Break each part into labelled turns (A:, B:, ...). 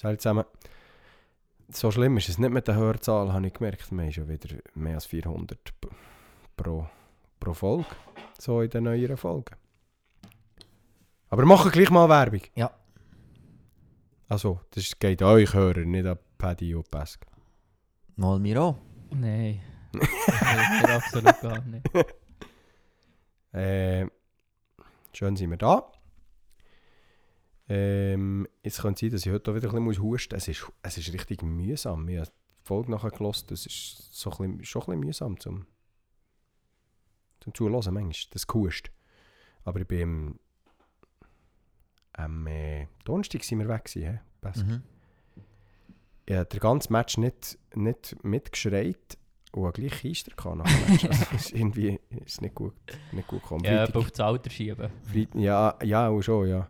A: Zusammen. So schlimm ist es nicht mit der Hörzahl, habe ich gemerkt. Wir haben schon wieder mehr als 400 p- pro, pro Folge. So in den neueren Folgen. Aber wir machen gleich mal Werbung.
B: Ja.
A: Also, das geht euch Hörer, nicht an Paddy und Pesk.
B: Mal mir auch.
C: Nein. Absolut gar nicht.
A: Äh, schön sind wir da. Ähm, jetzt könnte sein, dass ich heute auch wieder ein bisschen husten muss. Es ist, es ist richtig mühsam. Ich habe die Folge nachher gehört. Das ist so ein bisschen, schon ein bisschen mühsam zum, zum Zuhören manchmal. Das Gehust. Aber ich bin am, am äh, Donnerstag sind wir weg gewesen? Besser.
B: Mhm.
A: Ich habe den ganzen Match nicht, nicht mitgeschreit und habe gleich Keister gehabt nach dem Match. Also, ist irgendwie ist nicht gut, nicht gut gekommen.
C: Ja, auf das Alter schieben.
A: Freit ja, ja, auch schon, ja.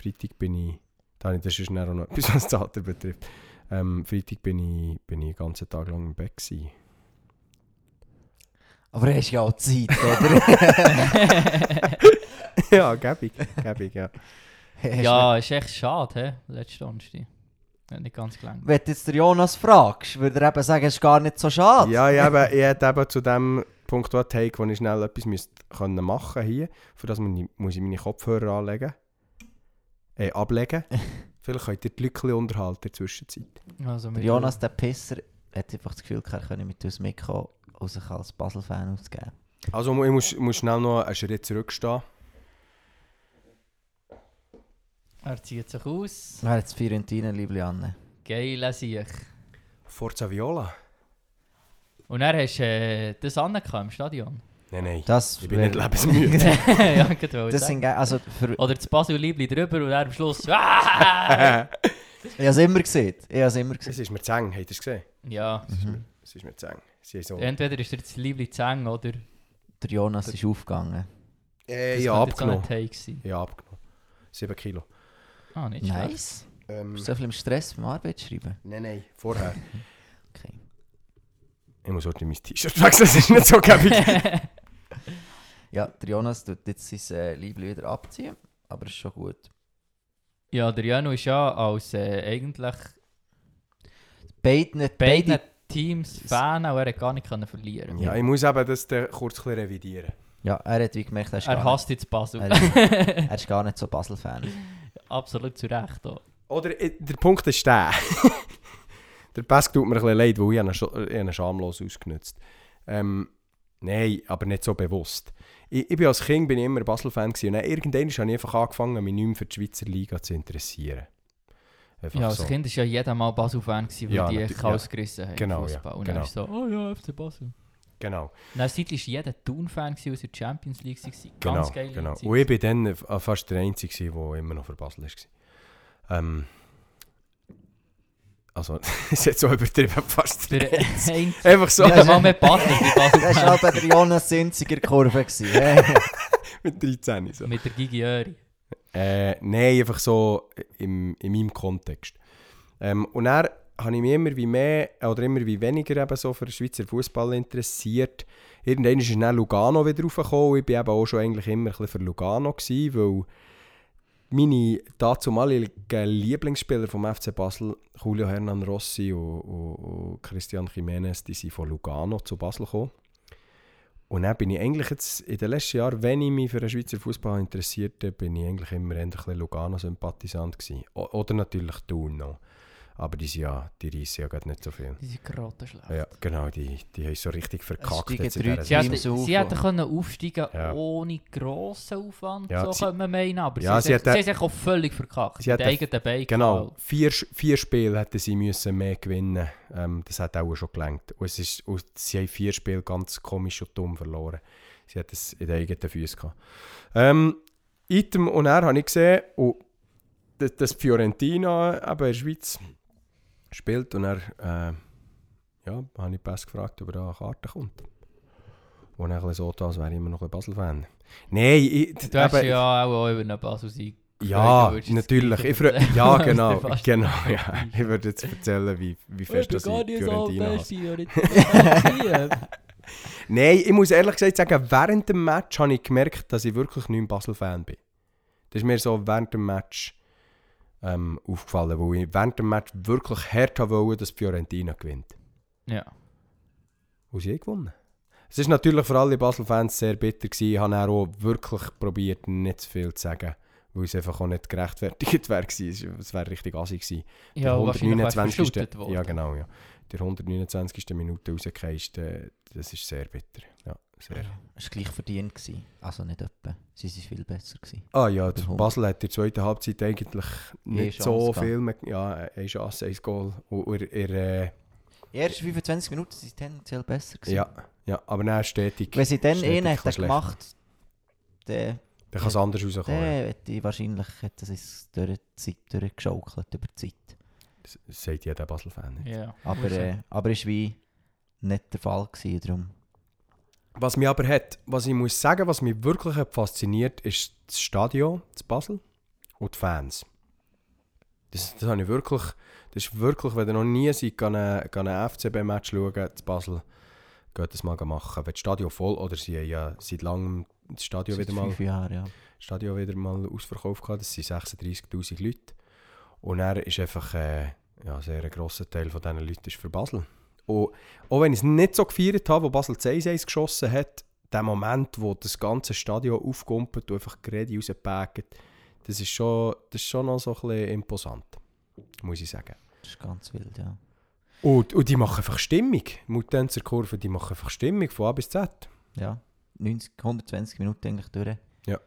A: Freitag bin ich, das ist auch noch etwas, was das Alter betrifft. Ähm, Freitag bin ich, bin ich den ganzen Tag lang im Bett gewesen.
B: Aber hast ja auch Zeit, oder?
A: ja, gäbig, gäbig, ja.
C: Ja, ist echt schade, hä? Letzte Donnerstag. Hat nicht ganz gelangt.
B: Wenn du jetzt der Jonas fragst, würde er eben sagen, es ist gar nicht so schade.
A: Ja, ich, eben, ich hätte eben zu dem Punkt wo ich schnell etwas müsste können machen hier. Für das muss ich meine Kopfhörer anlegen. Äh, ablegen. Vielleicht könnt ihr die Leute ein bisschen unterhalten in der Zwischenzeit.
C: Also,
B: Der Jonas, der Pisser, hat einfach das Gefühl, er könne mit uns mitkommen, um sich als Basel-Fan auszugeben.
A: Also ich muss, muss schnell noch einen Schritt zurückstehen.
C: Er zieht sich aus.
B: Wer hat das Fiorentina, liebe Anne?
C: Geil sich.
A: Forza Viola?
C: Und dann hast äh, das angekommen im Stadion.
A: Nein, nein.
B: Das
A: Ich bin nicht lebensmüde.
C: ja, wollte
B: Das sind also für,
C: Oder das Basel-Liebli drüber und dann am Schluss.
B: Ich habe es immer gesehen. Ich habe es immer gesehen.
A: Es ist mir zu eng, habt ihr es gesehen?
C: ja,
B: Mhm.
A: Es ist mir zu eng. Sie haben so...
C: entweder ist das Liebli zu eng oder.
B: Der Jonas ist aufgegangen.
A: Äh,
C: Das
A: ja, abgenommen. Ja, abgenommen. 7 Kilo.
C: Ah, nicht schlecht.
B: Nice.
A: Ähm,
B: So viel im Stress beim Arbeit schreiben.
A: nein, nein, vorher.
B: Okay.
A: ich muss heute mein T-Shirt wechseln, das ist nicht so gäbig.
B: Ja, der Jonas tut jetzt sein äh, wieder abziehen, aber ist schon gut.
C: Ja, der Janu ist ja als äh, eigentlich
B: Beiden,
C: beiden
B: beide,
C: Teams Fan, aber er hat gar nicht können verlieren.
A: ja, ich muss eben das kurz revidieren.
B: ja, er hat wie gemerkt, er ist,
C: Er
B: gar,
C: hasst jetzt Basel.
B: er, er ist gar nicht so Basel-Fan.
C: Absolut zu Recht. Auch.
A: Oder äh, der Punkt ist der. der Pesk tut mir ein bisschen leid, weil ich habe ihn, sch- ich habe ihn schamlos ausgenutzt. Ähm, nein, aber nicht so bewusst. Ich, ich bin als Kind bin ich immer Basel-Fan und dann irgendwann habe ich einfach angefangen, mich nicht mehr für die Schweizer Liga zu interessieren. Einfach
C: Ja, als
A: so.
C: Kind war ja jeder mal Basel-Fan, weil
A: Ja,
C: die echt
A: ja.
C: alles gerissen haben.
A: Genau,
C: im
A: ja,
C: Fußball. Und
A: genau.
C: dann so, oh ja, FC Basel.
A: Genau,
C: Dann war jeder Thun-Fan, aus der Champions League.
A: Genau,
C: Ganz
A: genau.
C: Zeit.
A: Und ich bin dann äh, fast der Einzige, der immer noch für Basel war. Ähm, also, ist jetzt so übertrieben, fast Einfach so,
C: einmal mehr Partner
B: Das war halt bei der Jonas Sinziger Kurve.
A: mit 13 so.
C: Mit der Gigi Öri.
A: Äh, nein, einfach so im, in meinem Kontext. Ähm, und dann habe ich mich immer wie mehr oder immer wie weniger eben so für den Schweizer Fußball interessiert. Irgendwann ist dann Lugano wieder raufgekommen. Ich war eben auch schon eigentlich immer ein bisschen für Lugano, gewesen, weil meine dazumaligen Lieblingsspieler vom FC Basel, Julio Hernan Rossi und, und, und Christian Jiménez, die sind von Lugano zu Basel gekommen. Und dann bin ich eigentlich jetzt in den letzten Jahren, wenn ich mich für den Schweizer Fußball interessierte, bin ich eigentlich immer ein Lugano-Sympathisant gewesen. O oder natürlich Thun noch. Aber die, sind ja, die reissen ja gerade nicht so viel.
C: Die sind grottenschlecht.
A: Ja, genau, die, die haben so richtig verkackt. jetzt in
C: Sie hätten, sie hätten
B: oder?
C: können aufsteigen
A: Ja.
C: ohne grossen Aufwand,
A: Ja,
C: so
A: sie-
C: könnte man meinen, aber
A: Ja,
C: sie,
A: sie
C: haben sich-
A: hätten-
C: sie haben sich auch völlig verkackt.
A: Sie
C: mit
A: hätten-
C: eigenen Beinen
A: Genau,
C: gefallen.
A: vier, vier Spiele hätten sie müssen mehr gewinnen ähm, Das hat auch schon gelangt. Und, es ist, und sie haben vier Spiele ganz komisch und dumm verloren. Sie hatten es in den eigenen Füßen gehabt. Ähm, Item und er habe ich gesehen, und dass, dass Fiorentina eben in der Schweiz spielt und er äh, ja, habe ich Pass gefragt, ob er da eine Karte kommt. Und bisschen so als wäre ich immer noch ein Basel-Fan. Nein, ich,
C: Du hast
A: eben-
C: ja auch über einen Basel-Sieg
A: ja, natürlich. Ich ja, genau. genau ja. Ich würde jetzt erzählen, wie, wie fest das ich Fiorentina.
C: Fiorentina.
A: Nein, ich muss ehrlich gesagt sagen, während dem Match habe ich gemerkt, dass ich wirklich nicht ein Basel-Fan bin. Das ist mir so während dem Match ähm, aufgefallen, wo ich während dem Match wirklich hart wollte, dass Fiorentina gewinnt.
C: Ja.
A: Und sie haben gewonnen. Es war natürlich für alle Basel-Fans sehr bitter. Gewesen. Ich habe auch wirklich probiert, nicht zu viel zu sagen, weil es einfach auch nicht gerechtfertigt wäre. gewesen. Es wäre richtig assig gewesen.
C: Ja,
A: Der
C: wahrscheinlich wärst du
A: 129.
C: verschuldet worden.
A: Ja, genau, ja. Der 129. Minute rausgehst, äh, das ist sehr bitter. Ja, sehr.
B: Es war gleich verdient. Gewesen. Also nicht etwa. Sie waren viel besser. Gewesen.
A: Ah ja, Basel hat in der zweiten Halbzeit eigentlich nicht so viel mehr. Ja, eine Chance, ein Goal. Und,
B: Die ersten 25 Minuten waren tendenziell besser. Gewesen.
A: ja, ja, aber dann stetig.
B: Wenn sie dann einen hätten
A: bisschen
B: gemacht, dann
A: Dann kann es anders rauskommen.
B: dann hätte ich wahrscheinlich hätte es durch die Zeit durchgeschaukelt über die Zeit.
A: Das sagt jeder Basel-Fan. nicht.
C: Ja.
B: Aber,
C: Muss
B: äh, aber es war wie nicht der Fall. Gewesen, darum.
A: Was mich aber hat, was ich muss sagen, was mich wirklich hat fasziniert, ist das Stadion, das Basel und die Fans. Das, das habe ich wirklich, das ist wirklich, wenn ihr noch nie seid, gehen ein, ein FCB-Match schauen, das Basel, geht das mal machen. Wenn das Stadion voll, oder sie haben ja seit langem das Stadion
B: Seit
A: wieder mal,
B: Jahren, ja.
A: Stadion wieder mal ausverkauft gehabt, das sind 36'000 Leute. Und er ist einfach äh, ja, ein sehr grosser Teil von diesen Leuten ist für Basel. Und auch wenn ich es nicht so gefeiert habe, wo Basel 2-1 geschossen hat, der Moment, wo das ganze Stadion aufkumpelt und einfach gerade rausgepackt, das ist schon, das ist schon noch so ein bisschen imposant, muss ich sagen.
B: Das ist ganz wild, ja.
A: Und, und die machen einfach Stimmung. Mutenzer Kurve, die machen einfach Stimmung von A bis Z.
B: ja. 90, 120 Minuten eigentlich durch.
A: Ja.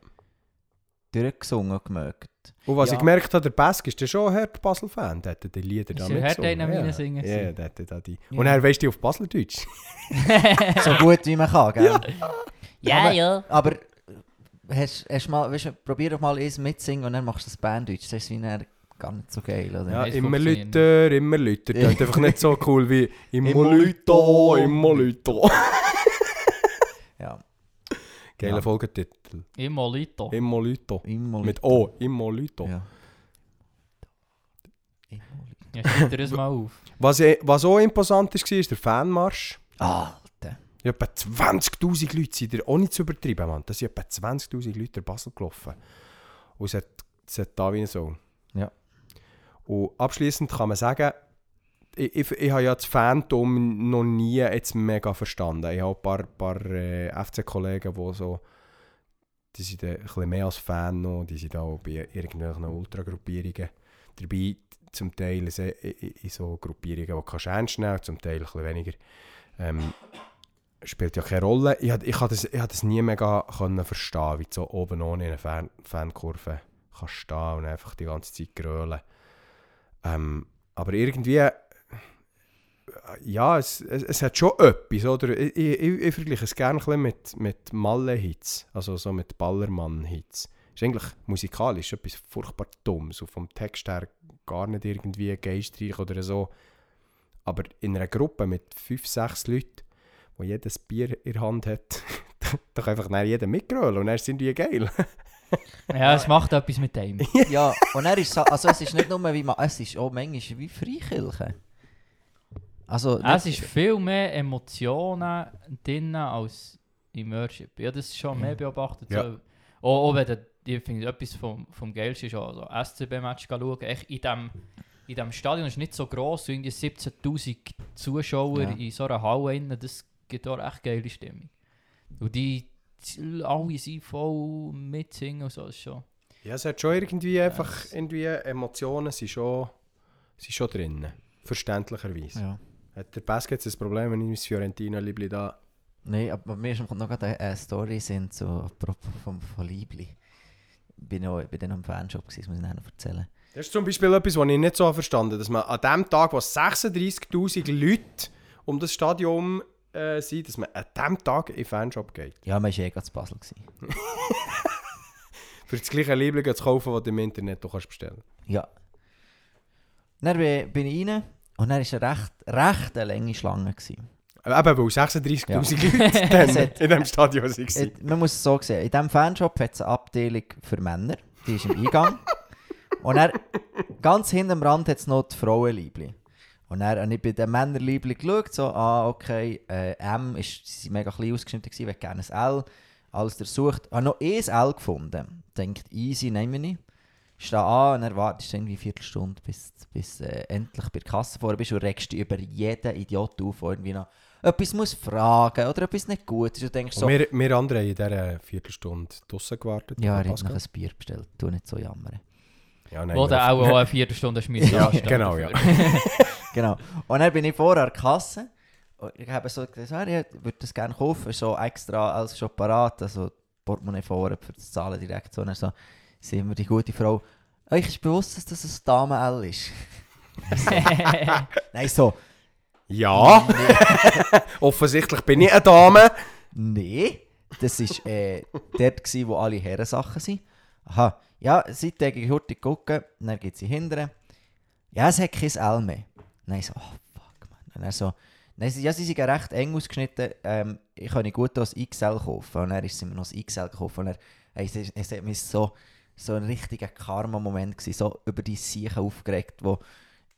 B: Durchgesungen gemögt.
A: Und was
B: Ja.
A: ich gemerkt habe, der Bask ist ja schon ein harter Basel-Fan. Der hat die Lieder da
C: Ist er hart meiner
A: ja.
C: Singen
A: Ja, der hat da die.
C: Ja.
A: Und er weisst du auf Baseldeutsch.
B: so gut wie man kann, gell?
C: Ja,
B: Aber-
C: ja.
B: Aber äh, hast, hast mal, weißt, du, probier doch mal eins mitsingen und dann machst du das Banddeutsch. Das ist wie dann gar nicht so geil, oder?
A: Ja,
C: es
A: immer Lüter, immer Lüter. Das ist einfach nicht so cool wie immer Lüter. immer Lüter. Geiler
B: Ja.
A: Folgetitel.
C: Immer Lito.
A: Immer Lüter.
B: Immer
A: Mit O, immer Lüter.
B: Ja. Immer
C: Ja, das mal auf.
A: Was, eh- was auch imposant war, ist der Fanmarsch.
B: Alter.
A: Ja, etwa 20'000 Leute sind da, ohne zu übertreiben, Mann. Da sind etwa 20'000 Leute durch Basel gelaufen. Und es hat, es hat da wie ein Sohn.
B: Ja.
A: Und abschließend kann man sagen, ich, ich, ich habe ja das Phantom noch nie jetzt mega verstanden. Ich habe ein paar, paar äh, FC-Kollegen, die so, die sind ein bisschen mehr als Fan noch, die sind auch bei irgendwelchen Ultragruppierungen dabei, zum Teil in, so Gruppierungen, die kannst du ernst nehmen, zum Teil ein bisschen weniger. Ähm, spielt ja keine Rolle. Ich, hab- ich das, das nie mega können verstehen, wie du so oben ohne in einer Fan, Fankurve kannst stehen und einfach die ganze Zeit grölen. Ähm, aber irgendwie, ja, es, es, es hat schon etwas, oder? Ich, ich, ich, ich vergleiche es gerne mit, mit Malle-Hits, also so mit Ballermann-Hits. Ist eigentlich musikalisch etwas furchtbar Dummes und vom Text her gar nicht irgendwie geistreich oder so. Aber in einer Gruppe mit fünf, sechs Leuten, wo jedes Bier in der Hand hat, da kann einfach dann jeder mitgrölen und dann sind die geil.
C: Ja, es macht etwas mit dem.
B: Ja, und er ist also es ist nicht nur wie man, es ist auch manchmal wie Freikirche. Also,
C: Es ist viel mehr Emotionen drin als im Worship. Ja, das ist schon mehr beobachtet.
A: Ja.
C: So. Auch, auch wenn du, ich finde, etwas vom, vom Geilsten ist auch so SCB-Match schauen. Echt in dem, in dem Stadion ist nicht so gross, irgendwie 17'000 Zuschauer
B: Ja.
C: in so einer Halle rein, das gibt auch echt geile Stimmung. Und die die- alle sind voll mitsingen und so, das ist schon...
A: Ja, es hat schon irgendwie einfach,
C: es-
A: irgendwie Emotionen sind schon, sind schon drin. Verständlicherweise.
B: Ja.
A: Hat der Basket das Problem, wenn ich mein Fiorentina-Liebli da...
B: Nein, aber mir kommt noch gerade eine, Story sind so apropos von, von Liebli. Ich bin auch bei denen am Fanshop gewesen, das muss ich noch erzählen.
A: Das ist zum Beispiel etwas, was ich nicht so verstanden habe, dass man an dem Tag, wo 36'000 Leute um das Stadion äh, sind, dass man an dem Tag in den Fanshop geht.
B: Ja, man war eh gerade zu Basel.
A: Für das gleiche Liebling zu kaufen, das du im Internet auch kannst bestellen
B: Ja. Dann bin bin ich rein und dann war eine recht, recht eine lange Schlange. Gewesen.
A: Eben, weil 36'000
B: Ja.
A: Leute dann
B: hat-
A: in diesem Stadion waren.
B: Äh, Man muss es so sehen, in diesem Fanshop hat es eine Abteilung für Männer, die ist im Eingang. und dann, ganz hinten am Rand hat es noch die Frauenliebli. Und dann habe ich bei den Männerliebli geschaut, so, ah, okay, äh, M, ist, sie waren mega klein ausgeschnitten, gewesen, ich gerne ein L. Alles durchsucht, habe noch ein L gefunden. Denkt, easy, nehmen wir nicht. Stehe an und dann wartest du irgendwie eine Viertelstunde, bis, bis äh, endlich bei der Kasse vorne bist und regst dich über jeden Idiot auf, der irgendwie noch etwas muss fragen oder etwas nicht gut ist. Und denkst so,
A: Und wir, wir andere haben in dieser Viertelstunde draussen gewartet.
B: ja, er hat noch ein Bier bestellt, tu nicht so jammern.
A: Ja, nein,
C: Oder auch auch eine Viertelstunde hast du müssen
A: Ja, genau, ja.
B: Genau. Und dann bin ich vorher an der Kasse und ich habe so gesagt, ja, ich würde das gerne kaufen, so extra als schon parat, also Portemonnaie vorher für das Zahlen direkt so. Und dann so, sehen wir die gute Frau, euch ist bewusst, dass das ein Dame-L ist? Nein, so,
A: Ja, offensichtlich bin ich eine Dame.
B: nee, das war äh, dort, gewesen, wo alle Herrensachen sind. Aha, ja, seitdem ich heute gucken, dann geht sie hinterher. Ja, es hat kein L mehr. Nein, so, oh fuck, man. Und dann so, nein, sie, ja, sie sind ja recht eng ausgeschnitten. Ähm, ich kann nicht gut das XL kaufen. Und dann ist sie mir noch das XL gekauft. Und dann, hey, es, es hat mich so, so ein richtiger Karma-Moment gewesen, so über die Siechen aufgeregt, wo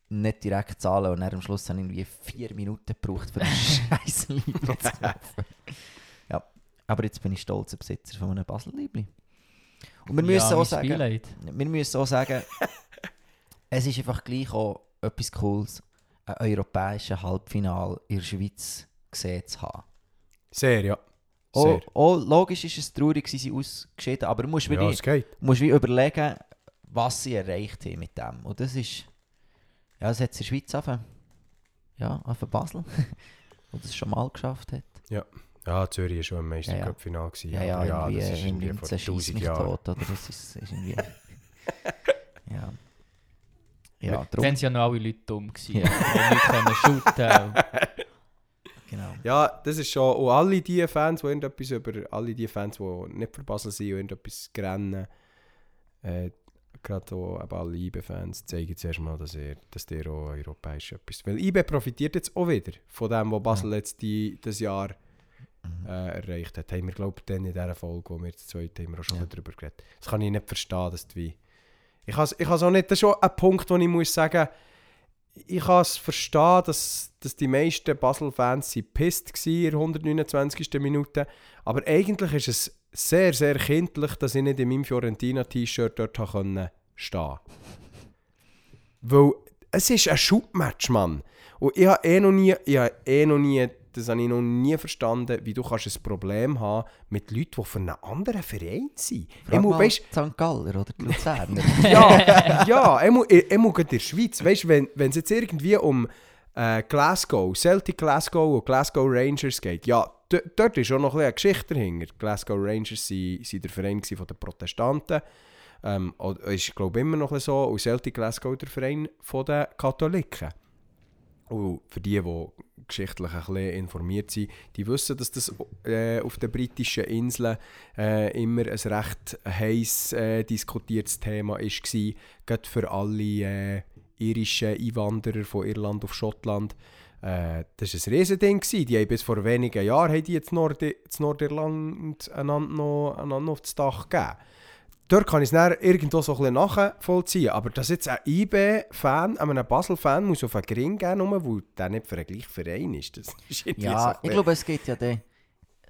B: nicht direkt zahlen und dann am Schluss haben irgendwie vier Minuten gebraucht, für den scheiß Liebling zu kaufen. Ja, aber jetzt bin ich stolzer Besitzer von einem Basel-Liebling. Und wir müssen
C: ja,
B: auch sagen,
C: Beileid.
B: wir müssen auch sagen, es ist einfach gleich auch etwas Cooles, ein europäisches Halbfinale in der Schweiz gesehen zu haben.
A: Sehr, ja. Sehr.
B: auch logisch ist es traurig, sie sind ausgeschieden, aber du musst,
A: Ja, geht.
B: musst wie überlegen, was sie erreicht haben mit dem. Und das ist, ja, das hat es in der Schweiz auf, ja, auf Basel, wo das schon mal geschafft hat.
A: Ja, Zürich war schon im Meistercup-Final.
B: Ja, ja,
A: aber ja,
B: irgendwie,
A: das ist irgendwie vor
B: schießt
A: 1000
B: mich
A: Jahren.
B: tot, oder? Das ist, ist irgendwie, ja. Ja,
C: Dann
B: drum,
C: waren ja noch alle Leute dumm. Gewesen.
B: Ja.
C: Ja. nicht können shooten.
B: genau.
A: Ja, das ist schon. Und alle die Fans, die irgendetwas über. Alle die Fans, die nicht für Basel sind und irgendetwas grennen, äh, gerade auch eben alle IB-Fans, zeigen zuerst mal, dass, ihr, dass ihr auch europäisch etwas. Weil IB profitiert jetzt auch wieder von dem, was Basel jetzt die, das Jahr
B: Mhm.
A: äh, erreicht hat. Haben wir, glaube ich, dann in dieser Folge, wo wir zu zweit haben, wir auch schon
B: Ja.
A: darüber geredet. Das kann ich nicht verstehen, dass die wie... Ich kann es ich auch nicht... Das ist schon ein Punkt, wo ich muss sagen, ich kann es verstehen, dass, dass die meisten Basel-Fans pisst waren in der 129. Minute. Aber eigentlich ist es sehr, sehr kindlich, dass ich nicht in meinem Fiorentina-T-Shirt dort können stehen Weil es ist ein Schubmatch, Mann. Und ich habe eh noch nie, ich habe eh noch nie, das habe ich noch nie verstanden, wie du kannst ein Problem haben mit Leuten, die für einen anderen Verein sind.
B: Frag mal
A: weißt,
B: St. Galler oder die Luzerner.
A: ja, ja, muss, er muss in der Schweiz. Weißt wenn es jetzt irgendwie um äh, Glasgow, Celtic Glasgow und Glasgow Rangers geht, ja, dort ist auch noch ein eine Geschichte dahinter. Die Glasgow Rangers waren der Verein von den Protestanten. Ähm, ist, glaube immer noch so. Und Celtic Glasgow der Verein von den Katholiken. Und für die, die geschichtlich ein bisschen informiert sind, die wissen, dass das äh, auf den britischen Inseln äh, immer ein recht heiß äh, diskutiertes Thema war. Gerade für alle äh, irischen Einwanderer von Irland auf Schottland. Äh, das war ein Riesending. gewesen. Die haben bis vor wenigen Jahren haben die in Nord Nordirland einander noch, einander noch aufs Dach gegeben dort kann ich es dann irgendwo so ein bisschen nachvollziehen. Aber dass jetzt ein IB-Fan, einem Basel-Fan muss auf einen Gring gehen, nur weil der nicht für den gleichen Verein ist, das ist so
B: ja,
A: ein
B: ich glaube, es geht ja dann,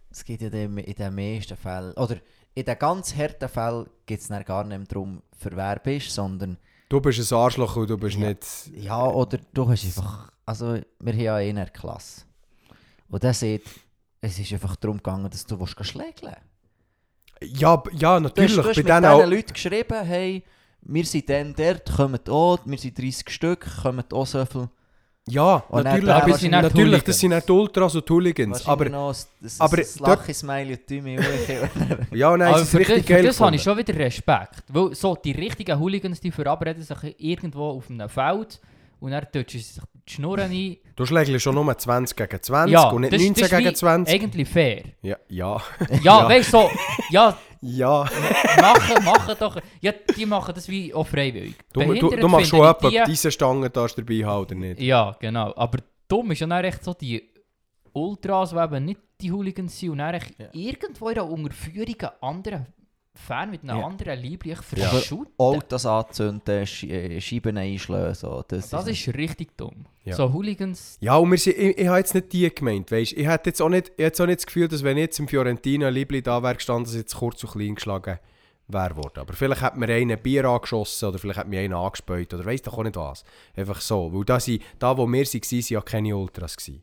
B: es geht ja dann in den meisten Fällen, oder in den ganz harten Fällen geht es gar nicht mehr darum, für wer bist, sondern
A: Du bist ein Arschloch und du bist
B: Ja.
A: nicht...
B: Ja, oder du hast einfach. Also, wir haben ja in der Klasse. Und der sagt, es ist einfach darum gegangen, dass du willst
A: Ja, ja,
B: Du hast,
A: natürlich.
B: du hast
A: bei
B: mit diesen Leuten geschrieben, hey, wir sind dann dort, kommen auch, wir sind 30 Stück, kommen auch so viel.
A: ja,
B: Und
A: natürlich.
C: Aber sind
A: natürlich, das sind nicht Ultras und Hooligans. Aber,
B: noch ein,
A: aber
B: ein Lache-Smiley und Tümi
A: ja, nein,
C: Aber
A: es ist
C: für das,
A: richtig
C: für
A: geil
C: das habe ich schon wieder Respekt. Weil so die richtigen Hooligans, die verabreden sich irgendwo auf einem Feld und dann touchen sie sich die Schnurren ein.
A: Du schlägst schon nur 20 gegen 20
C: Ja,
A: und nicht
C: das,
A: 19
C: das
A: gegen
C: wie
A: 20.
C: eigentlich fair.
A: Ja, ja,
C: Ja,
A: Ja.
C: weißt du, so, ja,
A: ja.
C: machen, machen doch. Ja, die machen das wie auch freiwillig.
A: Du, du,
C: Behindert
A: du machst schon ab, ob
C: die-
A: diese Stangen du dabei haben oder nicht.
C: Ja, genau. Aber dumm ist ja dann echt so die Ultras, die eben nicht die Hooligans sind und dann
B: Ja.
C: irgendwo in der Unterführung anderen Fan mit einem
B: Ja.
C: anderen
A: Ja.
C: verschütten.
B: Autos anzünden, Sch äh, Scheiben einschlagen, so. Das,
C: Das ist richtig dumm.
A: Ja.
C: So Hooligans.
A: Ja, und wir sind, ich, ich habe jetzt nicht die gemeint, weißt Ich hätte jetzt auch nicht, ich jetzt auch nicht das Gefühl, dass wenn jetzt im Fiorentina Liebling da wäre gestanden, dass jetzt kurz und klein geschlagen wäre geworden. Aber vielleicht hat mir einer ein Bier angeschossen oder vielleicht hat mir einer angespäut oder weiss doch auch nicht was. Einfach so. Weil da, sind, da wo wir waren, waren ja keine Ultras. Gewesen.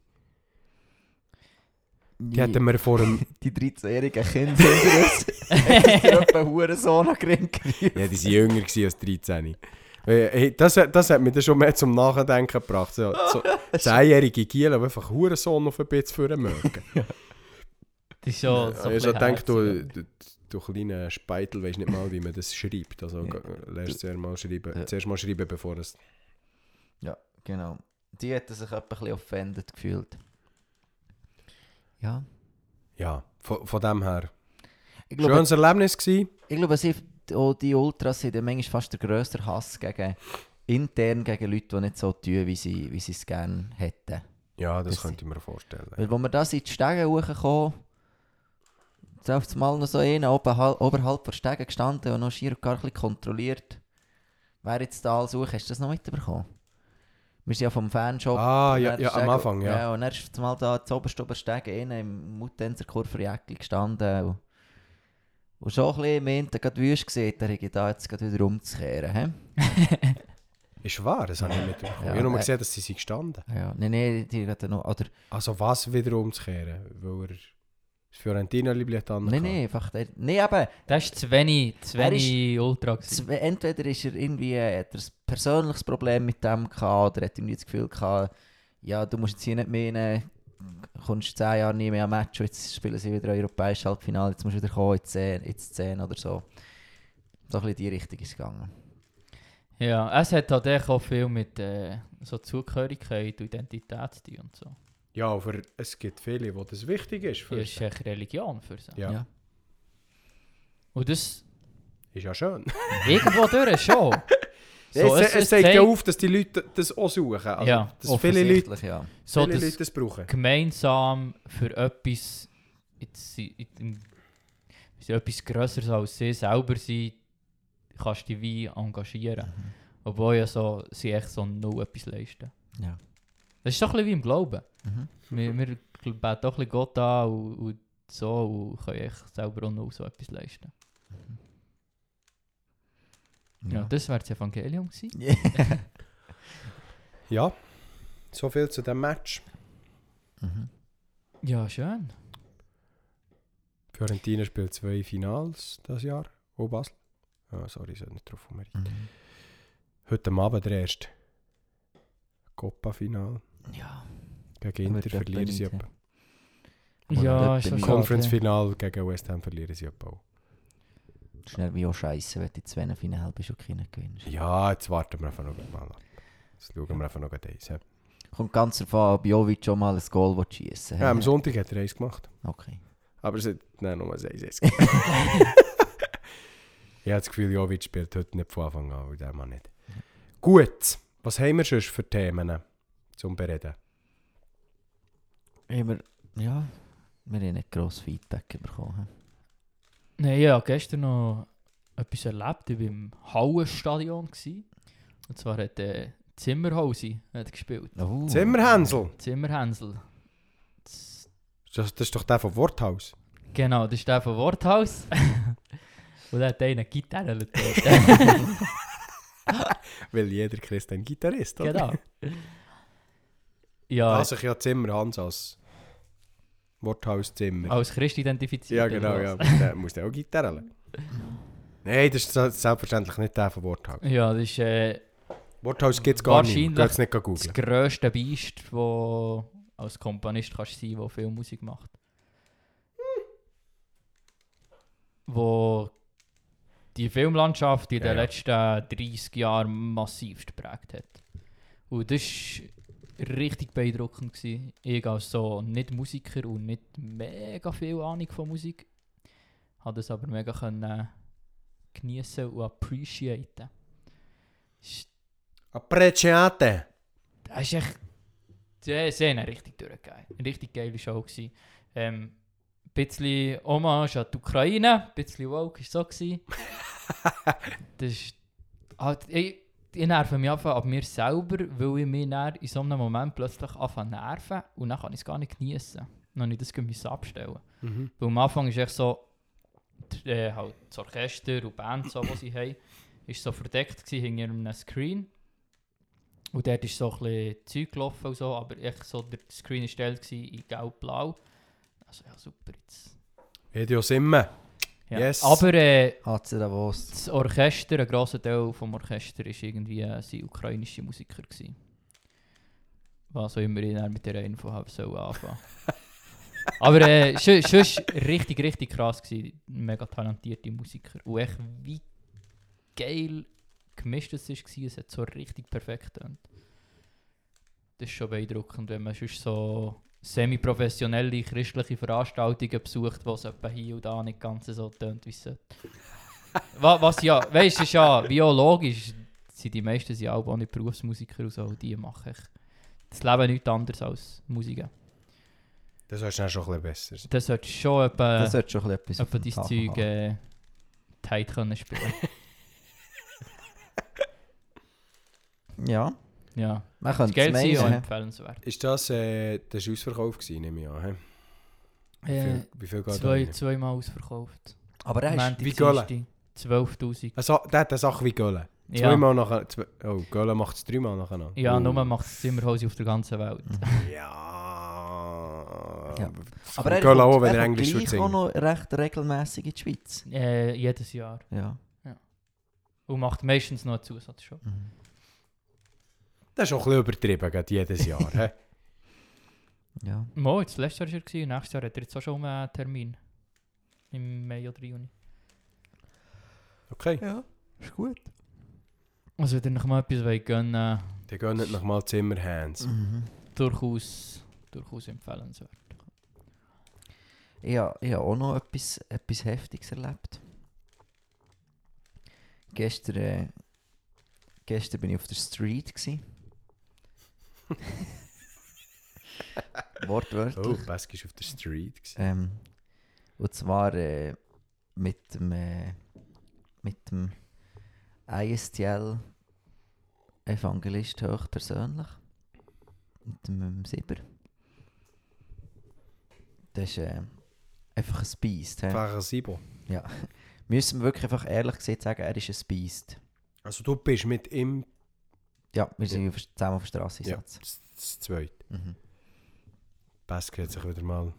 A: Die hätten wir vor einem...
B: Die 13-jährigen Kinder hinter uns. Du etwa Hurensohn an Ring
A: ja, die waren jünger als 13. Äh, hey, Das, das hat mich dann schon mehr zum Nachdenken gebracht. So, so 10-jährige Giel, die einfach Hurensohn auf ein bisschen führen mögen.
C: Das ist schon so
A: ich gedacht, du, du, du kleiner Speitel, weisst nicht mal, wie man das schreibt. Also
B: Ja.
A: lernst zuerst mal schreiben,
B: Ja.
A: zuerst mal schreiben, bevor es...
B: Ja, genau. Die hätten sich etwa ein bisschen offended gefühlt. Ja.
A: Ja, von, von dem her.
B: Ich glaube,
A: Schönes Erlebnis gewesen.
B: ich glaube sie, auch die Ultras sind ja manchmal fast der grösste Hass gegen, intern gegen Leute, die nicht so tun, wie sie, wie es gerne hätten.
A: Ja, das,
B: Das-
A: könnte ich mir vorstellen.
B: Weil, wo wir da in die Stege hochgekommen jetzt auf mal noch so einen oberhalb, oberhalb der Stege gestanden und noch schier und gar ein bisschen kontrolliert, wer jetzt da alles sucht. Hast du das noch mitbekommen? Wir sind ja vom Fanshop.
A: Ah, ja, ja, am Anfang, ja.
B: ja. Und dann ist mal da zu oberst Oberstege innen im Mutenser Kurferjäckli gestanden und, und schon ein bisschen im Winter gerade wüst gesehen, da ich da jetzt gerade wieder umzukehren.
A: Ist wahr, das habe ich nicht mitbekommen.
B: Ja,
A: ich habe nur
B: äh.
A: gesehen, dass sie sind gestanden.
B: Ja, nein, nein, die hat noch, oder,
A: Also was wieder umzukehren? Weil er das Fiorentina-Liebling an
B: nein, nein, einfach, der, nein, eben,
C: Das ist zu wenig, zu wenig Ultra. gewesen.
B: Z- Entweder ist er irgendwie, äh, hat er ein persönliches Problem mit dem gehabt, oder hat irgendwie das Gefühl gehabt, ja, du musst jetzt hier nicht mehr rein, kommst zehn Jahre nie mehr am Match, und jetzt spielen sie wieder europäisches Halbfinale, jetzt musst du wieder kommen, in 10, in 10 oder so. So ein bisschen in die Richtung ist es gegangen.
C: Ja, es hat halt echt auch viel mit äh, so Zugehörigkeit und Identität zu tun und so.
A: Ja, aber es gibt viele, wo das wichtig ist. Für
C: Das ist echt Religion für sie.
A: ja.
B: Ja.
C: Und das
A: ist ja schön.
C: irgendwo durch schon. So,
A: es, es, zeigt ja auf, dass die Leute das auch suchen. Also,
C: Ja,
A: dass viele Leute,
B: Offensichtlich, ja.
C: so
A: viele
C: das
A: Leute das brauchen.
C: gemeinsam für etwas, jetzt, in, in, etwas Größeres als sie selber sein, kannst du dich wie engagieren.
B: Mhm.
C: Obwohl ja so, sie echt so null etwas leisten.
B: Ja.
C: Das ist doch ein bisschen wie im Glauben.
B: Mhm.
C: Wir, wir beten doch ein bisschen Gott an und, und so und können echt selber auch null so etwas leisten. Ja, das wäre das Evangelium gewesen.
A: Ja, so viel zu dem Match.
B: Mhm.
C: Ja, schön.
A: Fiorentina spielt zwei Finals das Jahr. Oh, Basel. Ah, sorry, ich sollte nicht drauf umreden.
B: Mhm.
A: Heute Abend der erste Copa-Final.
B: Ja.
A: Gegen Inter verlieren sie
B: nicht. Oder
C: Ja,
B: dort
C: ist schade.
A: Conference-Final gegen West Ham verlieren sie etwa auch.
B: Schnell wie auch scheiße, wenn du in zwei Finale bist und keinen gewinnst.
A: Ja, jetzt warten wir einfach noch mal ab. Jetzt schauen wir einfach noch eins. Ja.
B: Kommt ganz davon ob Jovic schon mal ein Goal schießen
A: Ja, am Sonntag hat er eins gemacht.
B: Okay.
A: Aber es hat nein, nur ein eins gegeben. Ich habe das Gefühl, Jovic spielt heute nicht von Anfang an, und der Mann nicht. Gut, was haben wir sonst für Themen zum Bereden?
B: Immer, ja, wir haben nicht gross Feedback bekommen.
C: Nein, ja, gestern noch etwas erlebt. Ich war im Hallenstadion. gewesen. Und zwar hat äh, Zimmerhausi hat gespielt.
B: Oh.
A: Zimmerhänsel,
C: Zimmerhänsel. Das,
A: das, das ist doch der von Worthaus.
C: genau, das ist der von Worthaus. Und er hat eine Gitarre.
A: Weil jeder Christ ein Gitarrist oder?
C: genau. Ja,
A: Da sich ja Zimmerhans als Worthauszimmer.
C: als Christ identifiziert.
A: ja, genau, ja. Der, muss der auch Gitarre? Nein, das ist se- selbstverständlich nicht der von Worthaus.
C: Ja, das ist äh,
A: Worthaus gibt es gar nicht. Es nicht
C: das
A: googeln.
C: grösste Biest, das als Komponist kannst sein der viel Musik macht. Wo die Filmlandschaft in
A: Ja,
C: den
A: ja.
C: letzten 30 Jahren massiv geprägt hat. Und das war richtig beeindruckend. Gewesen. Ich als so nicht Musiker und nicht mega viel Ahnung von Musik, habe das aber mega können geniessen und appreciaten.
A: Appreciate.
C: Das ist echt. Sie, sie haben ihn richtig durchgegeben. Eine richtig geile Show. Gewesen. Ähm, ein bisschen Hommage an die Ukraine, ein bisschen woke war so. Gewesen. das ist. Halt, ich, ich nerve mich einfach ab mir selber, weil ich mich in so einem Moment plötzlich anfange zu nerven und dann kann ich es gar nicht genießen. Dann ich das müssen abstellen.
A: Mhm.
C: Weil am Anfang ist echt so, und äh, halt das Orchester und Band, so, die sie haben, ist so verdeckt hinter einem Screen. Und dort ist so ein bisschen Zeug gelaufen und so, aber echt so, der Screen war in gelb-blau. Also ja, super jetzt.
A: Video Simme.
C: Ja.
A: Yes.
C: Aber äh,
B: HC Davos.
C: das Orchester, ein grosser Teil vom Orchester, war irgendwie äh, sind ukrainische Musiker. Gewesen. Was auch immer ich dann mit der Info habe sollen anfangen. Aber äh, schon, richtig, richtig krass gewesen. Mega talentierte Musiker. Und echt wie geil gemischt es war. Es hat so richtig perfekt getönt. Das ist schon beeindruckend, wenn man sonst so semi-professionelle christliche Veranstaltungen besucht, wo es etwa hier und da nicht ganz so tönt, wie es sollte. Wa- Was ja, weißt du, ist ja wie auch logisch, sind die meisten sind auch nicht Berufsmusiker und so, die machen echt das Leben nichts anderes als Musiker.
A: Das ist dann schon ein bisschen besser.
C: Das sollte schon etwa,
B: Das sollte schon ein bisschen
C: etwa
B: etwas
C: dein Zeug äh, tight können spielen.
B: Ja,
C: ja.
B: man
C: Das
B: könnte
C: Geld
B: es
C: ja
B: meinen.
C: empfehlenswert.
A: Ist das äh, das war Ausverkauf gewesen, nehme ich an. Wie
C: Äh,
A: viel, wie viel geht
C: zwei,
A: da?
C: zweimal ausverkauft.
B: Aber er ist...
A: Wie Gölle?
C: Dienstag, 12'000.
A: Also, der hat eine Sache wie Gölle.
C: Ja,
A: Zweimal nachher. Zwei, oh, Gölle macht es dreimal nachher.
C: ja
A: oh.
C: nur macht es Zimmerhose auf der ganzen Welt.
A: Ja.
B: Ja. Aber er
A: Gölle auch, wenn er Englisch wird
B: auch noch recht in die Schweiz.
C: Äh, jedes Jahr.
B: Ja.
C: Und macht meistens noch einen Zusatzshop.
B: Mhm.
A: Das ist auch ein bisschen übertrieben, gerade jedes Jahr.
B: Ja.
C: Mo, jetzt letztes Jahr war er, gewesen, nächstes Jahr hat er jetzt auch schon einen Termin. Im Mai oder Juni.
A: Okay,
B: Ja, ist gut.
C: Also wenn ihr noch mal etwas wollt gönnen
A: dann gönnt noch mal Zimmerhands.
B: Mhm.
C: durchaus, durchaus empfehlenswert.
B: Ich habe, ich habe auch noch etwas, etwas Heftiges erlebt. Gestern, äh, gestern bin ich auf der Street. Gsi. Wortwörtlich.
A: Oh, Bask war auf der Street.
B: Ähm, und zwar äh, mit dem, äh, mit dem ISTL Evangelist höchpersönlich. Mit dem ähm, Sieber. Das ist äh, einfach ein Beast.
A: Pfarrer Sibo.
B: Müssen wir wirklich einfach ehrlich gesagt sagen, er ist ein Beast.
A: Also du bist mit ihm
B: Ja, wir sind auf- zusammen auf der Straße
A: Ja. Das, das Zweite.
B: Mhm.
A: Bask hat sich wieder mal...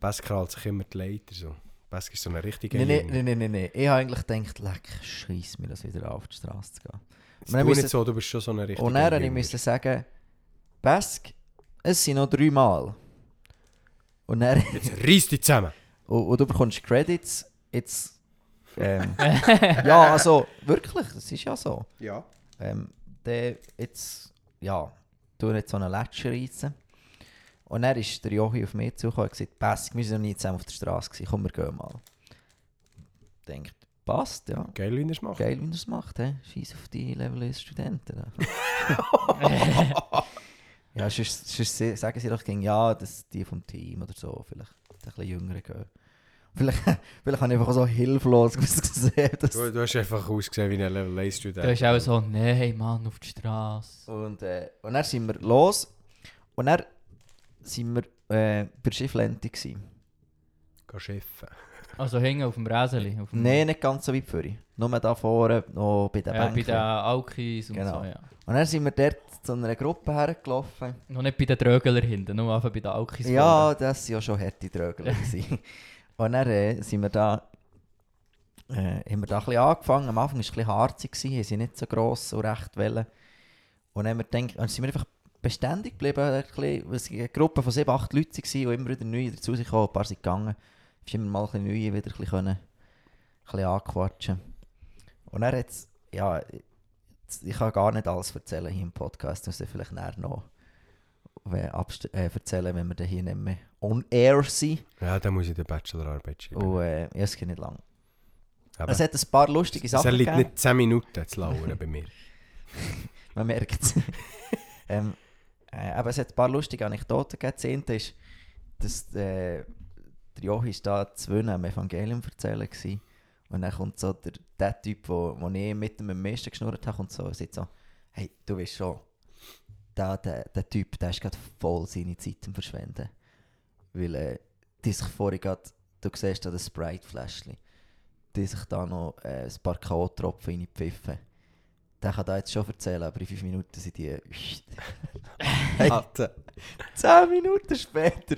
A: Bask krallt sich immer die Leiter so. Bask ist so eine richtige
B: Nein, nein, nein, nein, nein. Ich habe eigentlich gedacht, leck, scheiß mir das wieder auf die Straße zu gehen.
A: Tu
B: müssen-
A: nicht so, du bist schon so eine richtige
B: Und dann musste ich müssen sagen, Bask, es sind noch drei Mal. Und, dann,
A: Jetzt reiss dich zusammen.
B: und, und du bekommst Credits, jetzt... Ähm, ja, also, wirklich, es ist ja so.
A: Ja.
B: Ähm, der jetzt, ja, du nicht so einen Letscher reizen. Und dann ist der Jochi auf mich zugekommen und gesagt, Bask, wir sind noch nie zusammen auf der Straße gewesen, komm, wir gehen mal. Denkt, passt, ja.
A: Geil, wie er es macht.
B: Geil, wie er es macht, hä? Scheiß auf die Level 1 Studenten. ja, sonst, sonst sagen sie doch ja, dass die vom Team oder so vielleicht ein bisschen jünger gehen. Vielleicht, vielleicht habe ich einfach so hilflos gesehen. Dass
A: Du, du hast einfach ausgesehen wie ein Level 1 Student.
C: Da ist auch so, nein, Mann, auf die Straße.
B: und, äh, und dann sind wir los und dann sind wir äh, bei der Schifflente. gewesen.
A: Geh schiffen.
C: Also hängen auf dem Räseli. Auf dem,
B: Nein, nicht ganz so weit vorne. Nur da vorne, noch bei den
C: ja, bei
B: Bänken.
C: den Alkis und
B: Genau.
C: so, ja.
B: Und dann sind wir dort zu einer Gruppe hergelaufen.
C: Noch nicht bei den Trögler hinten, nur einfach bei den Alkis.
B: Ja, das waren ja schon harte Trögel. Und dann äh, sind wir da, äh, haben wir da ein bisschen angefangen. Am Anfang war es ein bisschen harzig, sie nicht so gross und recht wollen. Und dann, wir gedacht, dann sind wir einfach beständig geblieben. ein bisschen, weil es eine Gruppe von sieben, acht Leuten die immer wieder neue dazu sind gekommen. Ein paar sind gegangen. Wir haben immer mal ein bisschen neue wieder ein bisschen, können, ein bisschen anquatschen. Und dann jetzt, ja, ich kann gar nicht alles erzählen hier im Podcast. Das muss ich vielleicht nachher noch abst- äh, erzählen, wenn wir hier nicht mehr on air sind.
A: Ja, dann muss ich die Bachelorarbeit schreiben.
B: Und äh, ja, es geht nicht lang.
A: Aber
B: Es hat ein paar lustige
A: es
B: Sachen
A: liegt
B: gegeben.
A: nicht 10 Minuten zu lauern bei mir.
B: Man merkt es. ähm, äh, aber es hat ein paar lustige Anekdoten gegeben. Das eine ist, dass äh, der ist da zu Wien am Evangelium erzählen war. Und dann kommt so der, der Typ, wo, wo ich mit am meisten geschnurrt habe, und so, und sagt so, hey, du weißt schon, der, der, der Typ, der ist gerade voll seine Zeit am Verschwenden. Weil, äh, die sich vorhin gerade, du siehst da das Sprite-Fläschchen. die sich da noch äh, ein paar K.O.-Tropfen reinpfiffen. Der kann da jetzt schon erzählen, aber in 5 Minuten sind die... Hey.
A: Alter.
B: 10 Minuten später,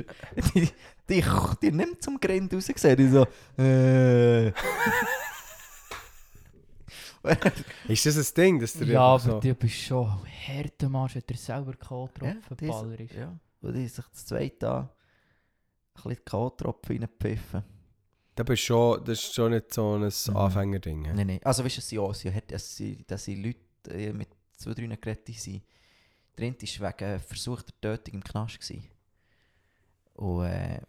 B: die, die, die nimmt zum Grind rausgesehen. Die so, äh.
A: Ist das ein Ding, dass der
C: Ja, aber du bist schon harter Marsch, wenn der selber K.O.-Tropfen
B: die
C: Baller ist.
B: Ja, wo die sich das zweite an ein bisschen K.O.-Tropfen reinpfiffen.
A: Da bist schon, das ist schon nicht so ein
B: Mhm.
A: Anfängerding.
B: Nein, nein. Also weißt du, es sind auch, sie hat, es sind, das sind Leute äh, mit zwei, drei Geräten sind. Der eine war wegen versuchter Tötung im Knast. Gewesen. Und äh,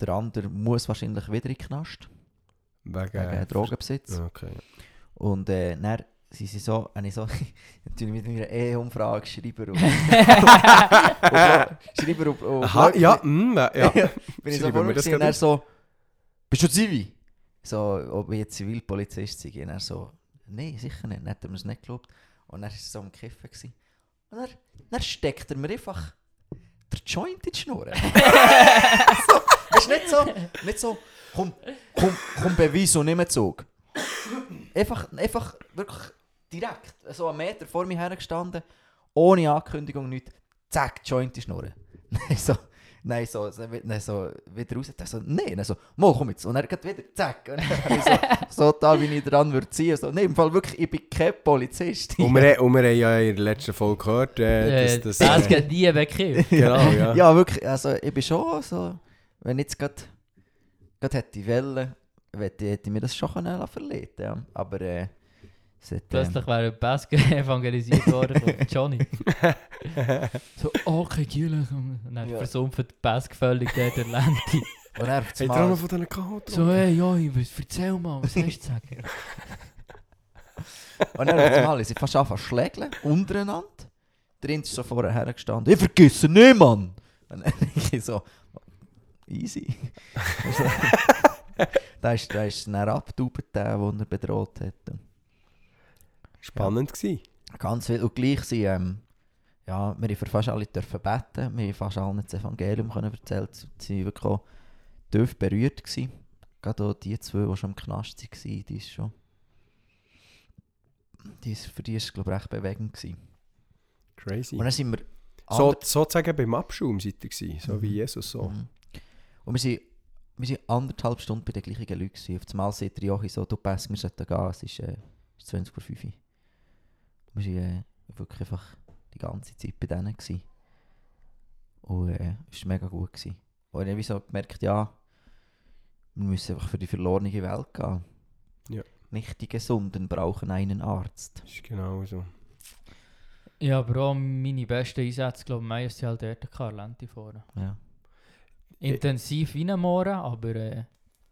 B: der andere muss wahrscheinlich wieder in den Knast,
A: Wegen,
B: wegen Drogenbesitz.
A: Okay.
B: Und äh, dann sind sie so, habe ich so, natürlich mit meiner Ehe-Umfrage Schreiber auf. Schreiber auf, auf
A: Aha, ja, mm, ja.
B: Bin ich so vor
A: das
B: und er so, bist du Zivi? So, ob ich jetzt Zivilpolizist sei. Und er so, nein, sicher nicht. Dann hat er mir es nicht geglaubt. Und er war so am Kiffen. Gewesen. Und dann, dann steckt er mir einfach der Joint in die Schnur. so, das ist nicht so, nicht so, komm, komm, komm Beweis und nicht mehr Zug. Einfach, einfach wirklich direkt, so einen Meter vor mir hergestanden, ohne Ankündigung, nichts. Zack, Joint in die Schnur. Nein, so, nein, so, so, nein, so wieder raus. Dann so, nein, dann so, mal komm jetzt. Und er geht wieder, zack. Und dann ich so, so da, wie ich dran würde ziehen. So, nein, im Fall wirklich, ich bin kein Polizist.
A: Und wir, und wir haben ja in der letzten Folge gehört, äh,
C: Äh,
A: dass
C: das
A: das...
C: geht nie weg.
A: genau, ja.
B: ja, wirklich, also ich bin schon so, wenn ich jetzt gerade hätte wollen, hätte hätte ich mir das schon können ja. Aber äh, hat, ähm,
C: Plötzlich wäre ein Basker evangelisiert worden von Johnny. so, kein Giele. Und dann
B: Ja.
C: versumpft Bask völlig der der Lente.
B: und er
A: Hey,
B: mal,
A: von diesen Kahoten.
C: So, hey, ja, ich weiß, erzähl mal, was hast du zu sagen?
B: Und dann hat mal, sie fast anfangen zu schlägeln, untereinander. Der eine ist so vorher hergestanden, ich vergesse nicht, Mann! Und dann ich so, easy. da ist, da ist dann abgetaubt, der, den er bedroht hat.
A: Spannend gewesen.
B: Ganz viel. Und gleich sind, ähm, ja, wir für fast alle dürfen beten, wir haben fast allen das Evangelium können erzählt. Sie waren wirklich auch tief berührt. Gewesen. Gerade auch die zwei, die schon im Knast waren, die ist schon... Die ist, für die war es, glaube ich, recht bewegend. Gewesen.
A: Crazy.
B: Und dann sind wir...
A: So, sozusagen beim Abschaum seid ihr gewesen, so
B: Mhm.
A: wie Jesus so.
B: Mhm. Und wir sind, wir sind anderthalb Stunden bei den gleichen Leuten. gewesen. Auf einmal sagt der Jochi so, du Pass, wir sollten gehen, es ist, äh, es ist 20 vor 5 Uhr. Wir waren äh, wirklich einfach die ganze Zeit bei denen. Gewesen. Und äh, es war mega gut. Gewesen. Und ich habe so gemerkt, ja, wir müssen einfach für die verlorene Welt gehen.
A: Ja.
B: Nicht die Gesunden brauchen einen Arzt.
A: Das ist genau so.
C: Ja, aber auch meine besten Einsätze, glaube ich, meistens halt dort Karlenti vorne.
B: Ja.
C: Intensiv reinmohren, aber äh,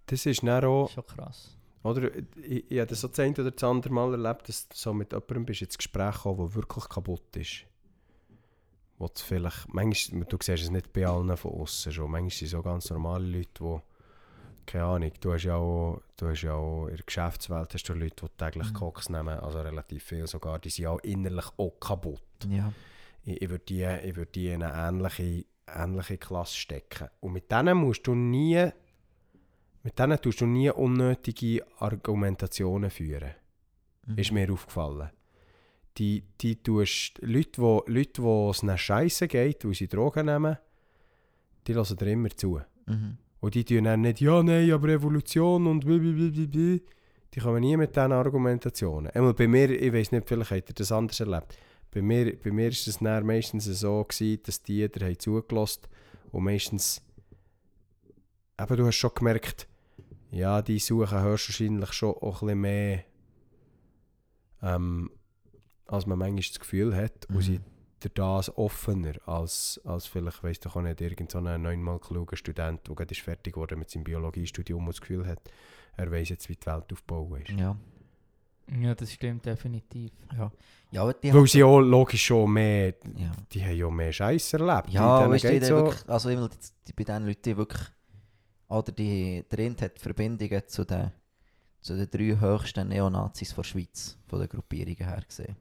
A: Das ist dann auch,
C: schon krass.
A: Oder, ich, ich habe das so das eine oder das andere Mal erlebt, dass du so mit jemandem bist ins Gespräch gekommen, der wirklich kaputt ist. Wo du vielleicht, manchmal, du siehst es nicht bei allen von außen schon, manchmal sind so ganz normale Leute, die, keine Ahnung, du hast ja auch, du hast ja auch in der Geschäftswelt hast du Leute, die täglich
B: Mhm.
A: Koks nehmen, also relativ viel sogar, die sind auch innerlich auch kaputt.
B: ja.
A: Ich, ich würde die, ich würd die in eine ähnliche, ähnliche Klasse stecken. Und mit denen musst du nie, mit denen tust du nie unnötige Argumentationen führen.
B: Mhm.
A: Ist mir aufgefallen. Die, die tust, Leute, wo, Leute, wo es nach Scheiße geht, weil sie Drogen nehmen, die lassen dir immer zu.
B: Mhm.
A: Und die tun dann nicht, ja, nein, aber Evolution und blablabla. Die kommen nie mit diesen Argumentationen. Einmal bei mir, ich weiß nicht, vielleicht habt ihr das anders erlebt. Bei mir, bei mir ist es meistens so gewesen, dass die jeder haben zugelassen und meistens, eben du hast schon gemerkt, ja, die suchen höchstwahrscheinlich schon auch ein bisschen mehr, ähm, als man manchmal das Gefühl hat. Und
B: Mhm.
A: sie der das offener als, als vielleicht, weiss doch auch nicht, irgend so ein neunmal kluger Student, der gerade ist fertig wurde mit seinem Biologiestudium und das Gefühl hat, er weiß jetzt, wie die Welt aufgebaut ist.
B: Ja.
C: Ja, das stimmt definitiv.
B: Ja. Ja, die
A: Weil sie auch logisch schon mehr,
B: ja.
A: die haben ja mehr Scheiß erlebt.
B: Ja, weißt du,
A: so,
B: wirklich, also immer die, die, bei den Leuten, die wirklich, oder die, der eine hat Verbindungen zu den, zu den drei höchsten Neonazis der Schweiz, von den Gruppierungen her gesehen.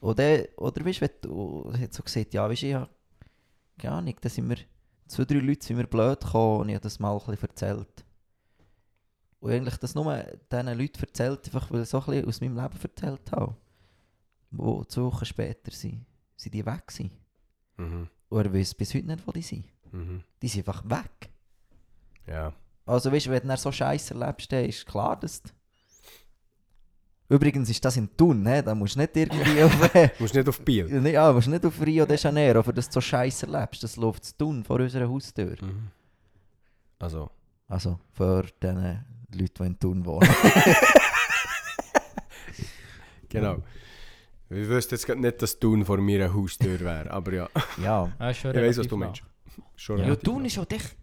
B: Oder, oder weißt du, wenn du, er hat so gesagt, ja, weißt du, ja, keine Ahnung, da sind wir, zwei, drei Leute sind wir blöd gekommen und ich habe das mal ein bisschen erzählt. Und eigentlich das nur diesen Leuten erzählt, einfach weil ich so ein bisschen aus meinem Leben erzählt habe. Wo zwei Wochen später sind, sind die weg gewesen.
A: Mhm.
B: Und er weiß bis heute nicht, wo die sind.
A: Mhm.
B: Die sind einfach weg.
A: Ja.
B: Also weißt du, wenn du dann so Scheiße erlebst, dann ist klar, dass... du- Übrigens ist das in Thun, ne? Da musst du nicht irgendwie auf...
A: Du musst nicht auf Biel.
B: ja, musst nicht auf Rio de Janeiro, für das du so Scheiße erlebst. Das läuft zu Thun, vor unserer Haustür.
A: Mhm. Also,
B: Also für die Leute, die in Thun wohnen.
A: genau. Ich wüsste jetzt nicht, dass Thun vor mir eine Haustür wäre, aber ja,
B: ja.
C: Ja,
A: ich weiß, was du meinst. Schon
B: Ja,
C: Thun ist auch echt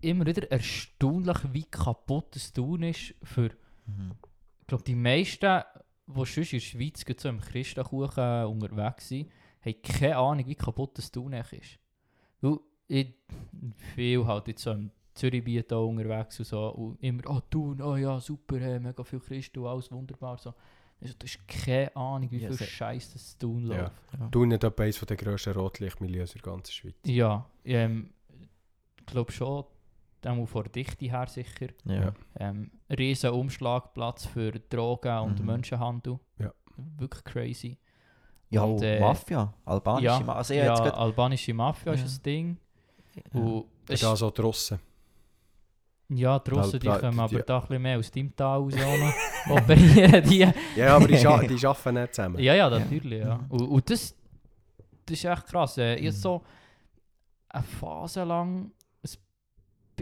C: immer wieder erstaunlich, wie kaputt das Thun ist für,
B: Mhm.
C: ich glaube, die meisten, die sonst in der Schweiz so im Christenkuchen unterwegs sind, haben keine Ahnung, wie kaputt das echt ist. Weil ich viel halt jetzt so im Zürichbiet auch unterwegs und so und immer, oh Thun, oh ja, super, hey, mega viel Christen alles wunderbar. So. Also, du hast keine Ahnung, wie
B: Ja,
C: viel
B: sehr-
C: Scheiß das Thun
A: Ja.
C: läuft.
A: Thun hat etwa eines der grössten Rotlichtmilieus in der ganzen Schweiz.
C: Ja, ähm, ich glaube schon, auch von der Dichte her sicher.
B: Ja.
C: Ähm, riesen Umschlagplatz für Drogen und
B: Mhm.
C: Menschenhandel.
A: Ja.
C: Wirklich crazy.
B: Ja,
C: Und, äh,
B: Mafia, albanische
C: ja,
B: Mafia. Also
C: ja,
B: grad,
C: albanische Mafia
B: Ja.
C: ist ein Ding.
B: ja.
C: Und es,
A: Da so die Russen.
C: ja, die Russen, die
A: Da- da-
C: kommen aber
A: die-
C: da ein bisschen mehr aus deinem Tal raus. Operieren die.
A: Ja, aber die, scha die arbeiten nicht zusammen.
C: Ja, ja, natürlich. Ja.
B: Mhm.
C: Und, und das, das ist echt krass. Äh, ich
B: Mhm.
C: so eine Phase lang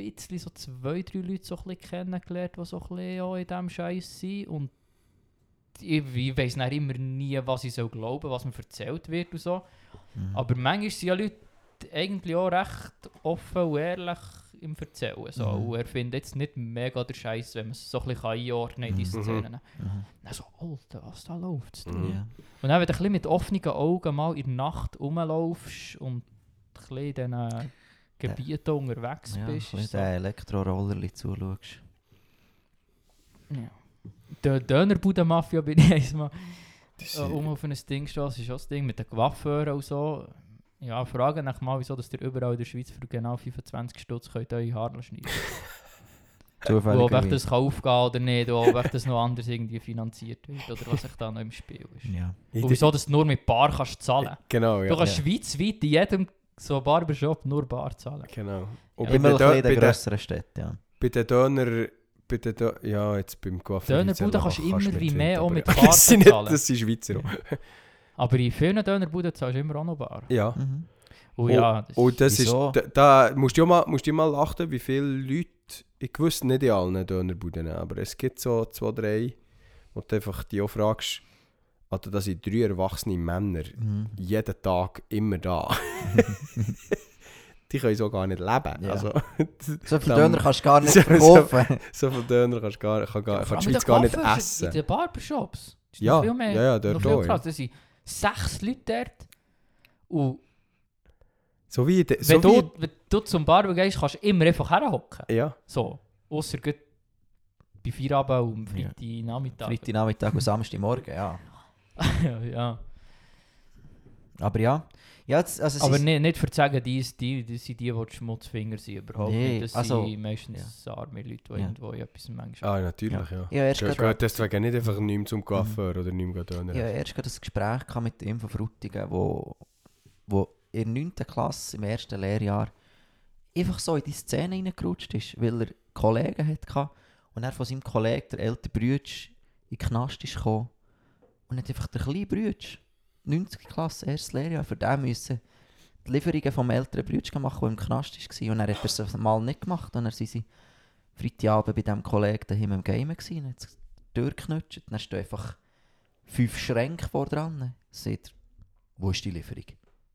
C: bisschen so zwei, drei Leute so ein bisschen kennengelernt, die so ein bisschen auch in diesem Scheiß sind. Und ich, ich weiss dann immer nie, was ich soll glauben was mir erzählt wird und so.
B: Mhm.
C: Aber manchmal sind ja Leute eigentlich auch recht offen und ehrlich im Erzählen. So.
B: Mhm.
C: Und er findet jetzt nicht mega der Scheiß, wenn man es so ein bisschen einordnen kann in diese
A: Mhm.
C: Szenen.
B: Mhm.
C: Dann so, Alter, was da läuft.
A: Mhm.
B: Ja.
C: Und dann, wenn du ein bisschen mit offenen Augen mal in der Nacht rumlaufst und ein bisschen in diesen Gebieten unterwegs
B: Ja,
C: bist,
B: wenn du
C: so,
B: den Elektroroller zuschaust.
C: ja. Der Dönerbudenmafia bin ich einmal
A: Das
C: äh, um auf ein Ding gestoßen, ist auch das Ding mit den Coiffeuren und so. Ja, fragen nach mal, wieso dass ihr überall in der Schweiz für genau 25 Stutz könnt eure Haare schneiden könnt. Und ob euch
B: Zufälligerweise.
C: das kann aufgehen oder nicht, oder ob euch das noch anders irgendwie finanziert wird, oder was sich da noch im Spiel ist.
B: Ja.
C: Und wieso dass du nur mit Bar kannst zahlen
A: Genau,
C: Du
A: ja.
C: kannst
B: Ja.
C: schweizweit in jedem so Barbershop nur Bar zahlen.
A: Genau. Und
C: Ja.
B: Immer ein bisschen in den grösseren Städten, ja.
A: bei den Döner... Bei den Dö ja, jetzt beim Coiffeur...
C: Dönerbude kannst du immer wie mehr auch mit
A: nicht,
C: zahlen.
A: Das sind Schweizer.
C: Aber in vielen Dönerbuden zahlst du immer auch noch Bar.
A: Ja.
B: Mhm.
C: Und
A: Oh,
C: ja, das
A: Und das
B: Wieso?
A: ist, da, da musst du mal, musst du mal achten, wie viele Leute, ich wusste nicht in allen Dönerbuden, aber es gibt so zwei, drei, wo du einfach die auch fragst, also das sind drei erwachsene Männer,
B: Mhm.
A: jeden Tag immer da. die können so gar nicht leben.
B: Ja.
A: Also,
B: So viel Döner kannst du gar nicht
A: So- so-
B: verkaufen.
A: so viel Döner kannst du gar, kann, gar, kann die Schweiz gar nicht essen.
C: In den Barbershops.
A: Ja,
C: viel mehr,
A: ja, ja, dort
C: noch viel krass. Das sind sechs Leute dort. Und
A: So wie... de-
C: wenn,
A: So
C: du, wenn du zum Barber gehst, kannst du immer einfach herhocken.
A: ja.
C: So. Gut bei Feierabend und
B: Ja.
C: Freitagnachmittag.
B: Freitagnachmittag und Samstagmorgen, ja.
C: Ja, ja.
B: Aber ja. ja das, also
C: Aber nicht, nicht für zu sagen, die, die, das sind die, die die Schmutzfinger sind. Überhaupt
B: Nee,
C: nicht. Das
B: also-
C: sind meistens arme Leute, die
B: Ja.
C: irgendwo in etwas manchmal
A: Ah, natürlich, ja.
B: Ja, erst
A: ja.
B: gerade-
A: Geht deswegen nicht einfach nicht mehr zum Coiffeur oder nicht mehr Döner essen.
B: erst gerade ein Gespräch mit ihm von Frutigen, wo, wo in der 9. Klasse, im ersten Lehrjahr, einfach so in die Szene reingerutscht ist, weil er Kollegen hatte und er von seinem Kollegen, der ältere Bruder, in den Knast ist gekommen und hat einfach der kleine Bruder, 90. Klasse, erstes Lehrjahr, für den müssen die Lieferungen vom älteren Bruder machen, der im Knast war. Und er hat es mal nicht gemacht und er war Freitagabend bei diesem Kollegen daheim im Game gewesen, hat es durchgeknutscht. Dann stehen einfach fünf Schränke vor dran. Er, wo ist die Lieferung?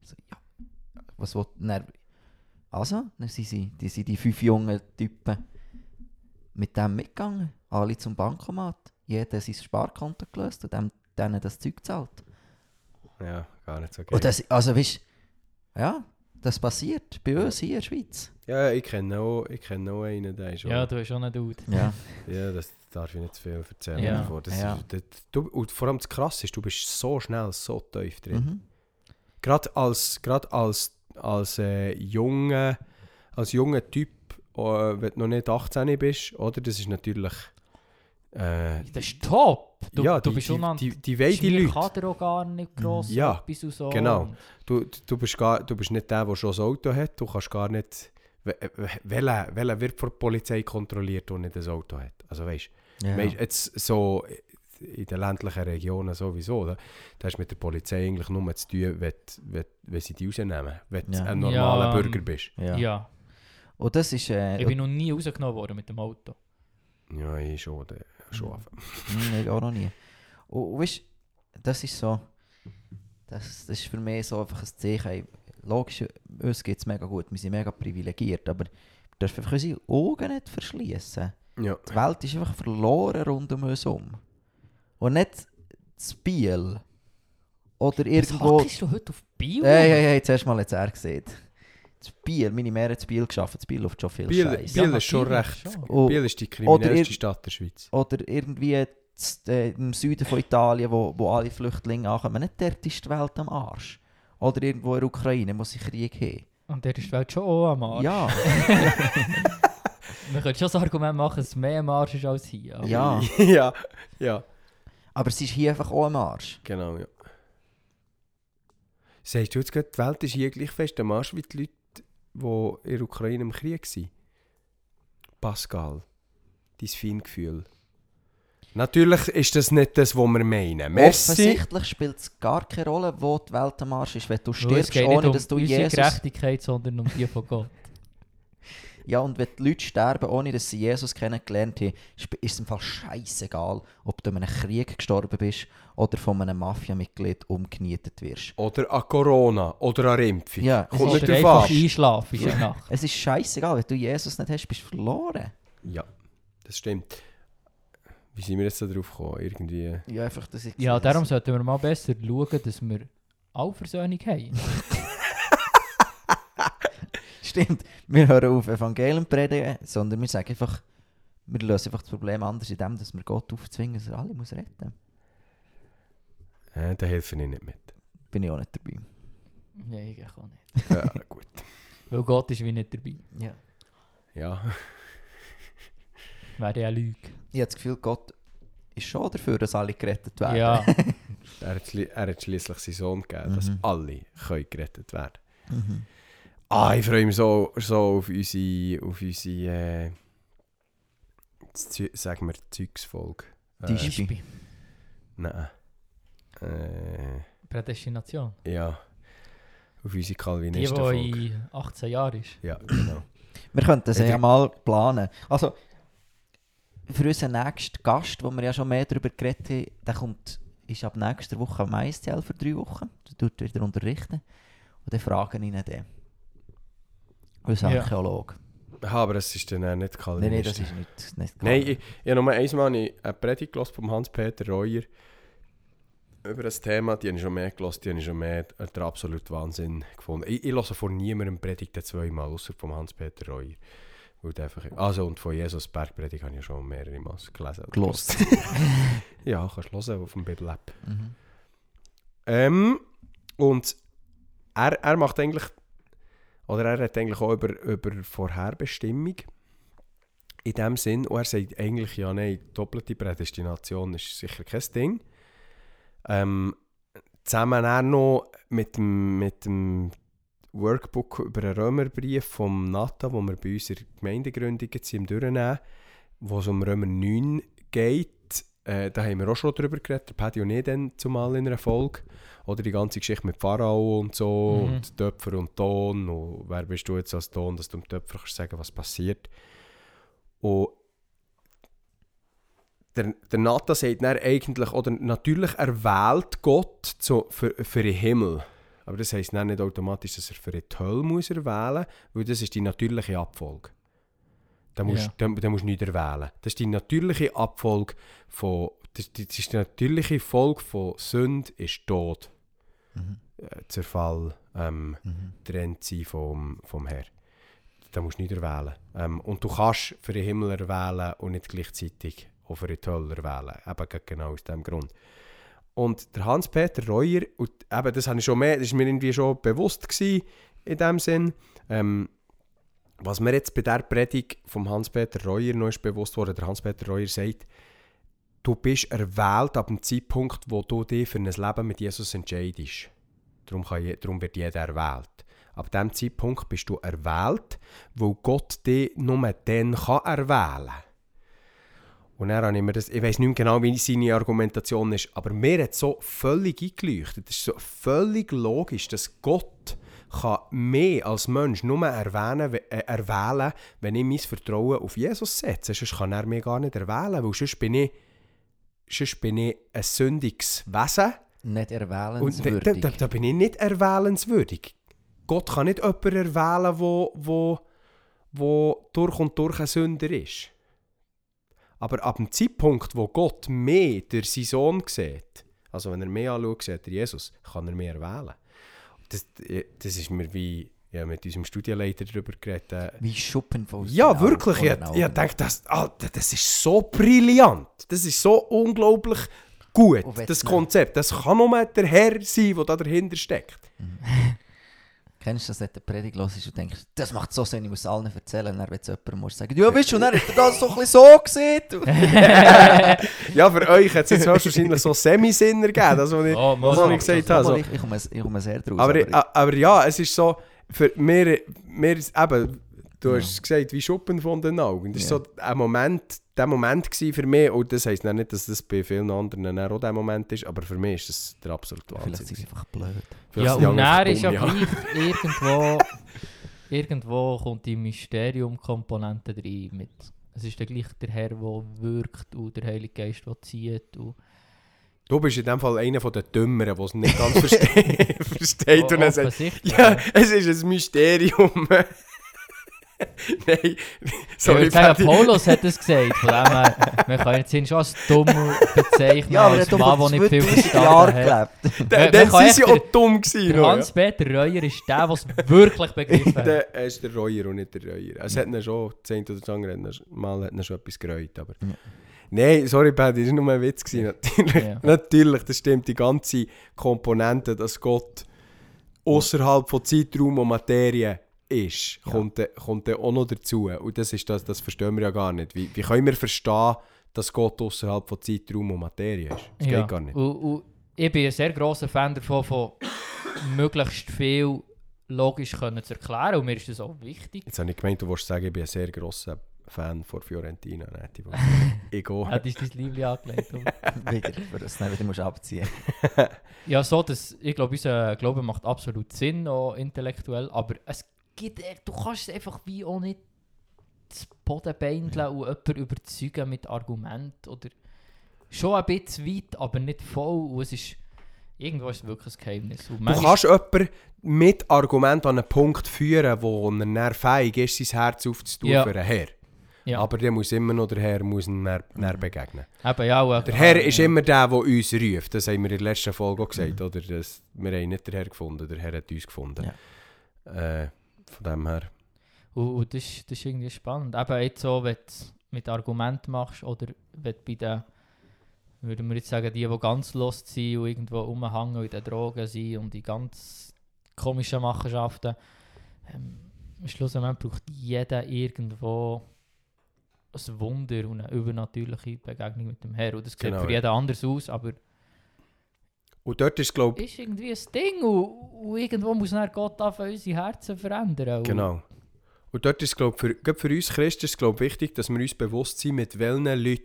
B: So, ja. Was will dann? Also, dann sind sie, die, sind die fünf jungen Typen mit dem mitgegangen. Alle zum Bankomat. Jeder sein Sparkonto gelöst und dem, denen das Zeug gezahlt.
A: Ja, gar nicht so geil.
B: Und das, also weißt ja, das passiert bei uns hier in der Schweiz.
A: Ja, ich kenne auch, ich kenne auch einen, der ist
C: Ja, du hast schon einen Dude.
B: Ja,
A: ja, das darf ich nicht zu viel erzählen.
C: Ja.
A: davon. Das
B: Ja.
A: ist, das, du, und vor allem das Krasse ist, du bist so schnell, so tief drin.
B: mhm.
A: Gerade als, gerade als, als, äh, junger, als junger Typ, äh, wenn du noch nicht 18 bist, oder? Das ist natürlich Äh,
C: Das ist top. Du,
A: ja,
C: du
A: die,
C: bist
A: die,
C: unant-
A: die, die die
C: Schmier
A: Leute.
C: kann auch gar nicht gross
A: Ja,
C: so.
A: genau. Du, du, bist gar, du bist nicht der, der schon ein Auto hat. Du kannst gar nicht... we- we- Welcher, welcher wird von der Polizei kontrolliert, der nicht ein Auto hat? Also weißt
B: Ja.
A: Weisst, jetzt so in den ländlichen Regionen sowieso, da, da hast du mit der Polizei eigentlich nur zu tun, wenn, wenn, wenn sie die rausnehmen, wenn
B: Ja.
A: du ein normaler
C: Ja,
A: Bürger bist.
B: Ja.
C: ja.
B: Und das ist... Äh,
C: Ich bin noch nie rausgenommen worden mit dem Auto.
A: Ja, ich schon. Der, schon
B: Mhm. Hm, ich auch noch nie. Und weißt das ist so. Das, das ist für mich so einfach ein Zeichen. Logisch, uns geht es mega gut, wir sind mega privilegiert, aber wir dürfen einfach unsere Augen nicht verschließen.
A: Ja.
B: Die Welt ist einfach verloren rund um uns herum. Und nicht das Biel. Oder irgendwo.
C: Was du heute auf Bio?
B: Hey, hey, hey, zuerst mal jetzt er gesehen. Biel, meine Mutter hat das Biel geschafft, das Biel läuft schon viel
A: Biel,
B: Scheiß.
A: Biel ist schon recht.
C: schon.
B: Oh,
A: Biel ist die
B: Oder
A: kriminellste Stadt der Schweiz.
B: oder irgendwie äh, im Süden von Italien, wo, wo alle Flüchtlinge ankommen. Nicht dort ist die Welt am Arsch. Oder irgendwo in der Ukraine muss ich Krieg haben.
C: Und der ist die Welt schon auch am Arsch.
B: Ja,
C: Man könnte schon das Argument machen, dass es mehr am Arsch ist als hier. aber-
B: ja.
A: ja, ja,
B: Aber es ist hier einfach auch am Arsch.
A: genau, ja. Sagst du jetzt gerade, die Welt ist hier gleich fest am Arsch wie die Leute, die in der Ukraine im Krieg waren? Pascal, dein Feingefühl. Natürlich ist das nicht das, was wir meinen. Merci.
B: Offensichtlich spielt es gar keine Rolle, wo die Welt am Arsch ist. Wenn du
C: Weil es
B: stirbst,
C: geht nicht
B: ohne
C: um
B: dass du
C: unsere
B: Jesus...
C: Gerechtigkeit, sondern um die von Gott.
B: Ja, und wenn die Leute sterben, ohne dass sie Jesus kennengelernt haben, ist es im Fall scheißegal, ob du in einem Krieg gestorben bist oder von einem Mafia-Mitglied umgenietet wirst.
A: Oder an Corona oder an Impfung.
B: Ja, es
A: Kommt
B: ist
A: nicht
C: einfach einschlafen in der
B: Ja.
C: Nacht.
B: Es ist scheißegal, wenn du Jesus nicht hast, bist du verloren.
A: Ja, das stimmt. Wie sind wir jetzt da drauf gekommen? Irgendwie...
B: Ja, einfach, das ist
C: Ja, darum sollten wir mal besser schauen, dass wir alle Versöhnung haben.
B: Stimmt, wir hören auf Evangelium predigen, sondern wir sagen einfach, wir lösen einfach das Problem anders, indem dass wir Gott aufzwingen, dass er alle muss retten
A: Äh, da helfe ich nicht mit.
B: Bin ich auch nicht dabei.
C: Nein, ich auch nicht.
A: Ja, gut.
C: Weil Gott ist wie nicht dabei.
B: Ja.
A: Ja.
C: Wäre ja eine Lüge.
B: Ich habe das Gefühl, Gott ist schon dafür, dass alle gerettet werden.
C: Ja,
A: Er hat, schli- er hat schließlich seinen Sohn gegeben, dass
B: Mhm.
A: alle können gerettet werden
B: Mhm.
A: Ah, ich freue mich so, so auf unsere, auf unsere äh, sagen wir, Zeugsfolge.
B: Die
A: Äh,
C: Beispiel.
A: Nein. Äh,
C: Prädestination.
A: ja. Auf unsere
C: Die,
A: Calvinisten-Folge.
C: die in 18 Jahren ist.
A: Ja, genau.
B: Wir könnten das ja mal planen. Also, für unseren nächsten Gast, wo wir ja schon mehr darüber geredet haben, der kommt, ist ab nächster Woche am ISTL für drei Wochen. Der tut wieder unterrichten. Und dann fragen ihn dann. Als
C: Ja.
B: Archäologe.
A: Aha, aber das ist dann auch nicht
B: Nein, nein, das
A: Calvinisten.
B: ist nicht, nicht
A: Nein, ich, ich habe nur einmal eine Predigt vom Hans-Peter Reuer über das Thema. Die habe ich schon mehr gehört, die habe ich schon mehr der absolute Wahnsinn gefunden. Ich, ich höre von niemandem Predigten zweimal, außer vom Hans-Peter Reuer. Weil einfach, also und von Jesus Bergpredigt habe ich schon mehrere Mal gelesen.
B: Gelost.
A: ja, kannst du hören auf dem Bibel-App.
B: Mhm.
A: Ähm, und er, er macht eigentlich, oder er hat eigentlich auch über, über Vorherbestimmung in dem Sinn, und er sagt eigentlich, ja nein, doppelte Prädestination ist sicher kein Ding. Ähm, zusammen auch noch mit dem, mit dem Workbook über den Römerbrief vom Nata, wo wir bei unserer Gemeindegründung jetzt im Durchnehmen, wo es um Römer 9 geht. Äh, da haben wir auch schon drüber geredet, der Paddy und ich dann zumal in einer Folge. Oder die ganze Geschichte mit Pharao und so,
C: Mhm.
A: und Töpfer und Ton. Und wer bist du jetzt als Ton, dass du dem Töpfer kannst sagen, was passiert. Und der, der Nata sagt dann eigentlich, oder natürlich erwählt Gott zu, für, für den Himmel. Aber das heisst dann nicht automatisch, dass er für die Hölle muss erwählen muss, weil das ist die natürliche Abfolge. Da musst,
C: Ja.
A: du nicht erwählen. Das ist die natürliche Abfolge von... Das, ist die natürliche Folge von Sünde ist Tod,
B: Mhm.
A: äh, Zerfall, ähm,
B: Mhm.
A: trennt sein vom, vom Herr. Da musst du nicht erwählen. Ähm, und du kannst für den Himmel erwählen und nicht gleichzeitig auch für die Hölle erwählen. Eben genau aus diesem Grund. Und der Hans-Peter Reuer, und eben, das, habe ich schon mehr, das ist mir irgendwie schon bewusst gewesen, in dem Sinn. Ähm, was mir jetzt bei der Predigt vom Hans-Peter Reuer noch ist bewusst wurde, der Hans-Peter Reuer sagt, du bist erwählt ab dem Zeitpunkt, wo du dich für ein Leben mit Jesus entscheidest. Darum, kann darum wird jeder erwählt. Ab diesem Zeitpunkt bist du erwählt, weil Gott dich nur dann kann erwählen kann. Und dann habe ich mir das, ich weiß nicht mehr genau, wie seine Argumentation ist, aber mir hat so völlig eingeleuchtet. Es ist so völlig logisch, dass Gott kann mehr als Mensch nur erwähnen, äh, erwählen, wenn ich mein Vertrauen auf Jesus setze. Sonst kann er mich gar nicht erwählen, weil sonst bin ich, sonst bin ich ein sündiges Wesen.
B: Nicht
A: Und
B: erwählenswürdig.
A: da, da, da bin ich nicht erwählenswürdig. Gott kann nicht jemanden erwählen, wo, wo, wo durch und durch ein Sünder ist. Aber ab dem Zeitpunkt, wo Gott mehr durch seinen Sohn sieht, also wenn er mehr anschaut, sieht er Jesus, kann er mehr erwählen. Das, das ist mir wie ja, mit unserem Studienleiter darüber geredet. Äh,
B: Wie Schuppen von
A: ja, wirklich. Ich, ich denke, das, Alter, das ist so brillant. Das ist so unglaublich gut,
B: wenn
A: das Konzept. Das kann nur der Herr sein, der da dahinter steckt.
B: Kennst du das, wenn du Predigt hörst und denkst, das macht so Sinn, ich muss allen erzählen. Und dann wird es jemand muss sagen, ja, weißt du, und dann hat er das so ein bisschen so gesehen.
A: Ja, für euch hat es jetzt wahrscheinlich so Semi-Sinn ergeben, das, was ich,
C: Oh,
A: was ich gesagt habe. So.
B: Ich, ich, komme, ich komme sehr draus.
A: Aber,
B: aber
A: aber, aber ja, es ist so, für mir, mir ist eben, du hast es gesagt, wie Schuppen von den Augen. Das
B: Ja.
A: war so ein Moment, der Moment für mich, und das heisst nicht, dass das bei vielen anderen auch der Moment ist, aber für mich ist das der absolute
B: vielleicht
A: Wahnsinn.
B: sind sie einfach blöd.
A: Vielleicht
C: ja, und er ist ja gleich irgendwo, irgendwo kommt die Mysterium-Komponente rein. Mit, es ist dann gleich der Herr, der wirkt und der Heilige Geist, der zieht. Und,
A: Du bist in dem Fall einer von den Dümmeren, der es nicht ganz versteht. versteht und er sagt, ja, es ist ein Mysterium. Nein, sorry, Paddy.
C: Paulus hat es gesagt. Von dem her, wir können ihn schon als dumm bezeichnen,
B: Ja,
C: als Mann, der nicht viel
B: 2000 Jahre
C: verstanden hat.
B: gelebt.
A: Dann
C: Man- man
A: sind sie auch dumm gewesen.
C: Der
A: ja.
C: Hans-Peter Reuer ist der, der es wirklich begriffen hat.
A: Der, er ist der Reuer und nicht der Reuer. Es hat ihn schon, das eine oder das andere, hat ihn schon- mal hat ihn schon etwas gereut. Aber...
B: Ja.
A: Nein, sorry, Paddy, das war nur ein Witz. Gewesen. Natürlich,
C: Ja.
A: natürlich, das stimmt, die ganze Komponente, dass Gott außerhalb von Zeitraum und Materie ist,
B: Ja.
A: kommt, dann- kommt auch noch dazu. Und das, ist das, das verstehen wir ja gar nicht. Wie, wie können wir verstehen, dass Gott außerhalb von Zeitraum und Materie ist? Das
C: Ja.
A: geht gar nicht.
C: Und, und ich bin ein sehr grosser Fan davon, von möglichst viel logisch können zu erklären. Und mir ist das auch wichtig.
A: Jetzt habe ich gemeint, du wolltest sagen, ich bin ein sehr grosser Fan von Fiorentina. Nein, die ich gehe.
C: Hat ist dein Liebling angelegt.
B: Wieder, für das du dann wieder musst abziehen
C: Ja, so, dass, ich glaube, unser Glaube macht absolut Sinn, auch intellektuell. Aber es gibt, echt- du kannst es einfach wie auch nicht zu Boden beindeln und jemanden überzeugen mit Argument. Oder schon ein bisschen weit, aber nicht voll. Und es ist, irgendwo ist es wirklich ein Geheimnis. Und
A: Du kannst jemanden mit Argument an einen Punkt führen, wo er fähig ist, sein Herz aufzutun
C: Ja.
A: für einen Herr.
C: Ja,
A: Aber der muss immer noch der Herr muss ihm dann, dann begegnen.
C: eben, ja, und-
A: Der Herr
C: ja.
A: ist immer der, der uns ruft. Das haben wir in der letzten Folge auch gesagt. Oder? Das, wir haben nicht den Herr gefunden, der Herr hat uns gefunden. Äh, von dem her.
C: Und, und das, ist- das ist irgendwie spannend. Eben jetzt so, wenn du mit Argument machst oder wenn bei den, würden wir jetzt sagen, die, die ganz lost sind und irgendwo rumhängen in den Drogen sind und die ganz komischen Machenschaften, ähm, schlussendlich braucht jeder irgendwo ein Wunder und eine übernatürliche Begegnung mit dem Herrn. Und das sieht
A: Genau,
C: für
A: ja.
C: jeden anders aus, aber
A: Und dort ist, glaube
C: ist irgendwie ein Ding und, und irgendwo muss dann Gott anfangen, unsere Herzen verändern. Und-
A: Genau. Und dort ist, glaube für, für uns Christen ist glaub, wichtig, dass wir uns bewusst sind, mit welchen Leuten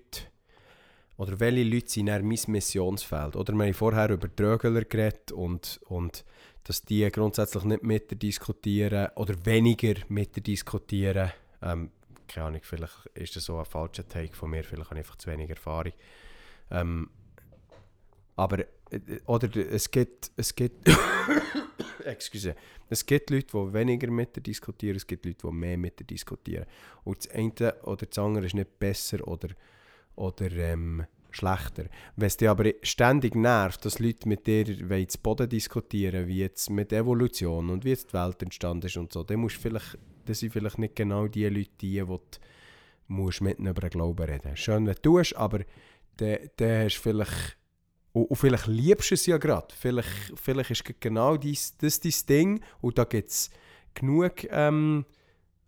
A: oder welche Leute sind in mein Missionsfeld. Oder wir haben vorher über Drögeler geredet und, und dass die grundsätzlich nicht mit dir diskutieren oder weniger mit dir diskutieren. Ähm, keine Ahnung, vielleicht ist das so ein falscher Take von mir, vielleicht habe ich einfach zu wenig Erfahrung. Ähm, aber äh, oder es gibt, es gibt Excuse. Es gibt Leute, die weniger mit dir diskutieren, es gibt Leute, die mehr mit dir diskutieren. Und das eine oder das andere ist nicht besser oder, oder ähm, schlechter. Wenn es dich aber ständig nervt, dass Leute mit dir zu Boden diskutieren, wie jetzt mit Evolution und wie jetzt die Welt entstanden ist und so, dann musst du vielleicht, das sind vielleicht nicht genau die Leute, die, du musst mit ihnen über den Glauben reden. Schön, wenn du tust, aber dann, hast vielleicht und, vielleicht liebst du es ja gerade. Vielleicht, vielleicht ist genau dies, das dein Ding. Und da gibt es genug. Ähm,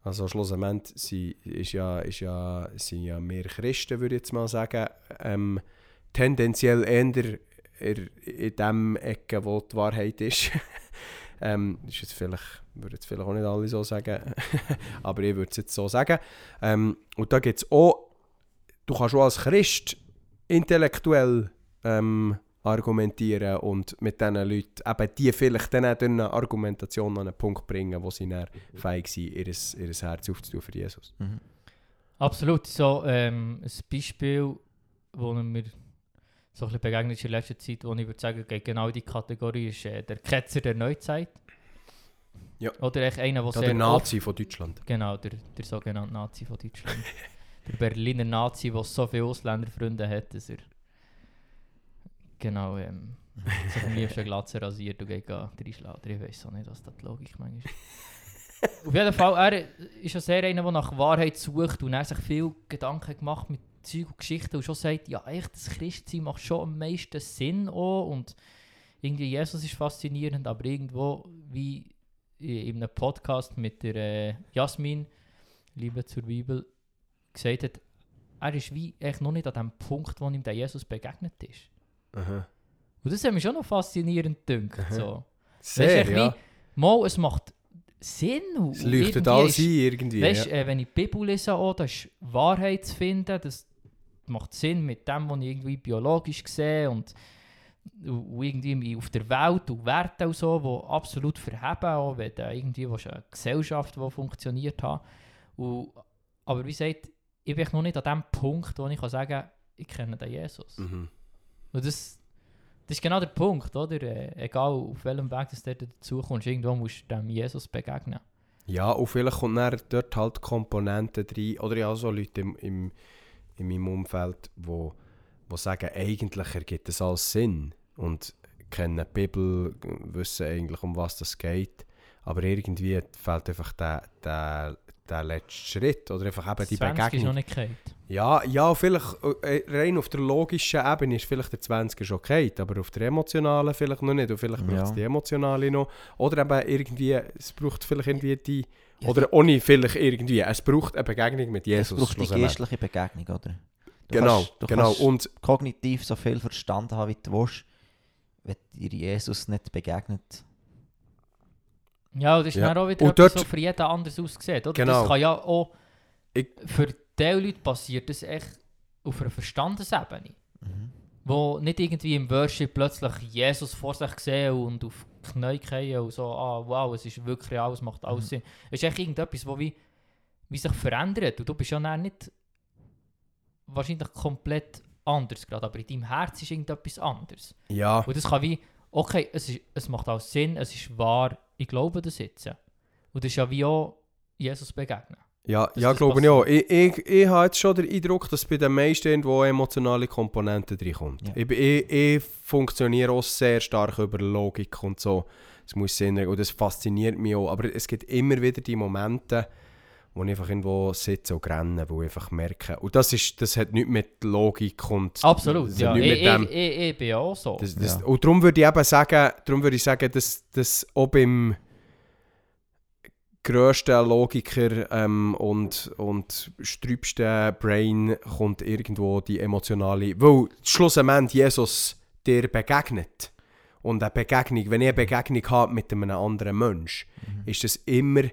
A: also schlussendlich sind, ist ja, ist ja, sind ja mehr Christen, würde ich jetzt mal sagen, ähm, tendenziell eher in, in dem Ecke, wo die Wahrheit ist. ähm, ist jetzt vielleicht, würde jetzt vielleicht auch nicht alle so sagen, aber ich würde es jetzt so sagen. Ähm, und da gibt es auch, du kannst auch als Christ intellektuell ähm, argumentieren und mit diesen Leuten eben die vielleicht dann durch eine Argumentation an einen Punkt bringen, wo sie dann fähig sind, ihr, ihr Herz aufzutun für Jesus.
B: Mhm.
C: Absolut. So ähm, ein Beispiel, wo mir so ein bisschen begegnet ist in letzter Zeit, wo ich würde sagen, geht genau die Kategorie ist äh, der Ketzer der Neuzeit.
A: Ja.
C: Oder echt einer, der
A: Ja, der Nazi von Deutschland.
C: Genau, der, der sogenannte Nazi von Deutschland. der Berliner Nazi, der so viele Ausländerfreunde hat, dass er genau ähm, sich am liebsten Glatze rasiert und geht reinschlagen. Ich weiß auch nicht, was da die Logik manchmal ist. Auf jeden Fall, er ist ja sehr einer, der nach Wahrheit sucht und er sich viel Gedanken gemacht mit Zeug und Geschichten und schon sagt, ja, echt, das Christsein macht schon am meisten Sinn auch und irgendwie Jesus ist faszinierend, aber irgendwo, wie in einem Podcast mit der äh, Jasmin, Liebe zur Bibel, gesagt hat, er ist wie echt noch nicht an dem Punkt, wo ihm der Jesus begegnet ist.
A: Aha.
C: Und das hat mich schon noch faszinierend gedacht. So.
A: Sehr,
C: Weisst du,
A: ja.
C: wie, mal, es macht Sinn.
A: Es leuchtet alles
C: ist-
A: ein irgendwie.
C: Weißt
A: ja.
C: äh, wenn ich die Bibel lese, auch, da ist Wahrheit zu finden, das macht Sinn mit dem, was ich irgendwie biologisch sehe und, und irgendwie auf der Welt und Werte und so, die absolut verheben, auch wenn du irgendwie eine Gesellschaft, die funktioniert hat. Und, aber wie gesagt, ich bin noch nicht an dem Punkt, wo ich kann sagen kann, ich kenne den Jesus.
A: Mhm.
C: Und das, das ist genau der Punkt, oder? Äh, egal auf welchem Weg dass du dazu kommst, irgendwo musst du dem Jesus begegnen.
A: Ja, und vielleicht kommt dann dort halt Komponenten rein. Oder ja, so Leute im, im, in meinem Umfeld, wo, wo sagen, eigentlich ergibt es alles Sinn. Und kennen die Bibel, wissen eigentlich, um was das geht. Aber irgendwie fehlt einfach der, der, der letzte Schritt. Oder einfach eben die
C: 20 ist noch
A: Begegnung.
C: nicht gehalten.
A: Ja, ja, vielleicht äh, rein auf der logischen Ebene ist vielleicht der 20 schon okay, aber auf der emotionalen vielleicht noch nicht. Und vielleicht braucht es
B: Ja.
A: die emotionale noch. Oder eben irgendwie, es braucht vielleicht irgendwie die.
B: Ja,
A: oder ohne vielleicht irgendwie. Es braucht eine Begegnung mit
B: Es
A: Jesus.
B: braucht die geistliche Begegnung, oder? Du
A: Genau,
B: kannst- du
A: genau.
B: kannst
A: Und
B: kognitiv so viel verstanden haben, wie du willst, wenn dir Jesus nicht begegnet.
C: Ja, das ist
A: Ja.
C: dann auch wieder
A: Und
C: etwas,
A: dort-
C: was für jeden anders aussieht. Oder?
A: Genau.
C: Das kann ja auch...
A: Ich-
C: für die Leute passiert das echt auf einer Verstandesebene.
B: Mhm.
C: Wo nicht irgendwie im Worship plötzlich Jesus vor sich sehen und auf Knie fallen und so, ah wow, es ist wirklich real, es macht alles
B: Mhm.
C: Sinn. Es ist echt irgendetwas, wo wie, wie sich verändert. Und du bist ja dann nicht wahrscheinlich komplett anders gerade, aber in deinem Herz ist irgendetwas anderes.
A: ja,
C: Und das kann wie, okay, es, ist, es macht auch Sinn, es ist wahr, ich glaube das jetzt. Und das ist ja wie auch Jesus begegnen.
A: Ja, ja glaube ich auch. Ich, ich, ich habe jetzt schon den Eindruck, dass bei den meisten irgendwo emotionale Komponenten drinkommt.
B: Ja.
A: Ich, ich, ich funktioniere auch sehr stark über Logik und so. Es muss Sinn. Und das fasziniert mich auch. Aber es gibt immer wieder die Momente, wo ich einfach irgendwo sitze und renne, wo ich einfach merke. Und das, ist, das hat nichts mit Logik und
C: Absolut, ja. Ich,
A: mit dem,
C: ich, ich, ich bin auch so.
A: Das, das,
B: Ja.
A: Und darum würde ich eben sagen, darum würde ich sagen, dass, dass auch beim grössten Logiker ähm, und, und sträubsten Brain kommt irgendwo die emotionale... Weil schlussendlich Jesus dir begegnet. Und eine Begegnung, wenn ich eine Begegnung habe mit einem anderen Mensch,
B: Mhm.
A: ist das immer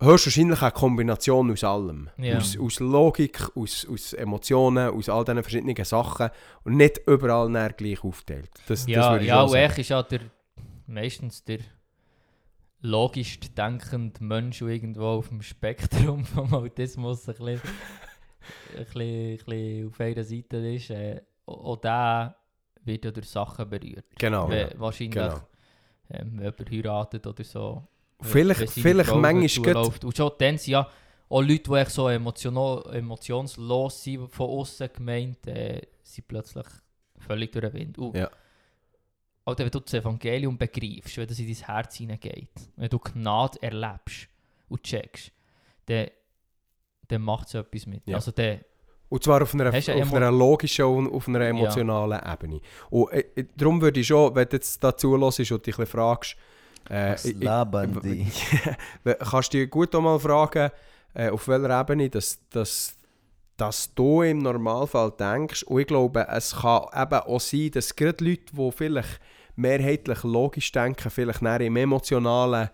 A: höchstwahrscheinlich eine Kombination aus allem.
C: Ja.
A: Aus, aus Logik, aus, aus Emotionen, aus all diesen verschiedenen Sachen und nicht überall gleich aufteilt. Das, das
C: ja,
A: ich
C: ja, und echt ist ja der, meistens der logisch denkende Mensch, der irgendwo auf dem Spektrum vom Autismus ein bisschen, ein bisschen, ein bisschen auf einer Seite ist. Äh, auch der wird ja durch Sachen berührt.
A: Genau. Ja.
C: Wahrscheinlich,
A: genau.
C: ähm, wenn jemand heiratet oder so. wenn-
A: Vielleicht- vielleicht manchmal
C: zuläuft. Und schon dann sind ja auch Leute, die so emotionslos sind, von außen gemeint, äh, sind plötzlich völlig durch den Wind. Und
A: Ja.
C: Alter, wenn du das Evangelium begreifst, wenn das in dein Herz hineingeht, wenn du Gnade erlebst und checkst, dann, dann macht es etwas mit.
A: Ja.
C: Also dann,
A: Und zwar auf einer, auf einer logischen und auf einer emotionalen Ebene. Und äh, äh, darum würde ich schon, wenn du jetzt dazu hörst und dich ein fragst, äh,
B: Was
A: ich- ich-
B: labern die?
A: kannst du dich gut auch mal fragen, äh, auf welcher Ebene dass, dass dass du im Normalfall denkst, und ich glaube, es kann eben auch sein, dass gerade Leute, die vielleicht mehrheitlich logisch denken, vielleicht näher im Emotionalen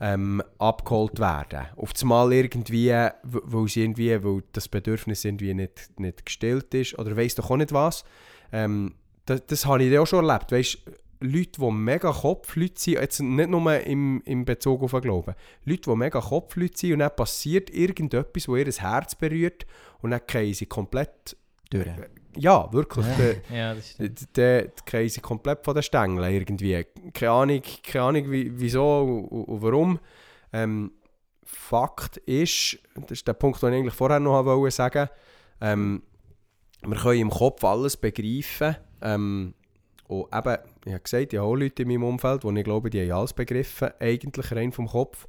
A: ähm, abgeholt werden. Auf einmal irgendwie, irgendwie, weil das Bedürfnis irgendwie nicht, nicht gestillt ist oder weiss doch auch nicht was. Ähm, das, das habe ich auch schon erlebt. Weißt, Leute, die mega Kopfleute sind, jetzt nicht nur im, im Bezug auf den Glauben, Leute, die mega Kopfleute sind und dann passiert irgendetwas, das ihr Herz berührt und dann gehen sie komplett,
B: Durch.
A: Ja, wirklich,
B: Ja.
A: der-
C: Ja, das stimmt.
A: dann gehen sie komplett von den Stängeln irgendwie. Keine Ahnung, keine Ahnung wie, wieso und, und warum. Ähm, Fakt ist, das ist der Punkt, den ich eigentlich vorher noch wollte sagen ähm, wir können im Kopf alles begreifen. Ähm, und eben, ich habe gesagt, ich habe auch Leute in meinem Umfeld, die ich glaube, die haben alles begriffen, eigentlich rein vom Kopf.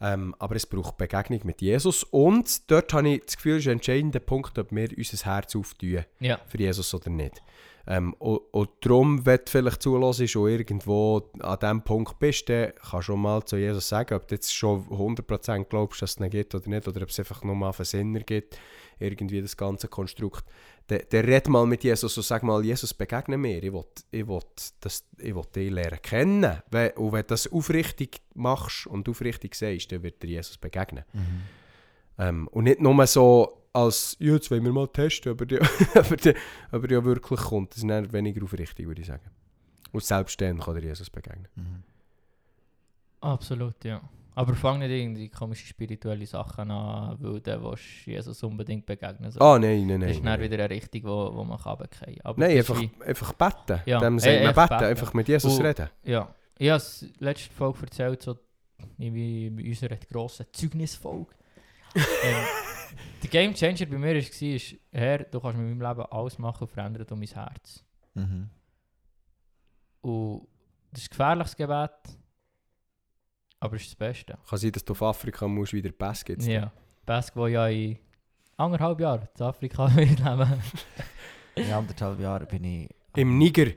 A: Ähm, aber es braucht Begegnung mit Jesus. Und dort habe ich das Gefühl, ist ein entscheidender Punkt, ob wir unser Herz auftun
C: Ja.
A: für Jesus oder nicht. Ähm, und, und darum, wenn du vielleicht zulässt und irgendwo an diesem Punkt bist, dann kannst du mal zu Jesus sagen, ob du jetzt schon 100% glaubst, dass es ihn gibt oder nicht, oder ob es einfach nur mal einen Sinn gibt, irgendwie das ganze Konstrukt. Dann, dann red mal mit Jesus und sag mal, Jesus, begegne mir, ich will, ich will, das, ich will dich lernen kennen. Und wenn du das aufrichtig machst und aufrichtig sagst, dann wird dir Jesus begegnen. Ähm, und nicht nur so als, ja, jetzt wollen wir mal testen, ob er, ob er ja wirklich kommt. Das ist dann weniger aufrichtig, würde ich sagen. Und selbst dann kann dir Jesus begegnen.
B: Mhm.
C: Absolut, ja. Aber fang nicht irgendwie komische spirituelle Sachen an, weil dann willst du Jesus unbedingt begegnen. So.
A: Ah, nein, nein, nein.
C: das ist dann wieder eine Richtung, wo, wo man kann runterfallen kann. Aber
A: nein einfach,
C: wie-
A: einfach beten.
C: Ja,
A: Dem
C: eh,
A: sagt man
C: einfach
A: beten.
C: beten.
A: Einfach mit Jesus
C: Und-
A: reden.
C: Ja, ich habe es letzte Folge erzählt, so irgendwie in unserer grossen Zeugnisfolge. ähm, der Game Changer bei mir war, ist, Herr, du kannst mit meinem Leben alles machen und verändern um mein Herz.
B: Mhm.
C: Und das ist ein gefährliches Gebet, aber es ist das Beste.
A: Kann sein, dass du auf Afrika musst, wieder Pass gibt.
C: Ja, Basketball ja in anderthalb Jahren in Afrika wird leben.
B: In anderthalb Jahren bin ich,
A: Im Niger.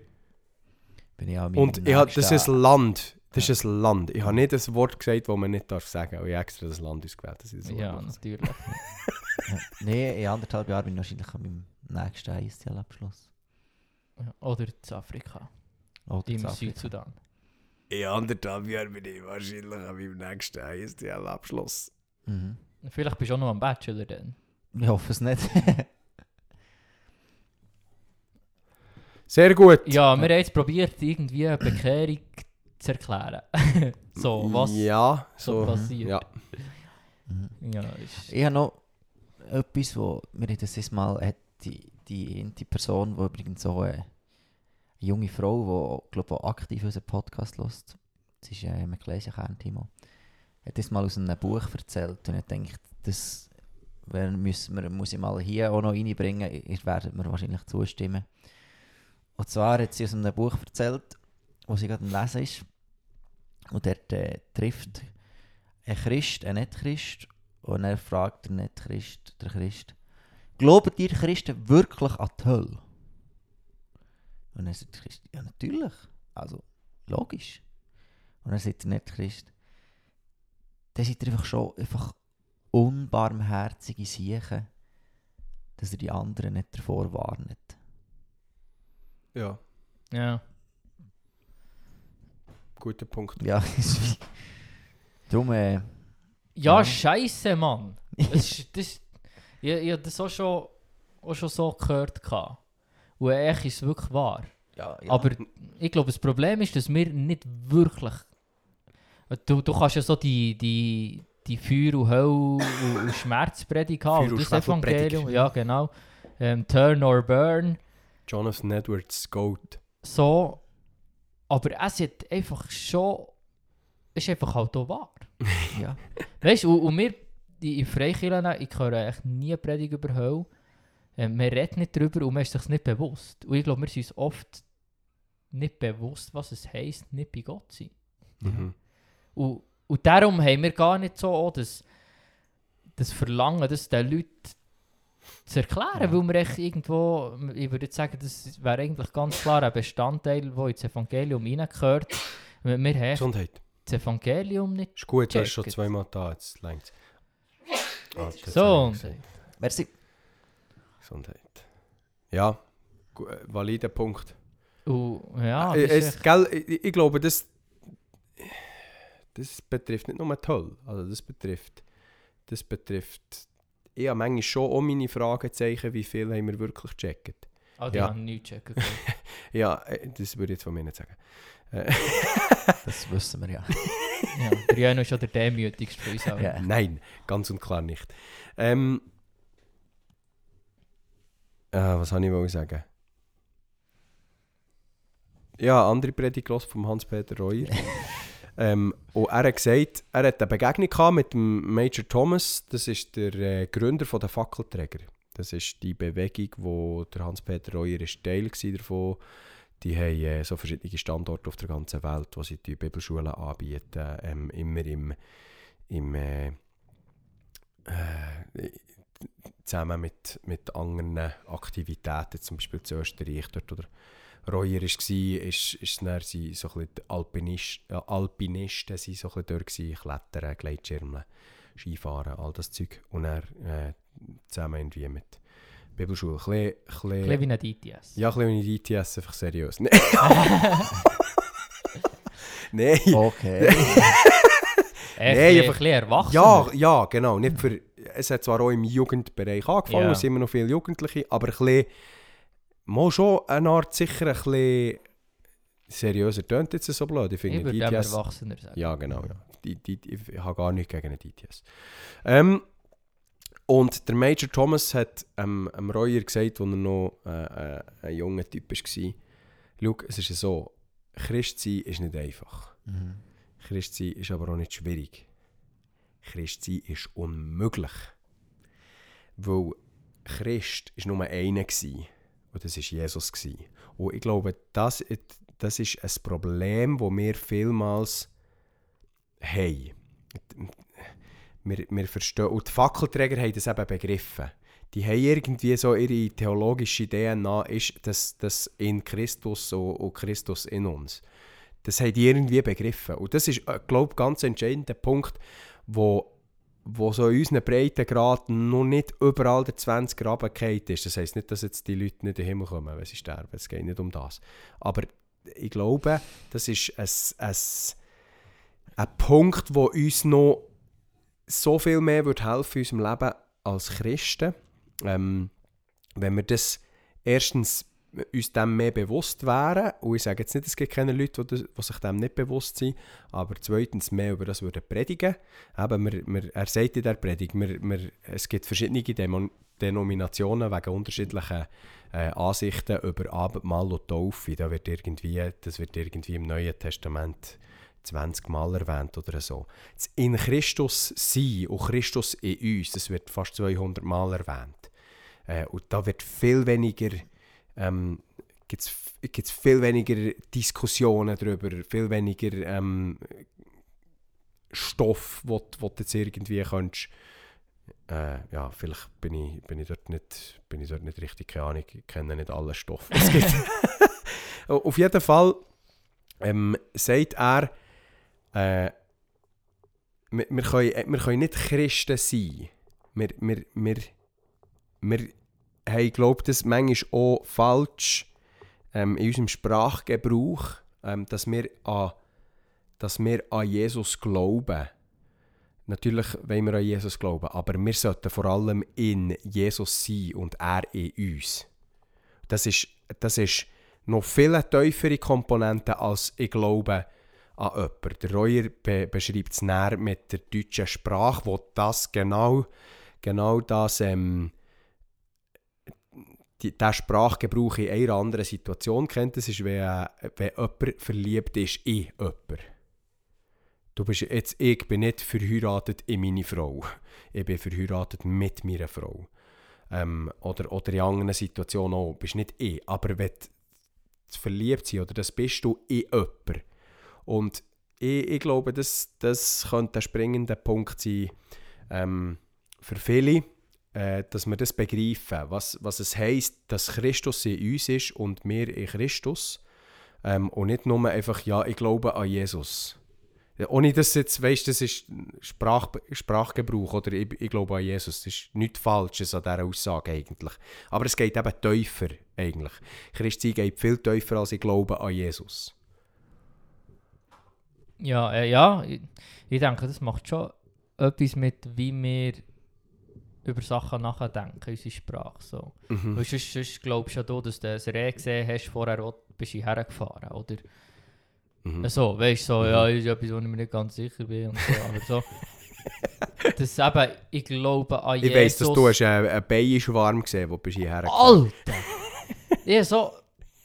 B: bin ich
A: Und ich hab, das ist ein Land. Das ist ein Land. Ich habe nicht ein Wort gesagt, das man nicht darf sagen darf. Ich habe extra das Land ausgewählt. Das Wort
C: Ja, natürlich.
B: Nein, in anderthalb Jahren bin ich wahrscheinlich an meinem nächsten ISTL-Abschluss.
C: Oder in Afrika,
B: Oder
C: im. Südsudan.
A: In anderthalb Jahren bin ich wahrscheinlich an meinem nächsten ISTL-Abschluss.
B: Mhm.
C: Vielleicht bist du auch noch am Bachelor dann.
B: Ich hoffe es nicht.
A: Sehr gut.
C: Ja, wir haben jetzt probiert, irgendwie eine Bekehrung zu erklären. so, was
A: Ja,
C: so
A: so.
C: passiert.
A: Ja.
B: Mhm.
C: Ja, ist,
B: Ich habe noch etwas, wo mir das Mal hat die, die, die Person, die übrigens so eine junge Frau, die glaube auch aktiv unseren Podcast hört, sie ist äh, im Kern Timo, hat das mal aus einem Buch erzählt und ich denke, das wenn müssen wir, muss ich mal hier auch noch reinbringen, ihr werdet mir wahrscheinlich zustimmen. Und zwar hat sie aus einem Buch erzählt, wo sie gerade am Lesen ist und dort äh, trifft ein Christ, ein Nicht-Christ und er fragt der Nicht-Christ, der Christ, glauben ihr Christen wirklich an die Hölle? Und dann sagt der Christ, ja natürlich, also logisch. Und dann sagt der Nicht-Christ, dann seid ihr einfach schon einfach unbarmherzige Siechen, dass ihr die anderen nicht davor warnet.
A: ja,
C: ja.
A: guter Punkt.
B: Ja, ist wie... Darum, äh,
C: ja,
B: Ja.
C: scheiße, Mann. Das, ist- das, ich, ich habe das auch schon, auch schon so gehört. gehabt. Und echt ist es wirklich wahr.
B: ja, ja.
C: Aber ich glaube, das Problem ist, dass wir nicht wirklich. Du, du kannst ja so die, die, die Feuer und Hölle und, und Schmerzpredigt haben. Das. Evangelium, ja genau. Ähm, Turn or Burn.
A: Jonathan Edwards, Goat.
C: So. Aber es hat einfach schon. Es ist einfach halt auch wahr.
B: ja.
C: Weißt du, und, und wir die in Freikirchen, ich höre eigentlich nie Predigt über Hölle. Ähm, man redet nicht darüber und man ist sich nicht bewusst. Und ich glaube, wir sind uns oft nicht bewusst, was es heisst, nicht bei Gott zu sein.
A: Mhm.
C: Und, und darum haben wir gar nicht so auch das, das Verlangen, das den Leuten zu erklären,
B: Ja.
C: weil wir echt irgendwo, ich würde jetzt sagen, das wäre eigentlich ganz klar ein Bestandteil, der ins Evangelium hineingehört. Wir wir haben
A: Gesundheit.
C: das Evangelium nicht
A: Ist gut, du hast schon zweimal da, jetzt längt Ah,
C: so.
B: Merci.
A: Gesundheit. Ja, äh, valider Punkt.
C: Und, ja,
A: Äh,
C: ist
A: es, gell, ich, ich glaube, das, das betrifft nicht nur Hölle. Also das betrifft, das betrifft ich habe manchmal schon auch meine Fragezeichen, wie viel haben wir wirklich gecheckt.
C: Ah, die
A: ja.
C: haben nichts checken
A: Ja, äh, das würde ich jetzt von mir nicht sagen. Äh,
B: Das wissen wir ja.
C: ja, der Jano ist schon der demütigste von uns allen.
B: Ja.
A: Nein, ganz und klar nicht. Ähm, äh, was soll ich sagen? Ja, andere Predigt vom Hans-Peter Reuer. ähm, und er hat gesagt, er hat eine Begegnung gehabt mit dem Major Thomas. Das ist der äh, Gründer von der Fackelträger. Das ist die Bewegung, wo der Hans-Peter Reuer ist Teil davon. Die haben äh, so verschiedene Standorte auf der ganzen Welt, wo sie die Bibelschulen anbieten. Ähm, immer im, im äh, äh, zusammen mit, mit anderen Aktivitäten, zum Beispiel zu Österreich, dort oder Reuer war, ist, ist, ist dann sie so ein Alpinist, äh, Alpinisten sind so ein bisschen gewesen, Klettern, Gleitschirmen, Skifahren, all das Zeug. Und er äh, zusammen irgendwie mit Bibelschule. Ein bisschen, ein
C: Ein wie ein DTS.
A: ja, ein bisschen wie die ITS, einfach seriös. Nein. Nein.
B: Okay.
C: Echt, ein bisschen-
A: einfach-
C: ein bisschen erwachsener.
A: Ja, ja, genau. Nicht für, es hat zwar auch im Jugendbereich angefangen,
C: Ja.
A: es sind immer noch viele Jugendliche, aber ein bisschen, mal schon eine Art sicher ein bisschen seriöser tönt jetzt so blöd. Ich finde
C: Ich dem
A: ITS...
C: erwachsener sagen.
A: Ja, genau. Ja. Die, die, ich habe gar nichts gegen die ITS. Ähm, und der Major Thomas hat ähm, dem Reuer gesagt, als er noch äh, äh, ein junger Typ war, schau, es ist ja so, Christ sein ist nicht einfach.
B: Mhm.
A: Christ sein ist aber auch nicht schwierig. Christ sein ist unmöglich. Weil Christ war nur einer und das war Jesus. Und ich glaube, das, das ist ein Problem, das wir vielmals haben. Wir, wir verstehen, und die Fackelträger haben das eben begriffen. Die haben irgendwie so ihre theologische DNA, ist das, das in Christus und, Christus in uns. Das haben die irgendwie begriffen. Und das ist, äh, glaube ich, ganz entscheidender Punkt, wo, wo so in unseren Breitengraden noch nicht überall der 20 runtergefallen ist. Das heisst nicht, dass jetzt die Leute nicht in den Himmel kommen, wenn sie sterben. Es geht nicht um das. Aber ich glaube, das ist ein, ein, ein Punkt, wo uns noch so viel mehr wird helfen in unserem Leben als Christen. Ähm, wenn wir das erstens uns dem mehr bewusst wären, und ich sage jetzt nicht, es gibt keine Leute, die, sich dem nicht bewusst sind, aber zweitens mehr über das würden predigen. Eben, wir, wir, er sagt in der Predigt, wir, wir, es gibt verschiedene Demo, Denominationen wegen unterschiedlichen äh, Ansichten über Abendmahl und Taufe. Da wird irgendwie, das wird irgendwie im Neuen Testament 20 Mal erwähnt oder so. Das in Christus sein und Christus in uns, das wird fast 200 Mal erwähnt. Äh, und da wird viel weniger, ähm, gibt es viel weniger Diskussionen darüber, viel weniger ähm, Stoff, wo, wo du jetzt irgendwie kannst, äh, ja, vielleicht bin ich, bin, ich dort nicht, bin ich dort nicht richtig, keine Ahnung, ich kenne nicht alle Stoffe, es gibt. Auf jeden Fall ähm, sagt er, äh, wir, wir, können, wir können nicht Christen sein. Wir, wir, wir, wir haben, glaube das manchmal auch falsch ähm, in unserem Sprachgebrauch, ähm, dass, wir an, dass wir an Jesus glauben. Natürlich wollen wir an Jesus glauben, aber wir sollten vor allem in Jesus sein und er in uns. Das ist, das ist noch viel tiefere Komponente als ich glaube an jemanden. Der Reuer be beschreibt es näher mit der deutschen Sprache, wo das genau, genau das, ähm, die, der Sprachgebrauch in einer anderen Situation kennt. Das ist, wenn, wenn jemand verliebt ist in jemanden. Du bist jetzt, ich bin nicht verheiratet in meine Frau. Ich bin verheiratet mit meiner Frau. Ähm, oder, oder in anderen Situationen auch. Du bist nicht ich. Aber wenn du verliebt sein oder das bist du in jemanden. Und ich, ich glaube, das, das könnte ein springender Punkt sein ähm, für viele, äh, dass wir das begreifen, was, was es heisst, dass Christus in uns ist und wir in Christus. Ähm, und nicht nur einfach, ja, ich glaube an Jesus. Ohne dass jetzt, weißt, das ist Sprach, Sprachgebrauch oder ich, ich glaube an Jesus. Das ist nichts Falsches an dieser Aussage eigentlich. Aber es geht eben tiefer eigentlich. Christi geht viel tiefer als ich glaube an Jesus.
C: Ja, äh, ja ich, ich denke, das macht schon etwas mit, wie wir über Sachen nachdenken, unsere Sprache. So.
A: Mhm.
C: Weil sonst, sonst glaubst du ja, du, dass du ein Reh gesehen hast, vorher wo- bist du hergefahren, oder?
A: Mhm.
C: So, weißt du, so,
A: Mhm.
C: ja, ist etwas, wo ich mir nicht ganz sicher bin und so, aber so. das eben, ich glaube an
A: Ich
C: Jesus.
A: weiss, dass du hast einen, einen Bienenschwarm gesehen wo du bist hierher
C: Alter! ich so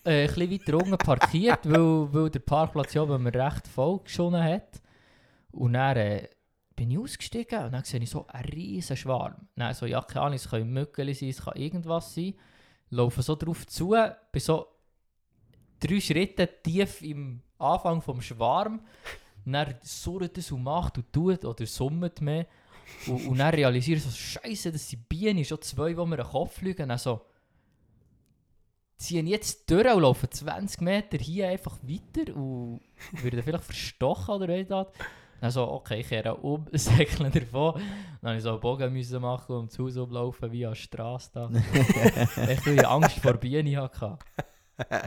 C: äh, ein bisschen weiter unten parkiert, weil, weil der Parkplatz ja oben mir recht voll geschonnen hat. Und dann äh, bin ich ausgestiegen und dann sehe ich so einen riesen Schwarm. Dann so, ja, keine Ahnung, es können Mücken sein, es kann irgendwas sein. Laufe so drauf zu, bin so drei Schritte tief im Anfang vom Schwarm. Und dann surrt es und macht und tut oder summt mehr. Und, und dann realisiere ich so, Scheiße, das sind Bienen, schon zwei, die mir den Kopf fliegen. Und dann so, ziehen jetzt durch und laufen 20 Meter hier einfach weiter und würden vielleicht verstochen oder etwas. Dann so, okay, ich kehre um, säckle davon. Dann musste ich so einen Bogen müssen machen und zu Haus umlaufen wie an der Straße da. Echt, weil ich Angst vor Bienen hatte. Das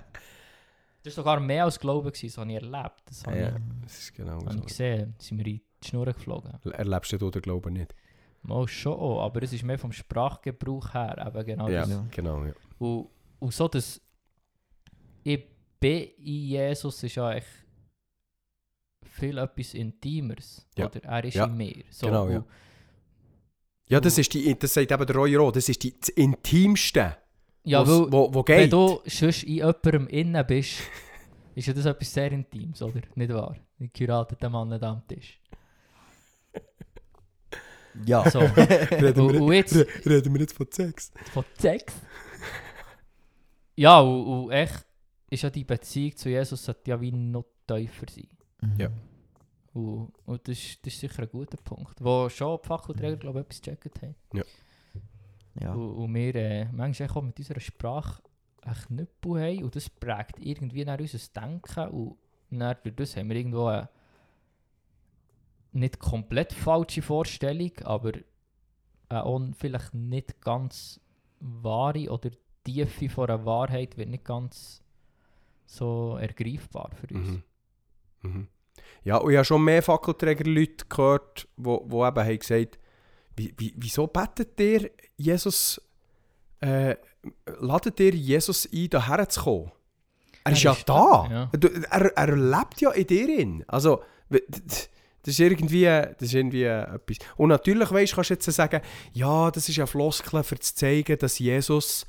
C: war sogar mehr als Glauben, gewesen, das habe ich erlebt. Das habe
A: Ja,
C: ich,
A: das ist genau
C: habe ich
A: so.
C: gesehen. Da sind wir in die Schnur geflogen.
A: Erlebst du den Glauben nicht?
C: Mal schon aber es ist mehr vom Sprachgebrauch her. Eben genau
A: ja,
C: das.
A: Genau. Ja.
C: Und, und so das Ich bin in Jesus ist ja echt viel etwas Intimeres.
A: Ja.
C: Oder er ist
A: Ja.
C: in mir. So,
A: Genau, ja. ja, das ist die, das sagt eben der Roy Roh, das ist die, das Intimste,
C: Ja, weil,
A: wo, wo
C: wenn
A: geht.
C: du sonst in jemandem innen bist, ist ja das etwas sehr Intimes, oder? Nicht wahr? Ein geheirateter Mann nicht am Tisch.
B: Ja.
C: So.
A: Reden
C: und,
A: wir-
C: und jetzt
A: Re- Reden wir jetzt von Sex?
C: von Sex. Ja, und, und echt ist ja die Beziehung zu Jesus sollte ja wie noch tiefer sein.
B: Mhm.
A: Ja.
C: Und, und das, ist, das ist sicher ein guter Punkt, wo schon die Fakulträger, glaube ich, etwas gecheckt haben.
B: Ja.
C: Und, und wir äh, manchmal auch mit unserer Sprache einen Knüppel haben und das prägt irgendwie nach unser Denken und dann durch das haben wir irgendwo eine nicht komplett falsche Vorstellung, aber eine auch vielleicht nicht ganz wahre oder Tiefe von einer Wahrheit wird nicht ganz so ergreifbar für uns.
A: Mhm. Mhm. Ja, und ich habe schon mehr Fackelträger-Leute gehört, die wo, wo eben haben gesagt wie, wieso betet ihr Jesus, äh, ladet ihr Jesus ein, hierher zu kommen? Er ist
C: Er
A: ja
C: ist
A: da.
C: da, ja.
A: Er, er lebt ja in dir. in. Also, das ist irgendwie, das ist irgendwie etwas. Und natürlich weißt, kannst du jetzt sagen, ja, das ist ja Floskeln, um zu zeigen, dass Jesus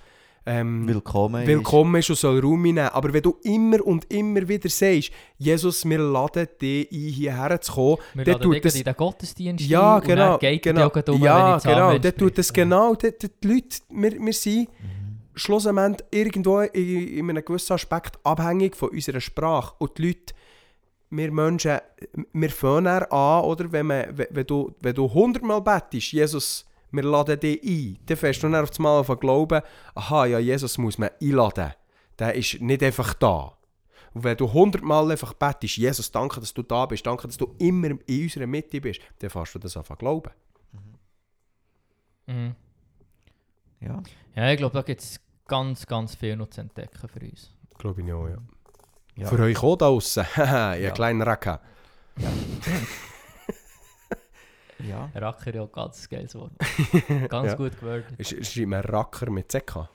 A: ähm,
B: Willkommen. ist-
A: willkommen ist und soll Raum nehmen. Aber wenn du immer und immer wieder sagst, Jesus, wir laden dich ein, hierher zu kommen,
C: Wir
A: dann tut das...
C: in den Gottesdienst
A: Ja,
C: ein und
A: genau,
C: dann geht
A: genau.
C: ja um,
A: ja,
C: wenn ich
A: genau. Dann tut das genau, die, die, die Leute, wir, wir sind
B: Mhm.
A: schlussendlich irgendwo in, in einem gewissen Aspekt abhängig von unserer Sprache. Und die Leute, wir Menschen, wir fangen dann an, oder, wenn, man, wenn, wenn du, wenn du hundertmal bettest, Jesus, wir laden dich ein, dann fährst du dann auf einmal glauben, aha, ja, Jesus muss man einladen. Der ist nicht einfach da. Und wenn du hundertmal einfach bettest, Jesus, danke, dass du da bist, danke, dass du immer in unserer Mitte bist, dann fährst du das einfach glauben.
C: Mhm.
B: Ja.
C: Ja, ich glaube, da gibt es ganz, ganz viel noch zu entdecken für uns.
A: Glaube ich auch, ja.
B: Ja.
A: Für euch auch da haha, ihr
B: Ja.
A: kleinen Racker.
B: ja.
C: Racker ja ganz geiles Wort. Ganz
A: Ja.
C: gut gewordet.
A: Sch- Schreibt man Racker mit ZK?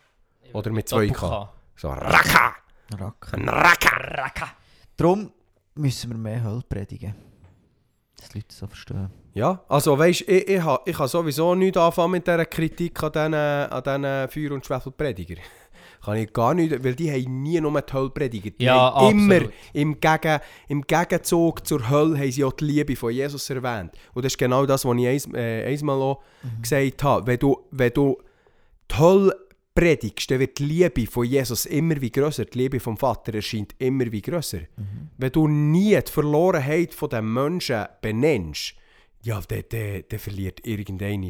A: Oder mit zwei K?
C: Doppel-K.
A: So, Racker!
B: Rack.
A: Ein Racker!
B: Darum müssen wir mehr Hölle predigen. Dass die Leute das so verstehen.
A: Ja, also weisst ich, ich, ha- ich kann sowieso nichts anfangen mit dieser Kritik an diesen, an diesen Feuer- und Schwefelprediger. Kann ich gar nicht, weil die haben nie nur die Hölle predigt. Die
C: Ja,
A: haben immer im, Gegen, im Gegenzug zur Hölle haben sie auch die Liebe von Jesus erwähnt. Und das ist genau das, was ich eins, äh, einmal auch gesagt habe. Wenn du, wenn du die Hölle predigst, dann wird die Liebe von Jesus immer wie grösser. Die Liebe vom Vater erscheint immer wie grösser. Wenn du nie die Verlorenheit von den Menschen benennst, ja, dann, dann, dann verliert irgendein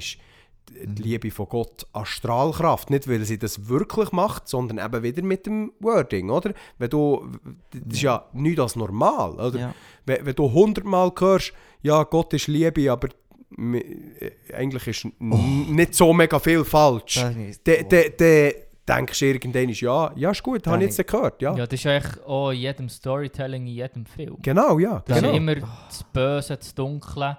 A: die Liebe von Gott an Strahlkraft. Nicht, weil sie das wirklich macht, sondern eben wieder mit dem Wording, oder? Wenn du, das ist ja nichts als normal, oder?
B: Ja.
A: Wenn, wenn du hundertmal hörst, ja, Gott ist Liebe, aber äh, eigentlich ist n- nicht so mega viel falsch.
B: Das
A: Dann denkst du irgendwann, ja, ja, ist gut, habe ich jetzt gehört, ja.
C: Ja, das ist eigentlich auch in jedem Storytelling, in jedem Film.
A: Genau, ja.
C: Das
A: genau.
C: ist immer das Böse, das Dunkle,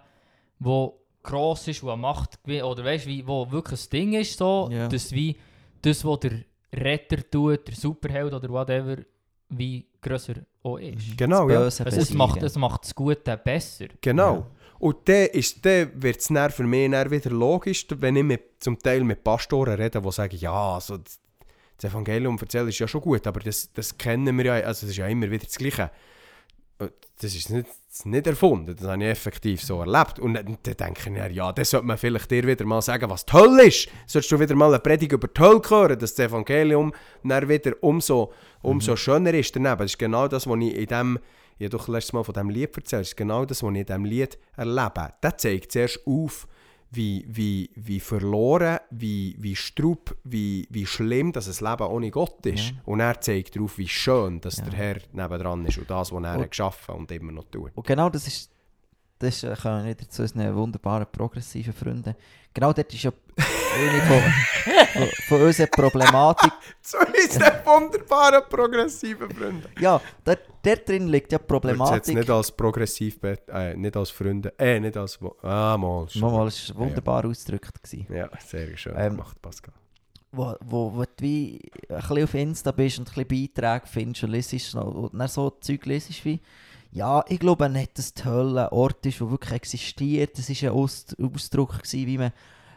C: wo gross ist, wo Macht gewinnt, oder weißt wie, wo wirklich ein Ding ist, so,
B: Ja.
C: dass wie das, was der Retter tut, der Superheld oder whatever, wie grösser auch ist.
A: Genau, ja.
B: Böse
C: Also es,
B: besiegen.
C: macht, es macht das Gute besser.
A: Genau.
B: Ja.
A: Und dann, ist- dann wird es für mich wieder logisch, wenn ich mit, zum Teil mit Pastoren rede, die sagen, ja, also das, Evangelium erzählen ist ja schon gut, aber das, das kennen wir ja, also das ist ja immer wieder das Gleiche. Und Das ist nicht, das nicht erfunden, das habe ich effektiv so erlebt. Und dann, dann denke ich, mir, ja, dann sollte man vielleicht dir wieder mal sagen, was die Hölle ist. Solltest du wieder mal eine Predigt über die Hölle hören, dass das Evangelium dann wieder umso, umso schöner ist daneben. Das ist genau das, was ich in dem, ich habe doch letztes Mal von diesem Lied erzählt, das ist genau das, was ich in diesem Lied erlebe. Das zeigt zuerst auf, wie, wie, wie verloren, wie, wie straub, wie, wie schlimm dass ein Leben ohne Gott ist.
B: Ja.
A: Und er zeigt darauf, wie schön dass
B: Ja.
A: der Herr nebendran ist und das, was er
B: Und-
A: hat geschaffen und immer noch tut.
B: Und genau das ist, das ist, äh, kommen wieder zu unseren wunderbaren progressiven Freunden. Genau dort ist ja eine von, von, von unserer Problematik.
A: So ist der wunderbare progressive Freunde.
B: Ja, dort, dort drin liegt ja die
A: Ich jetzt
B: Problematik.
A: nicht als progressiv, äh, nicht als Freunde, äh, nicht als, ah, mal. schon.
B: Mal, war wunderbar ausgedrückt. Gewesen.
A: Ja, sehr schön
B: Ähm,
A: gemacht, Pascal.
B: Wo, wo, wo du wie ein bisschen auf Insta bist und ein bisschen Beiträge findest und liest und dann so Zeug liest wie ja, ich glaube nicht, dass die Hölle ein Ort ist, der wirklich existiert. Das war ein Aus Ausdruck, gewesen, wie man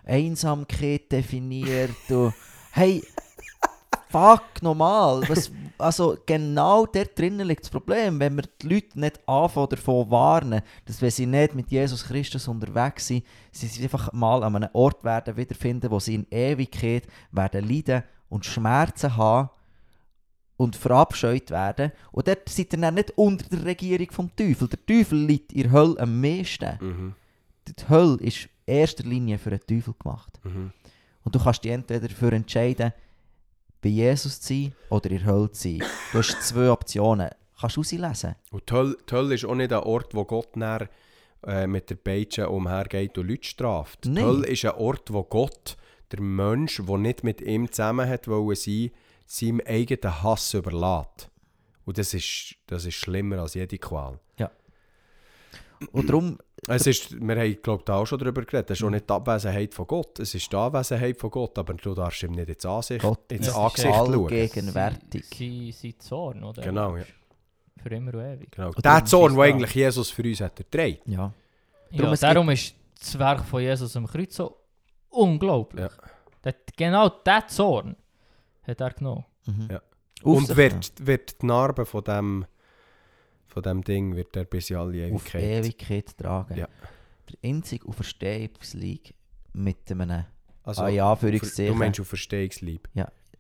B: Einsamkeit definiert. und, hey, fuck, normal. Was, also genau dort drinnen liegt das Problem. Wenn wir die Leute nicht anfangen davon warnen, dass wenn sie nicht mit Jesus Christus unterwegs sind, sie sich einfach mal an einem Ort werden wiederfinden, wo sie in Ewigkeit werden leiden und Schmerzen haben und verabscheut werden. Und dort seid ihr dann nicht unter der Regierung vom Teufel. Der Teufel liegt in der Hölle am meisten.
A: Mhm.
B: Die Hölle ist in erster Linie für den Teufel gemacht.
A: Mhm.
B: Und du kannst dich entweder dafür entscheiden, bei Jesus zu sein oder in der Hölle zu sein. Du hast zwei Optionen. Kannst du rauslesen.
A: Und die Hölle, die Hölle ist auch nicht ein Ort, wo Gott äh, mit der Peitsche umhergeht und Leute straft. Die
B: Nein.
A: Hölle ist ein Ort, wo Gott, der Mensch, der nicht mit ihm zusammen hat wollen sein, seinem eigenen Hass überlässt. Und das ist, das ist schlimmer als jede Qual.
B: Und darum,
A: Es ist, wir haben, glaube ich, da auch schon darüber geredet. Das ist auch nicht die Abwesenheit von Gott. Es ist die Anwesenheit von Gott, aber du darfst ihm nicht ins Ansicht,
B: Gott
A: ins
C: ist
A: Angesicht schauen.
B: allgegenwärtig.
C: Sein, sein Zorn, oder?
A: Genau, ja.
C: Für immer und ewig.
A: Genau.
B: Und
A: Der Zorn,
C: ist
A: den
C: es
A: eigentlich Jesus für uns hat erträgt.
B: Ja.
C: Ja,
B: Darum, es
C: darum ist das Werk von Jesus am Kreuz so unglaublich.
A: Ja.
C: Genau diesen Zorn hat er genommen.
B: Mhm.
A: Ja. Und wird, wird die Narbe von dem, von dem Ding wird er bis in alle
B: auf
A: Ewigkeit.
B: Ewigkeit tragen.
A: Ja.
B: Der einzige Auferstehungslieg mit einem,
A: Also,
B: ah,
A: du
B: Anführungszeichen,
A: meinst auf Verstehungslieb.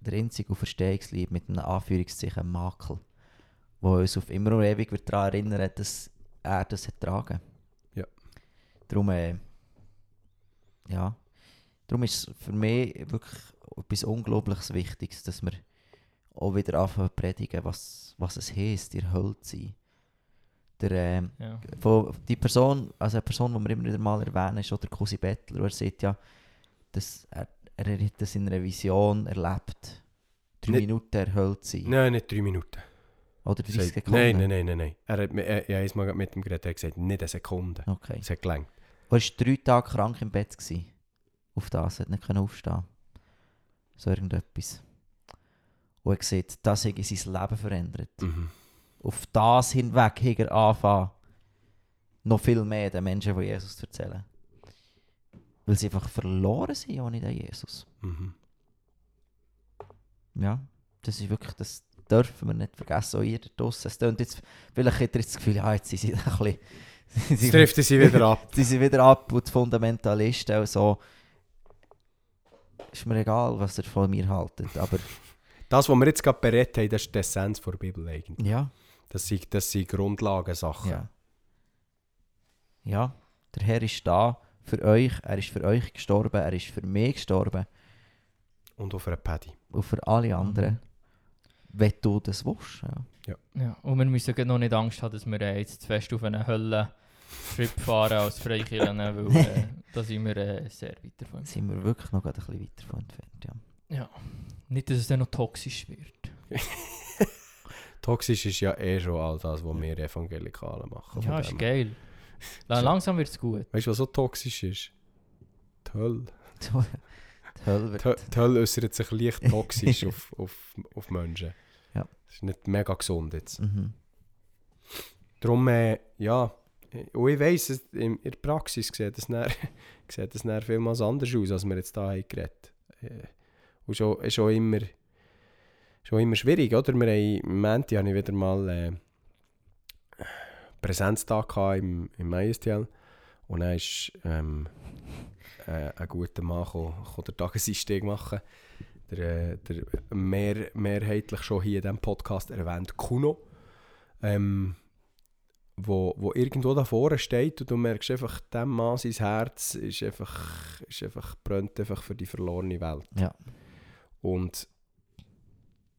B: der einzige Auferstehungslieb mit einem Anführungszeichen Makel, wo uns auf immer und ewig wird daran erinnern, dass er das hat tragen.
A: Ja.
B: Darum, äh, ja, darum ist es für mich wirklich etwas Unglaubliches Wichtiges, dass wir auch wieder anfangen zu predigen, was, was es heisst, ihr Hölle zu sein. Der, äh,
C: Ja.
B: von die Person, also eine Person, die wir immer wieder mal erwähnen, ist auch der Cousin Bettler. Er sagt ja, dass er, er hat das in einer Vision erlebt. Drei
A: Nicht-
B: Minuten erhöht sein.
A: Nein, nicht drei Minuten.
B: Oder 30
A: Sagt-
B: Sekunden.
A: Nein, nein, nein, nein, nein. Er hat, mir- er, ich habe einmal mit ihm geredet, er hat gesagt, nicht eine Sekunde.
B: Okay.
A: Es hat gelangt.
B: Er war drei Tage krank im Bett. Gewesen. Auf das, er hat nicht können aufstehen. So irgendetwas. Und er sieht, das hat sein Leben verändert.
A: Mhm.
B: Auf das hinweg hat er anfangen, noch viel mehr den Menschen von Jesus zu erzählen. Weil sie einfach verloren sind ohne den Jesus.
A: Mhm.
B: Ja, das ist wirklich, das dürfen wir nicht vergessen. Auch ihr da draussen. Es tönt jetzt, vielleicht habt ihr jetzt das Gefühl, ja, jetzt sind sie ein bisschen...
A: Jetzt trifft er sie wieder ab.
B: sie sind wieder ab und die Fundamentalisten und so. Ist mir egal, was ihr von mir haltet, aber
A: Das, was wir jetzt gerade berät haben, das ist die Essenz der Bibel eigentlich.
B: ja,
A: Das sind, das sind Grundlagensachen.
B: ja. Ja, der Herr ist da, für euch, er ist für euch gestorben, er ist für mich gestorben
A: Und auf einer Paddy.
B: und für alle anderen. Wenn du das willst. Ja.
C: Ja, und wir müssen noch nicht Angst haben, dass wir jetzt zu fest auf eine Hölle Trip fahren als Freikirchen, weil äh, da sind wir äh, sehr weit davon.
B: Da sind wir wirklich noch gerade ein bisschen weiter von entfernt. Ja.
C: Ja. Nicht, dass es dann noch toxisch wird.
A: Toxisch ist ja eh schon all das, was wir Evangelikalen machen.
C: Ja, ist geil. La- Langsam wird es gut.
A: Weißt du, was so toxisch ist? Die Hölle.
B: Die Hölle wird...
A: Die, die Hölle äußert sich leicht toxisch auf, auf, auf Menschen.
B: Ja.
A: Das ist nicht mega gesund jetzt.
B: Mhm.
A: Darum, äh, ja, und ich weiss, es- in, der Praxis sieht das, dann, sieht das dann vielmals anders aus, als wir jetzt hier haben geredet äh, Und schon, schon immer, schon immer schwierig, oder? Wir haben, im Moment habe ich wieder mal äh, Präsenztag im, im ISTL und dann ist ähm, äh, ein guter Mann gekommen, den Tageseinstieg machen. Der, äh, der mehr, mehrheitlich schon hier in diesem Podcast erwähnt Kuno. Ähm, wo, wo irgendwo da vorne steht und du merkst einfach, dem Mann, sein Herz ist einfach, ist einfach, brennt einfach für die verlorene Welt.
B: Ja.
A: Und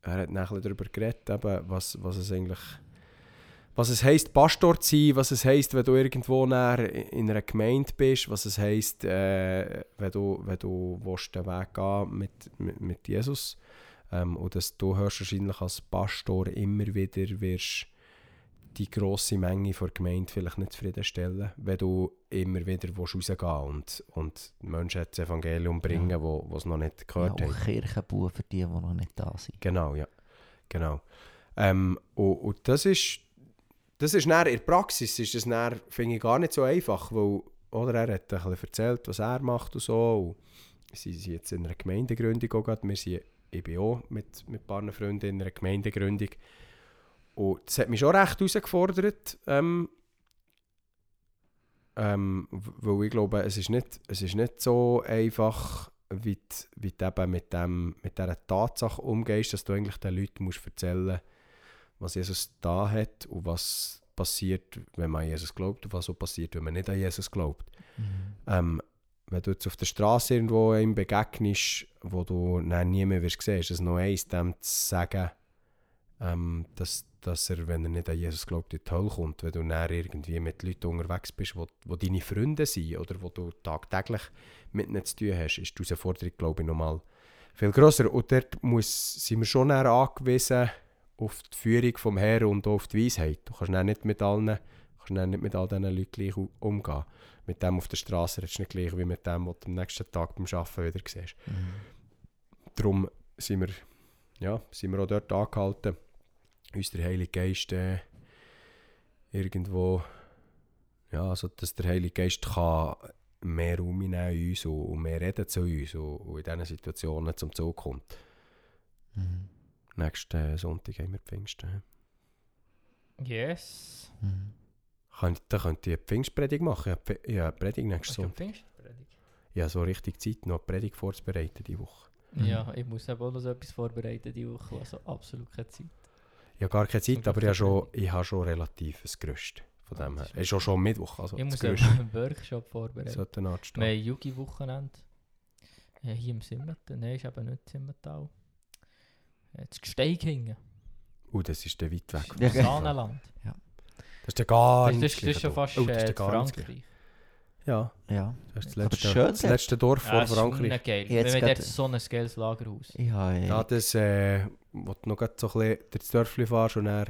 A: er hat nachher darüber geredet, eben, was, was es eigentlich was es heisst, Pastor zu sein, was es heisst, wenn du irgendwo näher in einer Gemeinde bist, was es heisst, äh, wenn du, wenn du willst den Weg gehen mit, mit, mit Jesus. Ähm, und dass du hörst wahrscheinlich als Pastor immer wieder wirst die grosse Menge der Gemeinde vielleicht nicht zufriedenstellen, wenn du immer wieder rausgehen und, und Menschen das Evangelium bringen,
B: Ja.
A: wo, wo es noch nicht
B: Ja,
A: gehört haben.
B: auch Kirchenbauer für die, die noch nicht da sind.
A: Genau, ja. Genau. Ähm, und, und das ist, das ist dann, in der Praxis ist das dann, finde ich, gar nicht so einfach, weil, oder er hat ein bisschen erzählt, was er macht und so. Und sie sind jetzt in einer Gemeindegründung auch gerade. Wir sind, ich bin auch mit, mit ein paar Freunden in einer Gemeindegründung. Und das hat mich schon recht herausgefordert, ähm, ähm, weil ich glaube, es ist nicht, es ist nicht so einfach, wie, du- wie du eben mit, dem, mit dieser Tatsache umgehst, dass du eigentlich den Leuten musst erzählen was Jesus da hat und was passiert, wenn man an Jesus glaubt und was so passiert, wenn man nicht an Jesus glaubt. Ähm, wenn du jetzt auf der Straße irgendwo ihm begegnest, wo du dann nie mehr wirst sehen, ist es noch eins, dem zu sagen, ähm, dass, dass er, wenn er nicht an Jesus glaubt, in die Hölle kommt. Wenn du dann irgendwie mit Leuten unterwegs bist, wo, wo deine Freunde sind oder wo du tagtäglich mit ihnen zu tun hast, ist die Herausforderung, glaube ich, nochmal viel grösser. Und dort muss, sind wir schon eher angewiesen auf die Führung vom Herrn und auf die Weisheit. Du kannst dann nicht mit allen, kannst dann nicht mit all diesen Leuten gleich umgehen. Mit dem auf der Straße redest du nicht gleich wie mit dem, was du am nächsten Tag beim Arbeiten wieder siehst.
B: Mhm.
A: Darum sind wir, ja, sind wir auch dort angehalten, uns der Heilige Geist äh, irgendwo, ja, also dass der Heilige Geist kann mehr Raum in uns und, und mehr reden zu uns und, und in diesen Situationen zum Zug kommt.
B: Mhm.
A: Nächsten Sonntag haben wir Pfingsten.
C: Yes.
B: Mhm.
A: Kann da könnte ich eine Pfingstpredigt machen. Eine Predigt nächsten Sonntag.
C: Pfingstpredigt?
A: Ich habe so richtig Zeit, noch eine Predigt vorzubereiten diese Woche.
B: Mhm.
C: Ja, ich muss eben auch noch so etwas vorbereiten die Woche, also absolut keine Zeit.
A: Ich habe gar keine Zeit, aber ich habe, schon, ich habe schon relativ ein Gerüst. Von dem her.
C: das ist
A: Es ist auch schon Mittwoch, also
C: ich
A: das
C: muss einen Workshop vorbereiten.
A: sollte
C: Wir
A: anstehen.
C: haben Yugi-Wochenende. Ja, hier im Simmental. Nein, ist eben nicht Simmental. Das Gesteig hingen.
A: Uh, das ist der weit weg.
B: Ja, gell.
C: Saanenland.
A: Das ist der gar
C: Das,
A: nicht
C: das, das ist schon fast
A: oh, das ist der gar
C: Frankreich.
A: Ja,
B: Ja.
A: das ist das letzte,
B: schön
A: das letzte Dorf
C: Ja,
A: vor
C: das ist
A: Frankreich.
C: geil.
B: Jetzt
C: Wenn wir
B: grad-
C: dort so ein geiles Lagerhaus.
B: Ich habe
A: Ja,
B: äh,
A: das, äh, wo du noch so ein bisschen durchs Dörfli fährst und dann...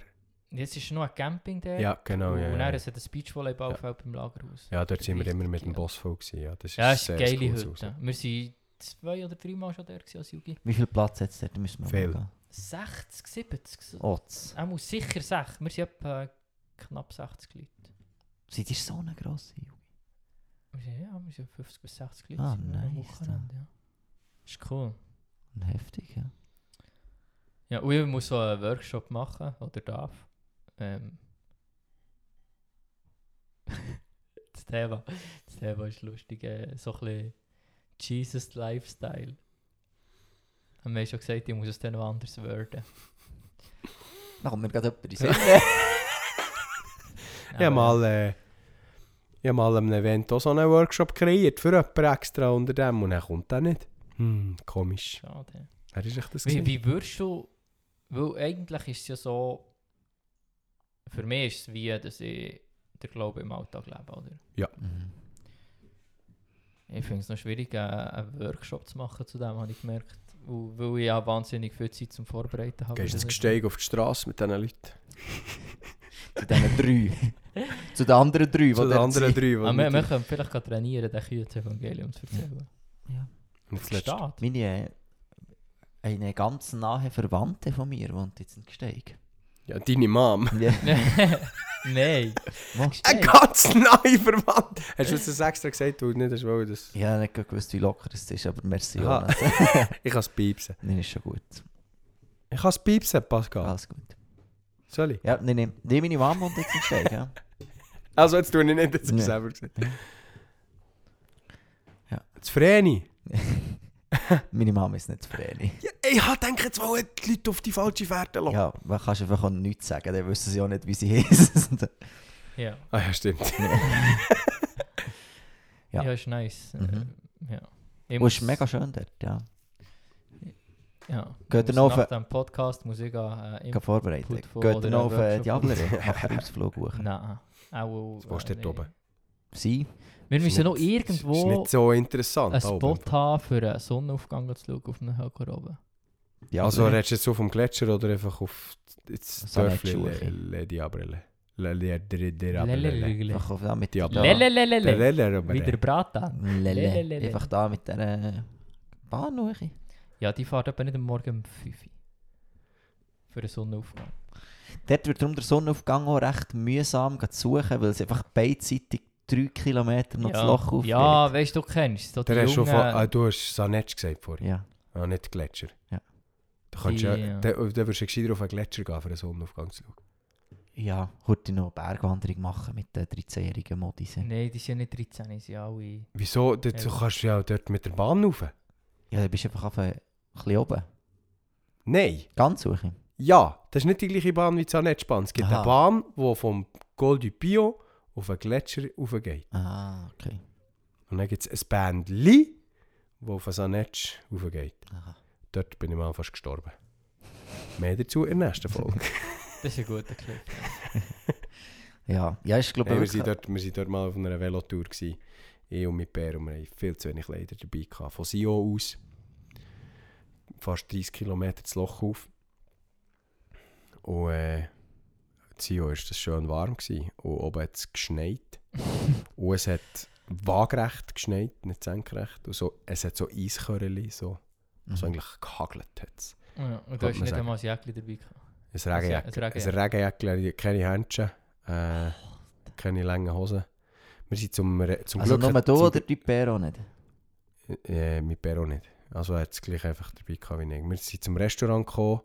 C: Jetzt ist noch ein Camping dort.
A: Ja, genau,
C: Und
A: ja.
C: dann
A: ja.
C: ist ein Beachvolleyballfeld beim Lagerhaus.
A: Ja, dort sind wir immer mit dem
C: Richtig
A: Boss voll gewesen. Ja, das ist
C: Ja, es ist
A: sehr
C: eine geile Hütte. Wir sind zwei oder dreimal schon dort gewesen als Yugi.
B: wie viel Platz hat es dort? Da müssen wir
A: Viel.
B: mal gehen.
C: 60, 70. so.
B: Otz.
C: Er muss sicher 60. Wir sind etwa knapp 60 Leute.
B: Seid ihr so eine grosse Junge?
C: Wir sind, ja, wir sind 50 bis 60 Leute.
B: Ah, nice,
C: Wochenende, ja. Ist cool.
B: Heftig, ja.
C: Ja, und ich muss so einen Workshop machen, oder darf. Ähm. das, Thema, das Thema ist lustig, äh, so ein bisschen Jesus Lifestyle. Haben wir schon gesagt, ich muss es dann noch anders werden.
B: Da kommt mir gerade jemand in Sinn.
A: Ja, mal... Äh, Ich habe mal an einem Event auch so einen Workshop kreiert für jemanden extra unter dem und dann kommt er nicht. Hm, komisch.
C: Schade.
A: Wer ist echt das
C: Wie, wie würdest du, weil eigentlich ist es ja so, für mich ist es wie, dass ich den Glauben im Alltag lebe, oder?
B: Mhm.
C: Ich finde es noch schwierig, äh, einen Workshop zu machen zu dem, habe ich gemerkt. Weil ich ja wahnsinnig viel Zeit zum Vorbereiten habe.
A: Gehst du
C: Das
A: Gesteig auf die Straße mit diesen Leuten?
B: Zu diesen drei. zu den anderen drei, die
A: Zu den anderen drei, die
C: Ah, wir, wir können vielleicht trainieren, den Kühe das Evangelium zu erzählen.
A: Und zuletzt-
C: Steht.
B: Meine, äh, eine ganz nahe Verwandte von mir wohnt jetzt in Gsteig.
A: Ja, deine Mom.
B: Ja.
C: Nein.
B: Wo?
A: Ein
C: Hey.
A: ganz neuer Verwandt. Hast du das extra gesagt, du nicht hast wollen, das...
B: Ich habe nicht gewusst, wie locker es ist, aber merci.
A: Ich kann es piepsen.
B: Nein, ist schon gut.
A: Ich kann es piepsen, Pascal.
B: Alles gut.
A: Soll ich?
B: Ja, nein, nein. Nee, meine Mama wohnt jetzt in Gsteig, ja.
A: Also jetzt tue ich nicht, das habe ich selber gesagt.
B: Ja.
A: Das Vreni.
B: Meine Mama ist nicht zufrieden.
A: Ja, ich gedacht, jetzt die Leute auf die falsche Fährte lassen.
B: Ja, man kannst einfach auch nichts sagen, dann wissen sie auch nicht, wie sie heißen.
C: Ja.
A: Ah ja, stimmt.
B: Ja.
C: ja, ist nice. Äh,
B: Mhm.
C: Ja. Ich
B: Und es ist
C: muss-
B: mega schön dort, ja.
C: Ja.
B: Geht noch
C: nach dem Podcast muss ich äh,
B: Geht
C: oder
B: ihr noch auf äh, der Ausflug buchen?
C: Nein. Auch,
A: Was du dort oben?
B: Sie?
C: Wir
A: Ist
C: müssen
A: nicht-
C: noch
A: Ist
C: irgendwo
A: nicht so interessant.
C: einen Spot
A: oben.
C: haben, für einen Sonnenaufgang zu schauen auf einem Höcker oben.
A: Also
B: Diablere?
A: redest du jetzt so vom Gletscher oder einfach auf das
B: So
A: Dörfli. Le- Le Diabrele? Le Le Le Diabrele.
B: Einfach auf da mit
A: Diablo.
B: da-
C: Lelelele.
A: Lelelele.
C: Wieder.
B: Einfach da mit dieser Bahnhoch.
C: Ja, die fahrt etwa nicht am Morgen um 5 Uhr. Für einen Sonnenaufgang.
B: Dort wird darum der Sonnenaufgang auch recht mühsam zu suchen, weil es einfach beidseitig drei Kilometer noch das Loch aufgeht.
C: Ja, weißt du, du kennst so
A: Der
C: jungen...
A: von, ah, du hast Sanetsch gesagt vorhin.
B: Ja.
A: Ah, nicht Gletscher.
B: Ja.
A: Du kannst ja,
C: Ja.
A: da, da würdest du gescheiter auf einen Gletscher gehen, für einen Sonnenaufgang zu schauen.
B: Ja, heute noch Bergwanderung machen mit den 13-jährigen Modis.
C: Nein, die sind nicht 13, die sind alle...
A: Wieso? Du, du
C: Ja.
A: kannst ja dort mit der Bahn rauf.
B: Ja, du bist einfach auf ein bisschen oben.
A: Nein.
B: Ganz hoch.
A: Ja, das ist nicht die gleiche Bahn wie die Sanetschbahn. Es gibt
B: Aha.
A: eine Bahn, die vom Col du Pio auf einen Gletscher raufgeht.
B: Ah, okay.
A: Und dann gibt es ein Bändli, das auf einen Sanetsch raufgeht.
B: Aha.
A: Dort bin ich mal fast gestorben. Mehr dazu in der nächsten Folge.
C: Das ist ein guter Clip.
B: Ja, ja ich glaube
A: Hey, wir, sind dort, wir sind dort mal auf einer Velotour. Gewesen. Ich und mein Pär. Und wir haben viel zu wenig Kleider dabei gehabt. Von Sion aus. Fast 30 Kilometer das Loch auf. Und äh, in Sion war das schön warm. Gewesen. Und oben hat es geschneit. und es hat waagerecht geschneit, nicht senkrecht. Und so, es hat so Eiskörnchen, so,
B: Mhm.
A: so eigentlich gehagelt hat's.
C: Ja, und du hast nicht
A: sagen.
C: einmal ein Jäckchen dabei gehabt.
A: Ein Regenjäckchen.
C: ein
A: Ein Regenjäckchen, keine Händchen, äh, keine langen Hosen. Wir sind zum, zum
B: Also
A: Glück...
B: nur du oder die Bär auch nicht?
A: Äh, mit Pero nicht. Also er hat es gleich einfach dabei gehabt wie ich. Wir sind zum Restaurant gekommen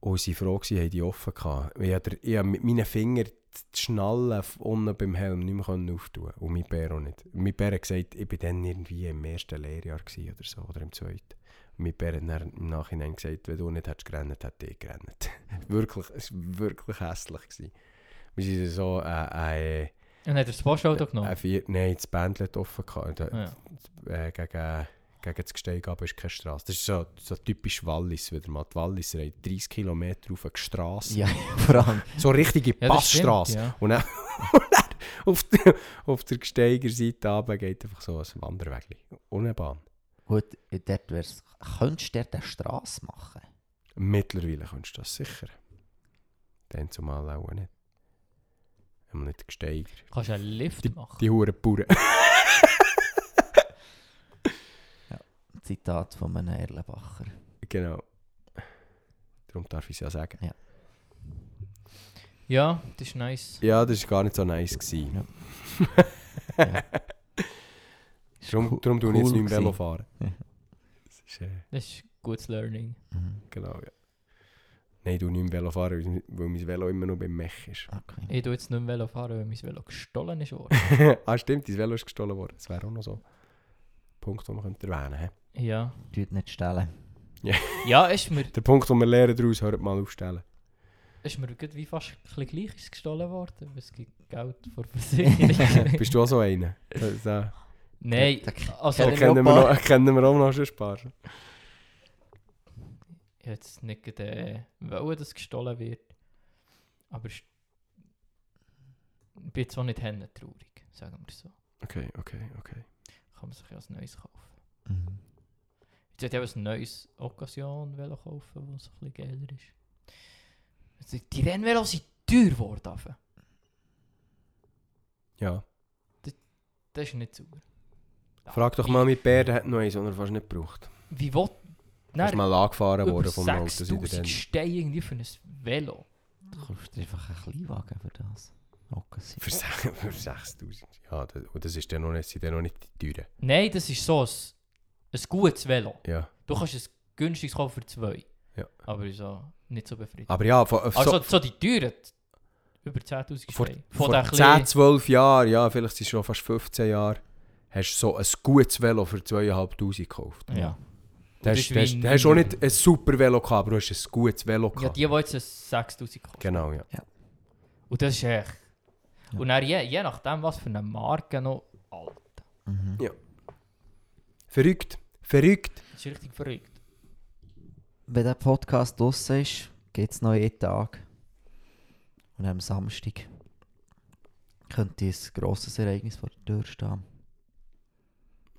A: und sie froh gewesen, haben die offen gehabt. Ich habe mit meinen Fingern die Schnalle unten beim Helm nicht mehr auftun Und mein Bär auch nicht. Mein Bär hat gesagt, ich war dann irgendwie im ersten Lehrjahr oder so, oder im zweiten. Und mein Bär hat dann im Nachhinein gesagt, wenn du nicht hättest gerannt, hätte ich gerannt. wirklich, es war wirklich hässlich. Gewesen. Wir sind so äh, äh,
C: Und hat er das Postauto genommen?
A: ein vier, nein, das Band hat offen gehabt. Da-
C: Ja.
A: äh, gegen, gegen das Gesteig aber ist keine Straße. Das ist so, so typisch Wallis wieder mal. Die Walliser haben 30 Kilometer auf eine Straße.
B: Ja, vor allem.
A: So richtige
C: Ja, das stimmt,
A: Passstraße.
C: ja.
A: Und dann, und dann auf, der, auf der Gesteigerseite runter geht einfach so ein Wanderweg. Ohne Bahn.
B: Gut, dort wär's... Könntest du dort eine Strasse machen?
A: Mittlerweile kannst du das sicher. Dann zumal auch nicht. Haben nicht Gesteiger.
C: Kannst du einen Lift machen?
A: Die Huren Bauern.
B: Zitat von einem Erlenbacher.
A: genau. Darum darf ich es ja sagen.
C: Ja, das ist nice.
A: Ja, das war gar nicht so nice. Gewesen.
B: Ja.
A: Darum,
B: cool-
A: darum tue ich jetzt
B: cool
A: nicht mehr Velo fahren.
B: Ja.
A: Das ist, äh,
C: Das ist gutes Learning.
B: Mhm.
A: genau, ja. Nein, ich tue nicht mehr Velo fahren, weil- mein Velo immer noch beim Mech ist.
B: Okay.
C: Ich tue jetzt nicht mehr Velo fahren, weil mein Velo gestohlen ist worden.
A: ah, stimmt, dein Velo ist gestohlen worden. Das wäre auch noch so Punkt, den man könnte erwähnen könnte.
B: Tut nicht stellen.
C: Ja, ist mir...
A: Der Punkt, den wir lernen daraus, hört mal aufstellen.
C: ist mir wie fast ein bisschen gleich ist gestohlen worden. weil Es gibt Geld vor Versicherung.
A: Bist du auch so einer? Das, äh,
C: Nein,
B: Da- da-
C: also ich
B: ich
A: kennen, wir noch, kennen wir auch noch schon ein paar.
C: hätte jetzt nicht äh, wollen, dass gestohlen wird. Aber es- ich bin jetzt auch nicht traurig, sagen wir so.
A: Okay, okay, okay.
C: Kann man sich ja ein neues kaufen.
B: Mhm.
C: Jetzt hätte ich eben ein neues Occasion Velo kaufen, das ein bisschen geiler ist. Die Rennvelos sind teuer geworden.
A: Ja.
C: Das ist nicht sauber.
A: Frag doch mal mit Bär, der hat noch eins, den er fast nicht braucht.
C: Wie will...
A: Er ist
C: Nein,
A: mal angefahren worden vom Auto. seit er
C: 6000
A: dann-
C: Steine irgendwie für ein Velo.
B: Du kaufst einfach einen Kleinwagen für das. Occasion.
A: Für, se- für 6000. Ja, das, und das ist dann noch nicht, sind dann noch nicht die teuren.
C: Nein, das ist so ein, ein gutes Velo.
A: Ja.
C: Du kannst ein günstiges kaufen für zwei.
A: Ja.
C: Aber so nicht so befriedigend.
A: Aber ja, von,
C: Also
A: so,
C: so, die teuren, über 10'000
A: vor,
C: Steine.
A: vor
C: den
A: 10,
C: kleinen-
A: 12 Jahren, ja, vielleicht sind es schon fast 15 Jahre, hast du so ein gutes Velo für 2500 gekauft.
C: Ja. Das
A: hast,
C: ist wie
A: hast, da hast du auch nicht ein super Velo gehabt, aber du hast ein gutes Velo
C: Ja,
A: gehabt.
C: die, die jetzt ein 6000 kosten.
A: genau, ja.
C: Und das ist echt.
B: Ja.
C: Und dann je, je nachdem, was für eine Marke noch alt.
B: Mhm.
A: Verrückt, verrückt.
C: Das ist richtig verrückt.
B: Wenn der Podcast draussen ist, geht es noch jeden Tag. Und am Samstag könnte ein grosses Ereignis vor der Tür stehen.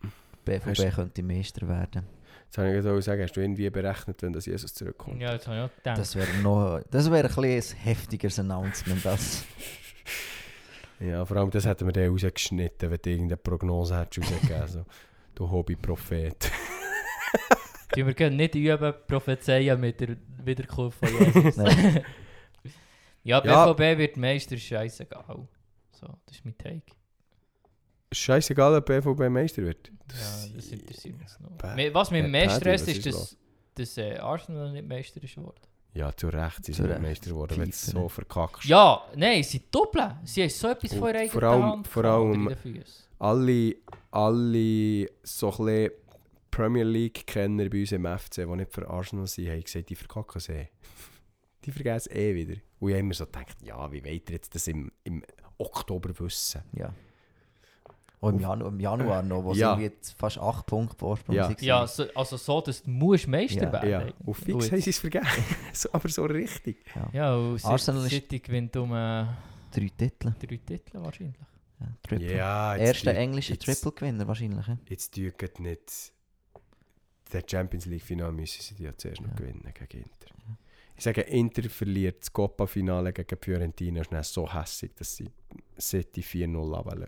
B: Die BVB
A: Hast-
B: könnte Meister werden.
A: Jetzt habe ich gerade sagen, hast du irgendwie berechnet, wenn das Jesus zurückkommt?
C: Ja, jetzt habe ich auch gedacht.
B: Das wäre noch. Das wäre ein, bisschen ein heftigeres Announcement. Das.
A: Ja, vor allem das hätten wir dann rausgeschnitten, wenn du irgendeine Prognose hättest rausgegeben. so, du Hobby-Prophet.
C: Wir können nicht üben, prophezeien mit der Wiederkunft von Jesus. Ja,
A: Ja.
C: BVB wird Meister, scheißegal. So, das ist mein Take.
A: Scheißegal, ob BVB Meister wird.
C: Ja, das interessiert uns noch. Was mich
A: Bä-
C: mehr stresst, ist dass, dass äh, Arsenal nicht Meister ist geworden.
A: Ja, zu Recht, sie
B: Zu
A: sind
B: Recht.
A: Meister geworden, wenn du es so verkackst.
C: Ja, nein, sie doppeln. Sie haben so etwas von ihrer eigenen
A: vor allem-
C: Hand
A: vor allem-. Alle, alle so ein bisschen Premier League-Kenner bei uns im FC, die nicht für Arsenal sind, haben gesagt, die verkacken es eh. Die vergessen eh wieder. Und ich habe immer so gedacht, ja, wie weit ihr jetzt das im, im Oktober wissen?
B: Ja. Und im, Janu im Januar noch, wo
A: Ja.
B: sie jetzt fast 8 Punkte Vorsprung
A: Ja.
C: Ja, so, also so, dass du musst Meister
B: Ja.
C: werden
A: Ja, und fix
C: Und
A: haben sie es vergessen. so, aber so richtig.
C: Ja, und
B: Arsenal ist-
C: City gewinnt um äh,
B: Drei Titel.
C: drei Titel wahrscheinlich.
B: Ja, Triple.
A: Ja,
B: Erster englischer Triple-Gewinner wahrscheinlich. Ja?
A: Jetzt ich nicht. Der Champions League-Final müssen sie ja zuerst noch
B: Ja.
A: gewinnen gegen Inter. Ich sage, Inter verliert das Coppa-Finale gegen Fiorentina ist dann so hässig, dass sie City 4-0 abwählen.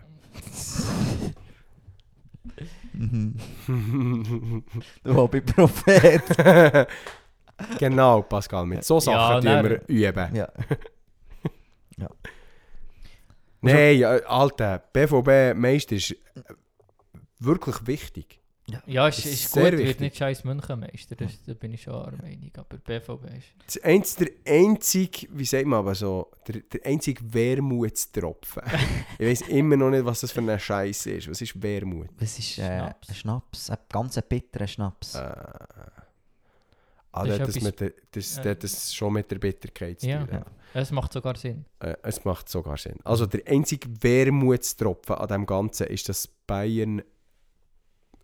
B: Mhm. Du Hobby-Prophet.
A: genau, Pascal, mit so Sachen
C: Ja,
A: tun wir üben.
B: ja.
A: Nein, ja, Alter, BVB-Meister ist äh, wirklich wichtig.
C: Ja, ist,
A: Das
C: ist,
A: ist
C: gut,
A: sehr
C: wird
A: wichtig.
C: nicht scheiß München Meister, das, da bin ich schon der Meinung. Aber BVB ist...
A: Das der einzige, wie sagt man aber so, der, der einzige Wermutstropfen. ich weiß immer noch nicht, was das für eine Scheiße ist. Was ist Wermut?
B: Es ist äh,
C: Schnaps.
B: ein Schnaps, ein ganz bitterer Schnaps.
A: Äh,
C: Das
A: ah,
C: ist
A: das, das, mit der, das,
C: Ja.
A: das, das schon mit der Bitterkeit zu
C: Ja.
A: tun.
B: Ja.
C: Es macht sogar Sinn.
A: Äh, es macht sogar Sinn. Also der einzige Wermutstropfen an dem Ganzen ist, dass Bayern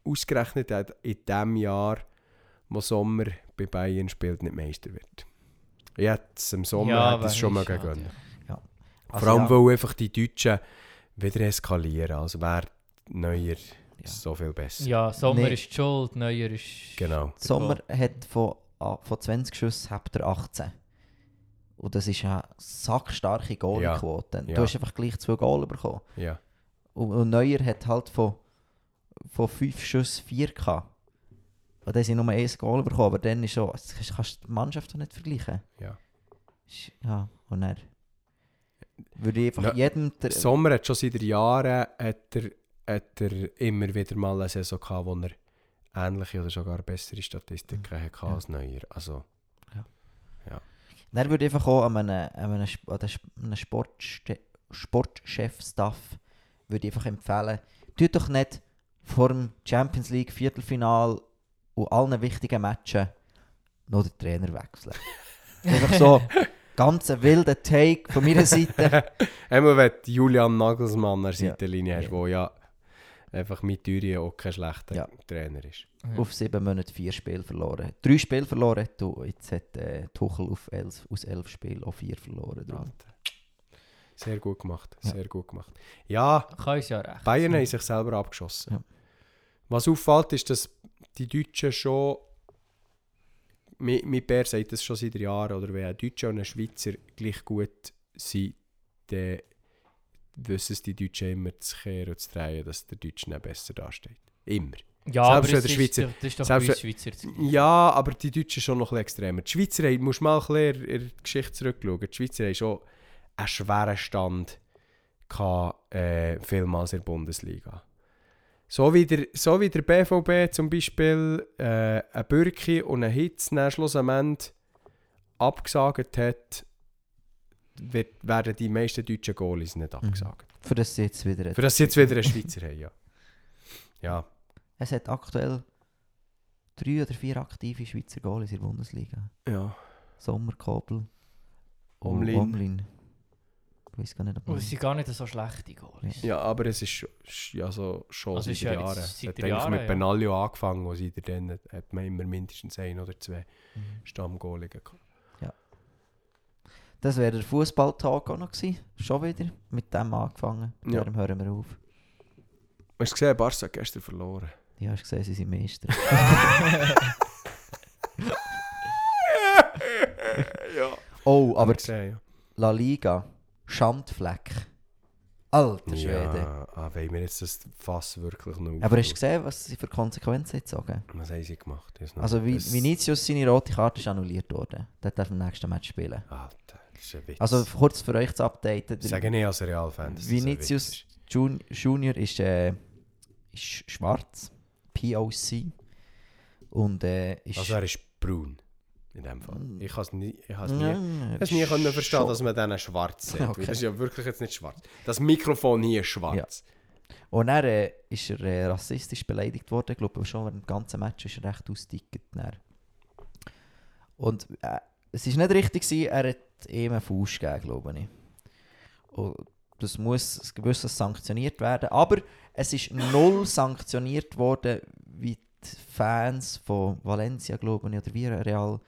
A: ausgerechnet hat, in dem Jahr, wo Sommer bei Bayern spielt, nicht Meister wird. Jetzt im Sommer
C: Ja,
A: hat es schon mal gegönnt.
B: Also
A: Vor allem,
B: ja,
A: weil einfach die Deutschen wieder eskalieren. Also wäre Neuer
B: Ja.
A: so viel besser.
C: Ja, Sommer
B: Nee.
C: ist die schuld, Neuer ist...
A: Genau.
B: Sommer hat von, ah, von 20 Schüssen habt ihr 18. Und das ist eine sackstarke Goalquote.
A: Ja.
B: Du hast einfach gleich zwei Goal bekommen.
A: Ja.
B: Und, und Neuer hat halt von, von 5 Schüssen 4 gehabt. Und dann sind nur ein Goal bekommen. Aber dann ist schon, das kannst- kannst du die Mannschaft doch nicht vergleichen.
A: Ja.
B: Ja, und er würde ich einfach
A: Na,
B: jedem... Der,
A: Sommer hat schon seit Jahren hat er, hat er immer wieder mal eine Saison gehabt, wo er ähnliche oder sogar bessere Statistiken hatte
B: Ja.
A: als Neuer. Also,
B: Dann würde ich einfach auch an einem, an einem, an einem Sportchef-Staff würde ich einfach empfehlen, tut doch nicht vor dem Champions League Viertelfinal und allen wichtigen Matchen noch den Trainer wechseln. einfach so, Ganz ein wilder Take von meiner Seite.
A: Einmal, wenn du Julian Nagelsmann an der
B: Ja.
A: Seitenlinie hast,
B: Ja.
A: wo ja einfach mit Thürien auch kein schlechter
B: Ja.
A: Trainer ist.
B: auf sieben Monate vier Spiele verloren. Drei Spiele verloren, hat du- jetzt hat äh, Tuchel auf elf, aus elf Spielen auch vier verloren. Darum.
A: Sehr gut gemacht,
B: Ja.
A: sehr gut gemacht. Ja,
C: Kann ja recht.
A: Bayern haben sich selber abgeschossen. Was auffällt, ist, dass die Deutschen schon. Mein Bär sagt das schon seit Jahren, oder wenn ein Deutscher und ein Schweizer gleich gut sind, dann wissen es die Deutschen immer zu kehren und zu drehen, dass der Deutsche dann besser dasteht. Immer.
C: Ja,
A: Selbst
C: aber
A: der
C: ist,
A: Schweizer-
C: doch- das ist doch
A: selbst
C: bei Schweizer.
A: Ja, aber die Deutschen schon noch ein bisschen extremer. Die Schweizer haben, musst mal ein bisschen in der Geschichte zurückschauen, die Schweizer haben schon einen schweren Stand gehabt, äh, vielmals in der Bundesliga. So wie der, so wie der BVB zum Beispiel äh, ein Bürki und ein Hitz dann schlussendlich abgesagt hat, wird, werden die meisten deutschen Goalies nicht abgesagt.
B: Für das sie jetzt wieder.
A: Für das sie jetzt wieder einen Schweizer haben, ja. Ja,
B: Es hat aktuell drei oder vier aktive Schweizer Goalies in der Bundesliga.
A: ja.
B: Sommer, Kobel,
A: Omlin.
B: Omlin. Ich weiß gar nicht, ob
C: Und es sind gar nicht so schlechte Goalies.
A: Ja, aber es ist ja so, schon
C: Also
A: seit
C: ist ja jetzt
A: Jahren.
C: seit
A: Es hat
C: der
A: eigentlich
C: Jahren,
A: mit
C: ja.
A: Benaglio angefangen, wo sie dann hat man immer mindestens ein oder zwei
B: Mhm.
A: Stammgoaligen gehabt.
B: Das wäre der Fußballtag auch noch gewesen. Schon wieder. Mit dem angefangen.
A: Ja.
B: Darum hören wir auf.
A: Hast du gesehen, Barca hat gestern verloren?
B: Ja, hast gesehen, sie sind Meister.
A: ja.
B: oh, aber
A: gesehen, ja.
B: La Liga. Schandfleck. Alter Schwede.
A: Ja, ah, wollen wir jetzt das Fass wirklich noch
B: Aber hast du gesehen, was sie für Konsequenzen jetzt sagen?
A: Was haben sie gemacht?
B: Also
A: Das-
B: Vinicius, seine rote Karte ist annulliert worden. Der darf im nächsten Match spielen.
A: Alter, das ist ein Witz.
B: Also kurz für euch zu updaten.
A: ich sage nicht als Real-Fan,
B: Vinicius. Jun Junior ist, äh, ist schwarz. POC. Und äh, ist...
A: Also er ist braun. In dem Fall. Ich habe es nie, ich has nie,
B: Ja,
A: ich has nie können verstehen,
B: schon.
A: dass man denen schwarz sagt.
B: Okay.
A: Das ist ja wirklich jetzt nicht schwarz. Das Mikrofon hier ist schwarz.
B: Und dann äh, ist er äh, rassistisch beleidigt worden. Ich glaube, schon während dem ganzen Match ist er recht ausgedickt. dann. Und äh, es war nicht richtig, gewesen, er hat ihm einen Fuß gegeben, glaube ich. Und das muss gewisses sanktioniert werden. Aber es ist null sanktioniert worden, wie die Fans von Valencia, glaube ich, oder Villarreal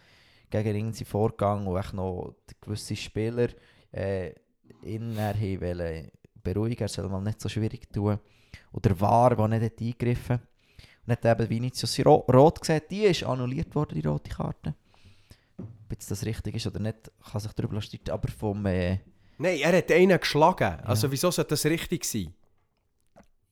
B: gegen sind vorgegangen und auch noch gewisse Spieler äh, dann haben wollen beruhigen, er soll mal nicht so schwierig tun. Oder war, der nicht hat eingegriffen Und hat eben Vinicius ro rot gesehen, die ist annulliert worden, die rote Karte. Ob jetzt das richtig ist oder nicht, kann sich darüber streiten, aber vom... Äh,
A: Nein, er hat einen geschlagen. Also wieso sollte das richtig sein?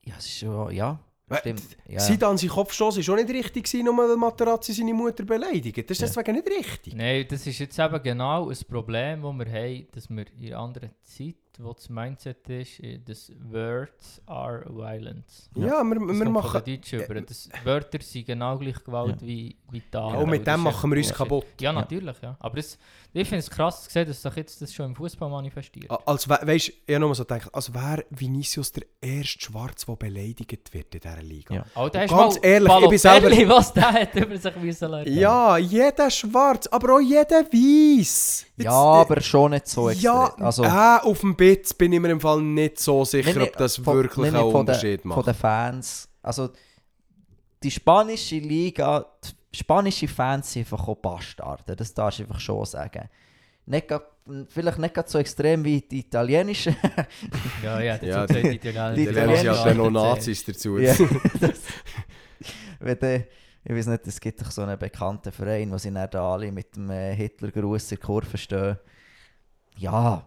B: ja, es ist schon... Ja, stimmt. Ja.
A: Zidane sein Kopfstoß war auch nicht richtig, gewesen, nur weil Materazzi seine Mutter beleidigt. Das ist
B: Ja.
A: deswegen nicht richtig.
C: Nein, das ist jetzt eben genau ein Problem, das wir haben, dass wir in einer anderen Zeit, wo das Mindset ist, dass Words are violence.
A: Ja, wir,
B: Ja.
A: wir
C: Das kommt
A: machen...
C: Deutschen über. Das Wörter sind genau gleich Gewalt
B: Ja.
C: wie, wie Taten.
A: Ja, und mit dem machen wir uns kaputt.
C: Ja, natürlich, ja. Aber das, ich finde es krass zu sehen, dass sich jetzt das schon im Fußball manifestiert.
A: Als we weißt, ich habe nur so gedacht, als wäre Vinicius der erste Schwarz, der beleidigt wird in dieser Liga.
B: Ja.
C: Oh, der ist
A: ganz
C: mal
A: ehrlich, ich bin selber-
C: Balotelli, was der hat über sich müssen lernen.
A: Ja, jeder schwarz, aber auch jeder weiß.
B: ja, aber schon nicht so extrem.
A: Ja,
B: also,
A: äh, auf dem Bitz bin ich mir im Fall nicht so sicher,
B: nein,
A: ob das
B: von-
A: wirklich einen
B: von
A: Unterschied
B: Von
A: macht.
B: den Fans. Also, die spanische Liga, die spanische Fans sind einfach auch Bastarde. Das darfst du einfach schon sagen. Nicht, grad- vielleicht nicht ganz so extrem wie die italienischen.
C: Ja, ja, dazu
A: Ja,
C: gesagt, die Italiener.
B: die
A: Die lernen ja
B: Italiener-
A: dann noch Nazis dazu.
B: Ja, das, wenn der, ich weiß nicht, es gibt doch so einen bekannten Verein, wo sie dann da alle mit dem äh, Hitlergruß in der Kurve stehen. Ja,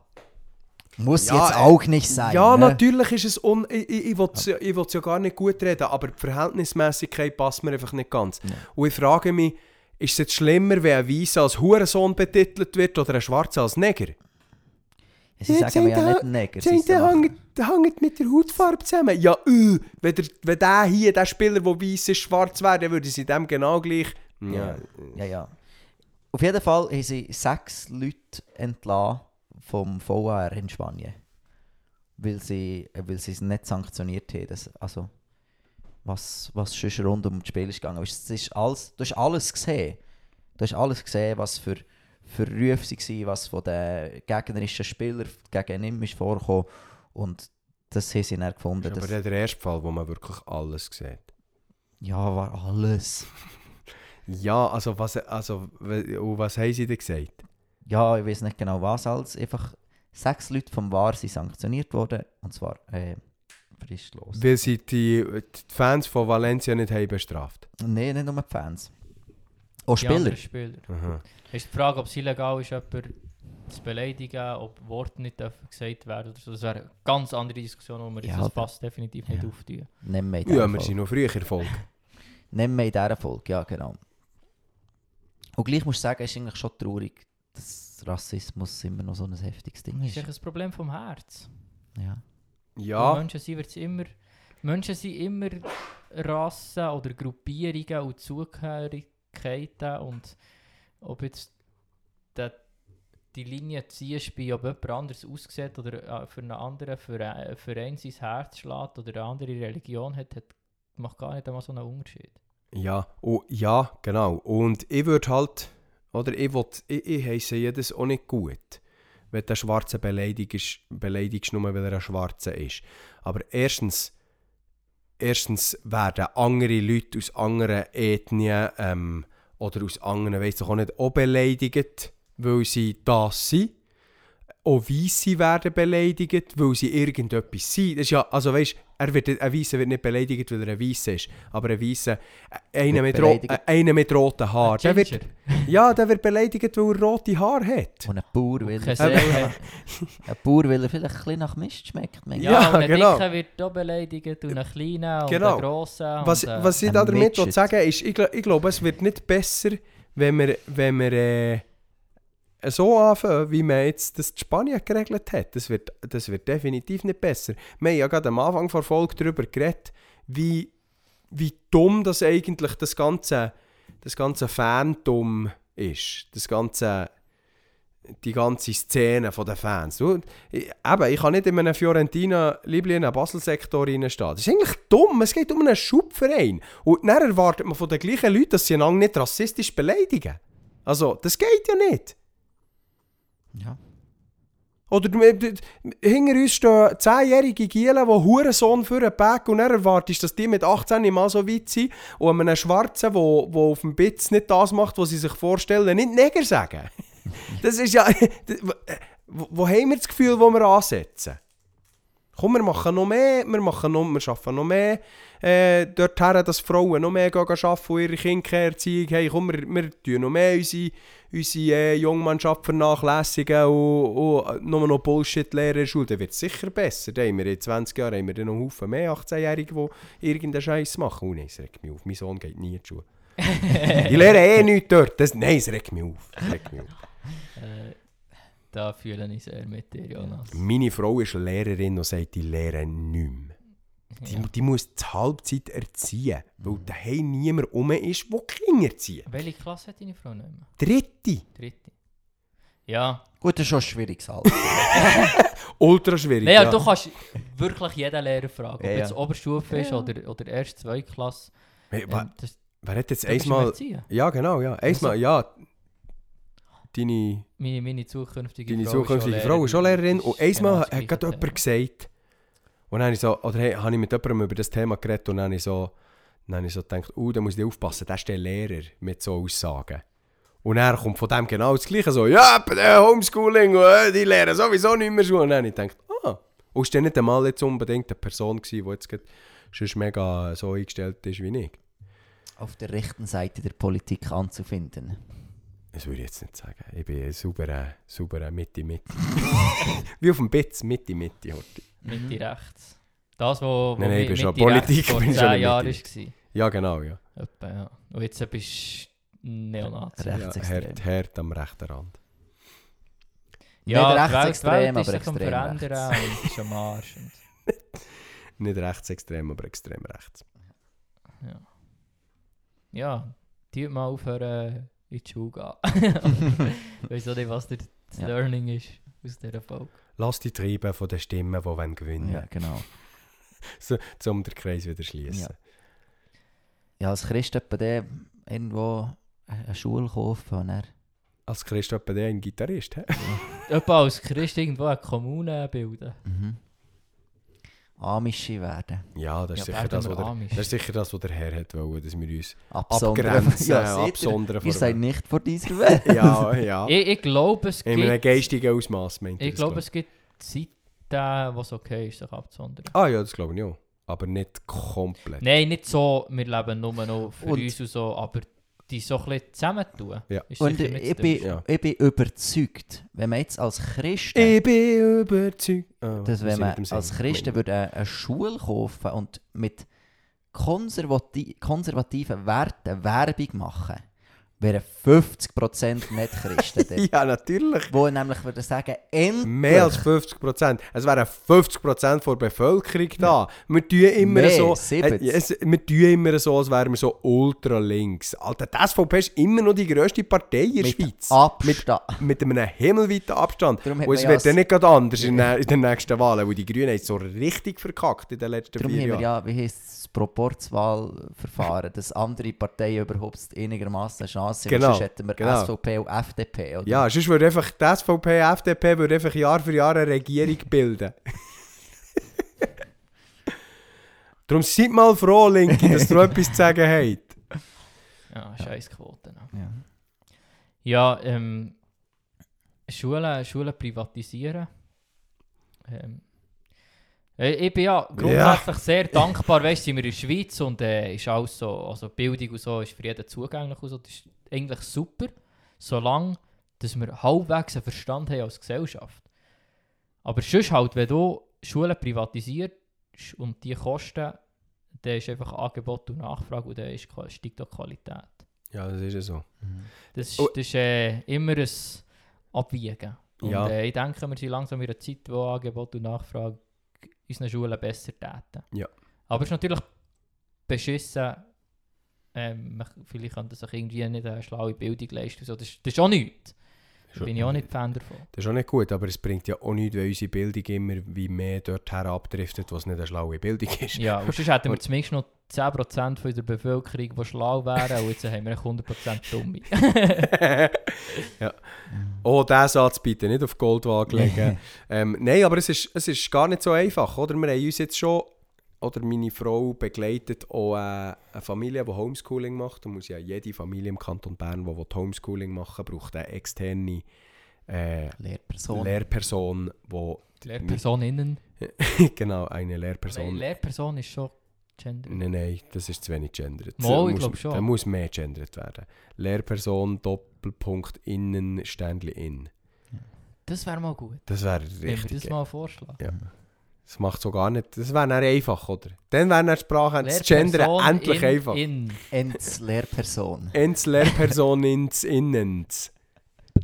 B: muss
A: Ja,
B: jetzt
A: äh,
B: auch nicht sein.
A: Ja,
B: ne?
A: natürlich ist es un... Ich, ich, ich will es ja gar nicht gut reden, aber die Verhältnismäßigkeit passt mir einfach nicht ganz.
B: Ja.
A: Und ich frage mich, ist es jetzt schlimmer, wenn ein Weißer als Hurensohn betitelt wird oder ein Schwarzer als Neger?
B: Sie
A: Ja,
B: sagen mir ja nicht Neger. Sie
A: die hängen mit der Hautfarbe zusammen. Ja, äh, wenn, der, wenn der hier, der Spieler, der weiß ist, schwarz wäre, dann würde sie dem genau gleich... Ja.
B: Ja, ja. Auf jeden Fall haben sie sechs Leute entlassen vom VAR in Spanien. Weil sie, äh, weil sie es nicht sanktioniert haben. Das, also, was, was schon rund um das Spiel ist gegangen. Das ist alles, du hast alles gesehen. Du hast alles gesehen, was für für Rufe waren, was von den gegnerischen Spielern gegen ihn ist vorgekommen. Und das haben sie dann gefunden.
A: Das ist aber der erste Fall, wo man wirklich alles sieht.
B: ja, war alles.
A: Ja, also was, also, was haben sie denn gesagt?
B: Ja, ich weiß nicht genau was als. Einfach sechs Leute vom VAR sind sanktioniert worden. Und zwar äh, fristlos.
A: Weil sie die, die Fans von Valencia nicht haben bestraft.
B: Nein, nicht nur die Fans. Auch
C: Die
B: Spieler.
C: Spieler.
A: Aha.
C: Ist die Frage, ob es illegal ist, jemanden zu beleidigen, ob Worte nicht dürfen gesagt werden oder so. Das wäre eine ganz andere Diskussion, wo wir
B: Ja,
C: das Fass definitiv nicht
B: Ja.
C: auftun.
B: Nehmen wir in
A: Ja,
B: dieser
A: wir sind noch früher Folge.
B: Nehmen wir in dieser Folge, ja genau. Und gleich muss ich sagen, es ist eigentlich schon traurig, dass Rassismus immer noch so ein heftiges Ding
C: Das
B: ist.
C: ist echt ein Problem vom Herz.
B: Ja.
A: Ja,
C: Menschen sind wird's immer, Menschen sind immer Rassen oder Gruppierungen und Zugehörigkeiten und ob jetzt der, die Linie ziehst, bei ob jemand anders aussieht oder äh, für einen anderen Verein, Verein sein Herz schlägt oder eine andere Religion hat, hat macht gar nicht einmal so einen Unterschied.
A: ja, oh, ja, genau. Und ich würde halt, oder ich, würd, ich, ich heisse jedes auch nicht gut, wenn der Schwarze beleidigst, beleidigst nur weil er ein Schwarzer ist. Aber erstens, erstens werden andere Leute aus anderen Ethnien ähm, oder aus anderen, weiss ich auch nicht, auch beleidigt, weil sie das sind. Auch Weisse werden beleidigt, weil sie irgendetwas sind. Das ist ja, also weißt, er wird, ein Weisse wird nicht beleidigt, weil er ein Weisse ist. Aber ein Weisse, äh, einer mit, ro äh, einer mit roten Haaren, der wird, ja, der wird beleidigt, weil er rote Haare hat.
B: Und ein Bauer will, ein. Bauer will vielleicht ein bisschen nach Mist schmeckt. manchmal.
C: Ja,
A: Ja,
C: und ein
A: genau.
C: Dicker wird auch beleidigt und ein Kleiner und
A: Genau.
C: ein Grosser.
A: Was,
C: und, äh,
A: was ich damit
B: Midget.
A: will sagen ist, ich, ich glaube, es wird nicht besser, wenn wir, wenn wir äh, so anfangen, wie man jetzt das in Spanien geregelt hat. Das wird, das wird definitiv nicht besser. Wir haben ja gerade am Anfang der Folge darüber geredet, wie, wie dumm das eigentlich das ganze, das ganze Fandom ist. Das ganze, die ganze Szene der Fans. Du, ich, eben, ich kann nicht in einem Fiorentina Liebling Basel-Sektor reinstehen. Das ist eigentlich dumm. Es geht um einen Schubverein. Und dann erwartet man von den gleichen Leuten, dass sie einander nicht rassistisch beleidigen. Also, das geht ja nicht.
B: Ja.
A: Oder du- hinter uns stehen 10-jährige Gielen, die Hurensohn für einen Pack und dann erwartest, dass die mit 18 mal so weit sind und einem Schwarzen, der wo auf dem Bitz nicht das macht, was sie sich vorstellen, nicht Neger sagen. Das ist ja... Wo, wo haben wir das Gefühl, wo wir ansetzen? Komm, wir machen noch mehr, wir, machen noch, wir arbeiten noch mehr äh, dorthin, dass Frauen noch mehr gehen arbeiten und ihre Kindererziehung haben. Komm, wir, wir tun noch mehr unsere, unsere äh, Jungmannschaft vernachlässigen und, und nur noch Bullshit-Lehrer in der Schule. Dann wird es sicher besser. Dann haben wir in 20 Jahren haben wir dann noch Haufen mehr 18-Jährige, die irgendeinen Scheiß machen. Oh nein, es regt mich auf. Mein Sohn geht nie in die Schule. Die lernen eh nichts dort. Das, nein, es regt mich auf. Es regt mich auf.
C: Da fühle ich sehr mit dir, Jonas.
A: Meine Frau ist Lehrerin und sagt, die lehren nichts mehr. Die,
C: Ja.
A: die muss die Halbzeit erziehen, weil daheim niemand rum ist, der Kinder erzieht.
C: Welche Klasse hat deine Frau nicht mehr?
A: Dritte.
C: Dritte. Ja.
B: Gut, das ist schon ein schwieriges Alter.
A: Ultra schwierig.
C: Nein, ja. du kannst wirklich jeden Lehrer fragen. Ob
B: Ja, ja.
C: jetzt Oberstufe ist
A: Ja.
C: oder, oder erst zwei Klasse.
A: Hey,
C: Ähm, das,
A: wer hat jetzt einmal...
C: Erziehen.
A: Ja, genau, ja. Einmal, ja. Deine,
C: Meine, meine zukünftige
A: deine
C: Frau
A: zukünftige
C: ist
A: Frau ist schon Lehrerin. Und einmal
C: genau
A: hat gerade jemand gesagt... Und dann habe ich, so, oder hey, habe ich mit jemandem über das Thema geredet und dann habe ich so, dann habe ich so gedacht, oh, da muss ich aufpassen, das ist der Lehrer mit so Aussagen. Und er kommt von dem genau das Gleiche, so, ja, Homeschooling, äh, die lehren sowieso nicht mehr Schule. Und dann habe ich gedacht, ah, und ist der nicht einmal jetzt unbedingt eine Person gewesen, die jetzt gerade schon mega so eingestellt ist wie ich?
B: Auf der rechten Seite der Politik anzufinden.
A: Das würde ich jetzt nicht sagen. Ich bin ein sauberer, sauberer Mitte-Mitte. wie auf dem Bitz, Mitte-Mitte. Horti.
C: Mitte rechts. Das, wo, wo
A: Nein, nein, ich bin schon
C: Mitte
A: Politik,
C: vor
A: bin
C: 10
A: schon in
C: Jahren
A: Mitte.
C: war.
A: Ja, genau, ja.
C: Etwa, ja. Und jetzt bist du Neonazi.
B: Recht.
A: ja
B: Rechtsextrem.
A: hart, hart am rechten Rand.
C: Ja,
B: Nicht rechtsextrem, aber extrem
C: Verändern
B: rechts.
C: und ist am Arsch. Und,
A: Nicht rechtsextrem, aber extrem rechts.
C: ja. ja, die mal aufhören in die Schule gehen. Weißt du nicht, was der, das
B: Ja.
C: Learning ist aus dieser Folge?
A: Lass die Treiben von den Stimmen, die wollen gewinnen
B: Ja, genau.
A: so, um den Kreis wieder schließen.
B: Ja. Ja, als Christ etwa der irgendwo eine Schule kaufen und er
A: Als Christ etwa der ein Gitarrist, hä?
C: Etwa als Christ irgendwo eine Kommune bilden.
B: Mhm. Amische werden.
A: Ja, das ist,
C: Ja,
A: sicher, das, der,
C: Amish.
A: das ist sicher das, was der Herr hat wollen, dass wir uns
B: Absondern.
A: abgrenzen,
B: Ja, ihr?
A: absondern
B: Wir
A: von
B: sind nicht vor dieser Welt.
A: Ja, ja.
C: Ich, ich glaube, es
A: In einem
C: gibt...
A: geistigen Ausmaß, meint
C: Ich glaube,
A: glaub
C: es gibt Zeiten, wo es okay ist, sich abzusondern.
A: Ah ja, das glaube ich auch. Aber nicht komplett.
C: Nein, nicht so, wir leben nur noch für
B: Und-
C: uns und so, aber die so ein bisschen zusammentun.
A: Ja.
B: Und ich bin.
A: Ja.
B: ich bin überzeugt, wenn man jetzt als Christen,
A: Ich bin überzeugt. Ah,
B: dass
A: wir
B: wenn man als Christen würde eine, eine Schule kaufen und mit konservati konservativen Werten Werbung machen, wären 50% nicht Christen dort.
A: Ja, natürlich.
B: Wo nämlich würde sagen, endlich.
A: Mehr als 50 Prozent. Es wären 50 Prozent der Bevölkerung da. Wir tun immer
B: Mehr,
A: so.
B: 70.
A: Äh, es, wir tun immer so, als wären wir so ultra links. Alter, die SVP ist immer noch die grösste Partei in der
B: mit
A: Schweiz.
B: Abstand.
A: Mit einem himmelweiten Abstand. Und es
B: ja
A: wird dann nicht gerade anders in, in den nächsten Wahlen, weil die Grünen haben so richtig verkackt in den letzten
B: Darum
A: vier Jahren.
B: ja, wie heisst das Proporzwahlverfahren, dass andere Parteien überhaupt einigermaßen eine Chance haben.
A: Genau,
B: Sonst hätten wir
A: genau.
B: SVP und FDP. Oder?
A: Ja, sonst würde einfach die SVP, FDP würde einfach Jahr für Jahr eine Regierung bilden. Darum seid mal froh, Linke, dass ihr etwas zu sagen habt.
C: Ja, scheiß Quoten.
B: Ja.
C: Ja, ähm, Schulen, Schulen privatisieren. Ähm, äh, ich bin ja grundsätzlich sehr dankbar, weißt du, sind wir in der Schweiz und äh, ist alles so, also Bildung und so ist für jeden zugänglich und so, das ist eigentlich super, solange dass wir halbwegs einen Verstand haben als Gesellschaft. Aber sonst halt, wenn du Schulen privatisierst und die kosten, dann ist einfach Angebot und Nachfrage und dann ist, steigt auch die Qualität.
A: Ja, das ist ja so.
B: Mhm.
C: Das ist,
A: Oh.
C: das ist äh, immer ein Abwiegen. Und
A: Ja.
C: äh, ich denke, wir sind langsam in einer Zeit, wo Angebot und Nachfrage unseren Schulen besser täten.
A: Ja.
C: Aber es ist natürlich beschissen, ähm, vielleicht das sich irgendwie nicht eine schlaue Bildung leisten. So. Das, ist- das ist auch nichts. Da bin ich auch nicht Fan davon.
A: Das ist auch nicht gut, aber es bringt ja auch nichts, wenn unsere Bildung immer wie mehr dorthin abdriftet, was nicht eine schlaue Bildung ist.
C: Ja, und sonst hätten wir zumindest noch 10% von unserer Bevölkerung, die schlau wären, und jetzt haben wir 100% Dumme.
A: ja. Oh, diesen Satz bitte nicht auf Goldwaage legen. ähm, nein, aber es ist, es ist gar nicht so einfach, oder? Wir haben uns jetzt schon, oder meine Frau begleitet auch äh, eine Familie, die Homeschooling macht. Da muss ja jede Familie im Kanton Bern, die will Homeschooling machen braucht eine externe äh,
B: Lehrperson.
A: Lehrperson, wo
C: Lehrpersoninnen.
A: genau, eine Lehrperson.
C: Lehrperson ist schon Gender.
A: Nein, nein, das ist zu wenig gendert.
C: Mal, ich
A: muss,
C: glaub schon.
A: Da muss mehr gendert werden. Lehrperson, Doppelpunkt, innen, Ständli, in.
C: Das wäre mal gut.
A: Das wäre
C: Wenn wir
A: richtig.
C: das mal vorschlagen.
A: Ja. Das macht so gar nicht. Das wäre dann einfach, oder? Dann wäre dann die Sprache, das Gendern endlich
C: in,
A: einfach.
C: In.
B: Ents Lehrperson.
A: Ins Lehrperson ins Innens.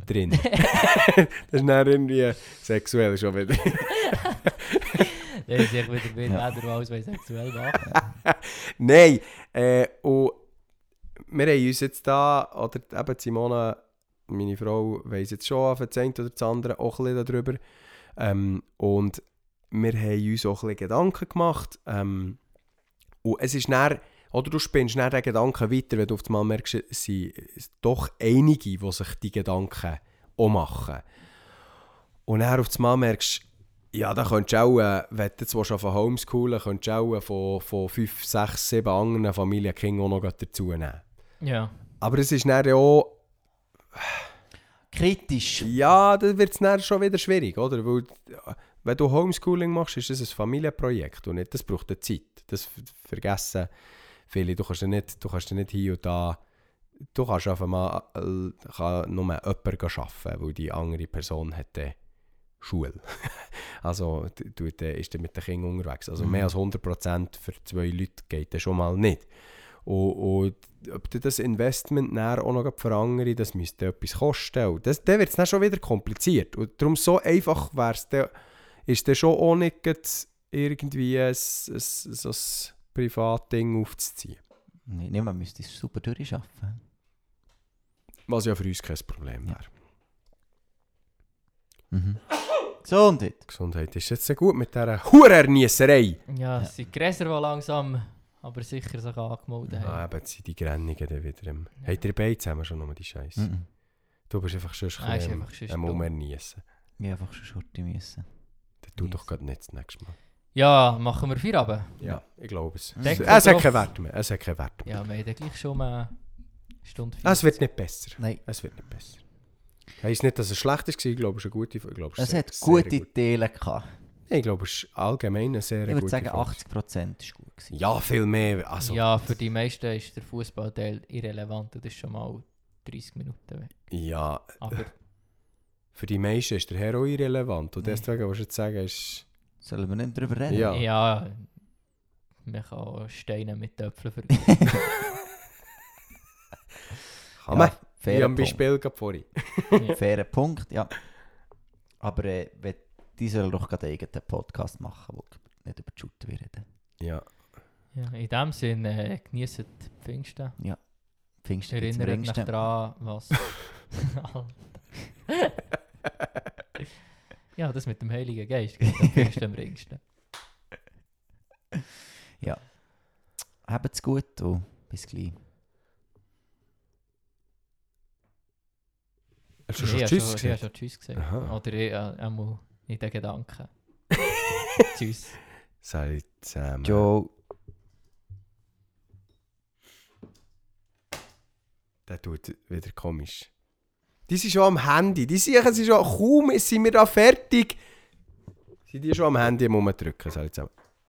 A: Drin. das ist dann irgendwie sexuell schon wieder.
C: Das ist echt wieder wieder
B: Ja.
C: ja. alles, was sexuell machen.
A: Nein, äh, und wir haben uns jetzt da, oder eben Simona, meine Frau, weiss jetzt schon auf das eine oder das andere auch ein bisschen darüber. Ähm, und wir haben uns auch ein bisschen Gedanken gemacht. Ähm, und es ist dann, oder du spinnst dann den Gedanken weiter, wenn du auf einmal merkst, es sind doch einige, die sich die Gedanken auch machen. Und dann auf einmal merkst ja, da könntest du auch, äh, wenn du jetzt auf Homeschoolen könntest du auch äh, von, von 5, 6, 7 anderen Familienkindern auch noch dazu nehmen.
C: Ja.
A: Aber es ist dann auch,
B: Kritisch.
A: ja, dann wird es dann schon wieder schwierig, oder? Weil, äh, wenn du Homeschooling machst, ist das ein Familienprojekt und nicht, das braucht eine Zeit. Das ver- vergessen viele. Du kannst ja nicht, du kannst ja nicht hier und da, du kannst einfach mal äh, kann nur jemand arbeiten, weil die andere Person hat dann Schule. also du, du, ist dann mit den Kindern unterwegs. Also mehr als 100% für zwei Leute geht das schon mal nicht. Und, und ob du das Investment auch noch für andere, das müsste etwas kosten. Und das, dann wird es dann schon wieder kompliziert. Und darum so einfach wär's dann, ist dann schon auch nicht irgendwie ein, ein, so ein Privatding aufzuziehen.
B: Nee, man müsste es super durchschaffen.
A: Was ja für uns kein Problem wäre.
B: Mhm. Gesundheit.
A: Gesundheit ist jetzt sehr gut mit dieser Hurerniesserei.
C: Ja, es sind die Gräser, die langsam, aber sicher sich angemeldet
A: Ah,
C: haben.
A: eben, jetzt sind die Grennigen dann wieder im... Habt ihr beide zusammen schon noch die Scheiße?
B: Mhm.
A: Du bist einfach schon
C: Ah,
A: ein bisschen am
C: dumm.
A: Umerniessen.
B: Ich einfach schon Schurte müssen.
A: Tu doch gerade nicht das nächste Mal.
C: Ja, machen wir Feierabend.
A: Ja, ich glaube es.
B: Denk
A: es hat keinen Wert mehr. Es hat keinen Wert mehr.
C: Ja, wir haben dann gleich schon mal eine Stunde
A: Es wird nicht besser.
B: Nein,
A: Es wird nicht besser. Heißt nicht, dass es schlecht war, ich glaube, es ist eine gute ich glaube,
B: es
A: sehr-
B: hat
A: sehr
B: gute
A: gut.
B: Teile gehabt.
A: Ich glaube, es ist allgemein eine sehr
B: Ich
A: gute
B: würde sagen,
A: Folge.
B: 80% ist gut gewesen.
A: Ja, viel mehr. Also,
C: Ja, für die meisten ist der Fußballteil irrelevant. Das ist schon mal 30 Minuten weg.
A: ja,
C: Aber
A: für die meisten ist der Herr auch irrelevant. Und
B: Nee.
A: deswegen, was ich jetzt sagen, ist...
B: Sollen wir nicht drüber reden?
A: Ja.
C: ja, man kann Steine mit Töpfeln vergleichen.
A: Kann man. Wie
B: fairer
A: am
B: Punkt.
A: Beispiel gerade vorhin.
B: Fairer Punkt, ja. Aber äh, wenn- die sollen doch gerade einen eigenen Podcast machen, wo nicht über die Shooter reden.
A: Ja.
C: ja, in dem Sinne, äh, genießt die Pfingsten.
B: Pfingsten gibt's am
C: Erinnert
B: ringsten.
C: daran, was. ja, das mit dem Heiligen Geist geht am ringsten.
B: Habt's gut und bis gleich.
A: Hast du schon
C: Ich habe
A: Tschüss
C: schon, ich habe
A: gesagt?
C: schon Tschüss gesagt.
A: Aha.
C: Oder ich, äh, einmal in den Gedanken. Tschüss.
A: Salut zusammen.
B: Ciao.
A: Der tut wieder komisch. Die sind schon am Handy. Die sind schon... Kaum sind wir da fertig. Sind die schon am Handy am Rumdrücken. Salut zusammen.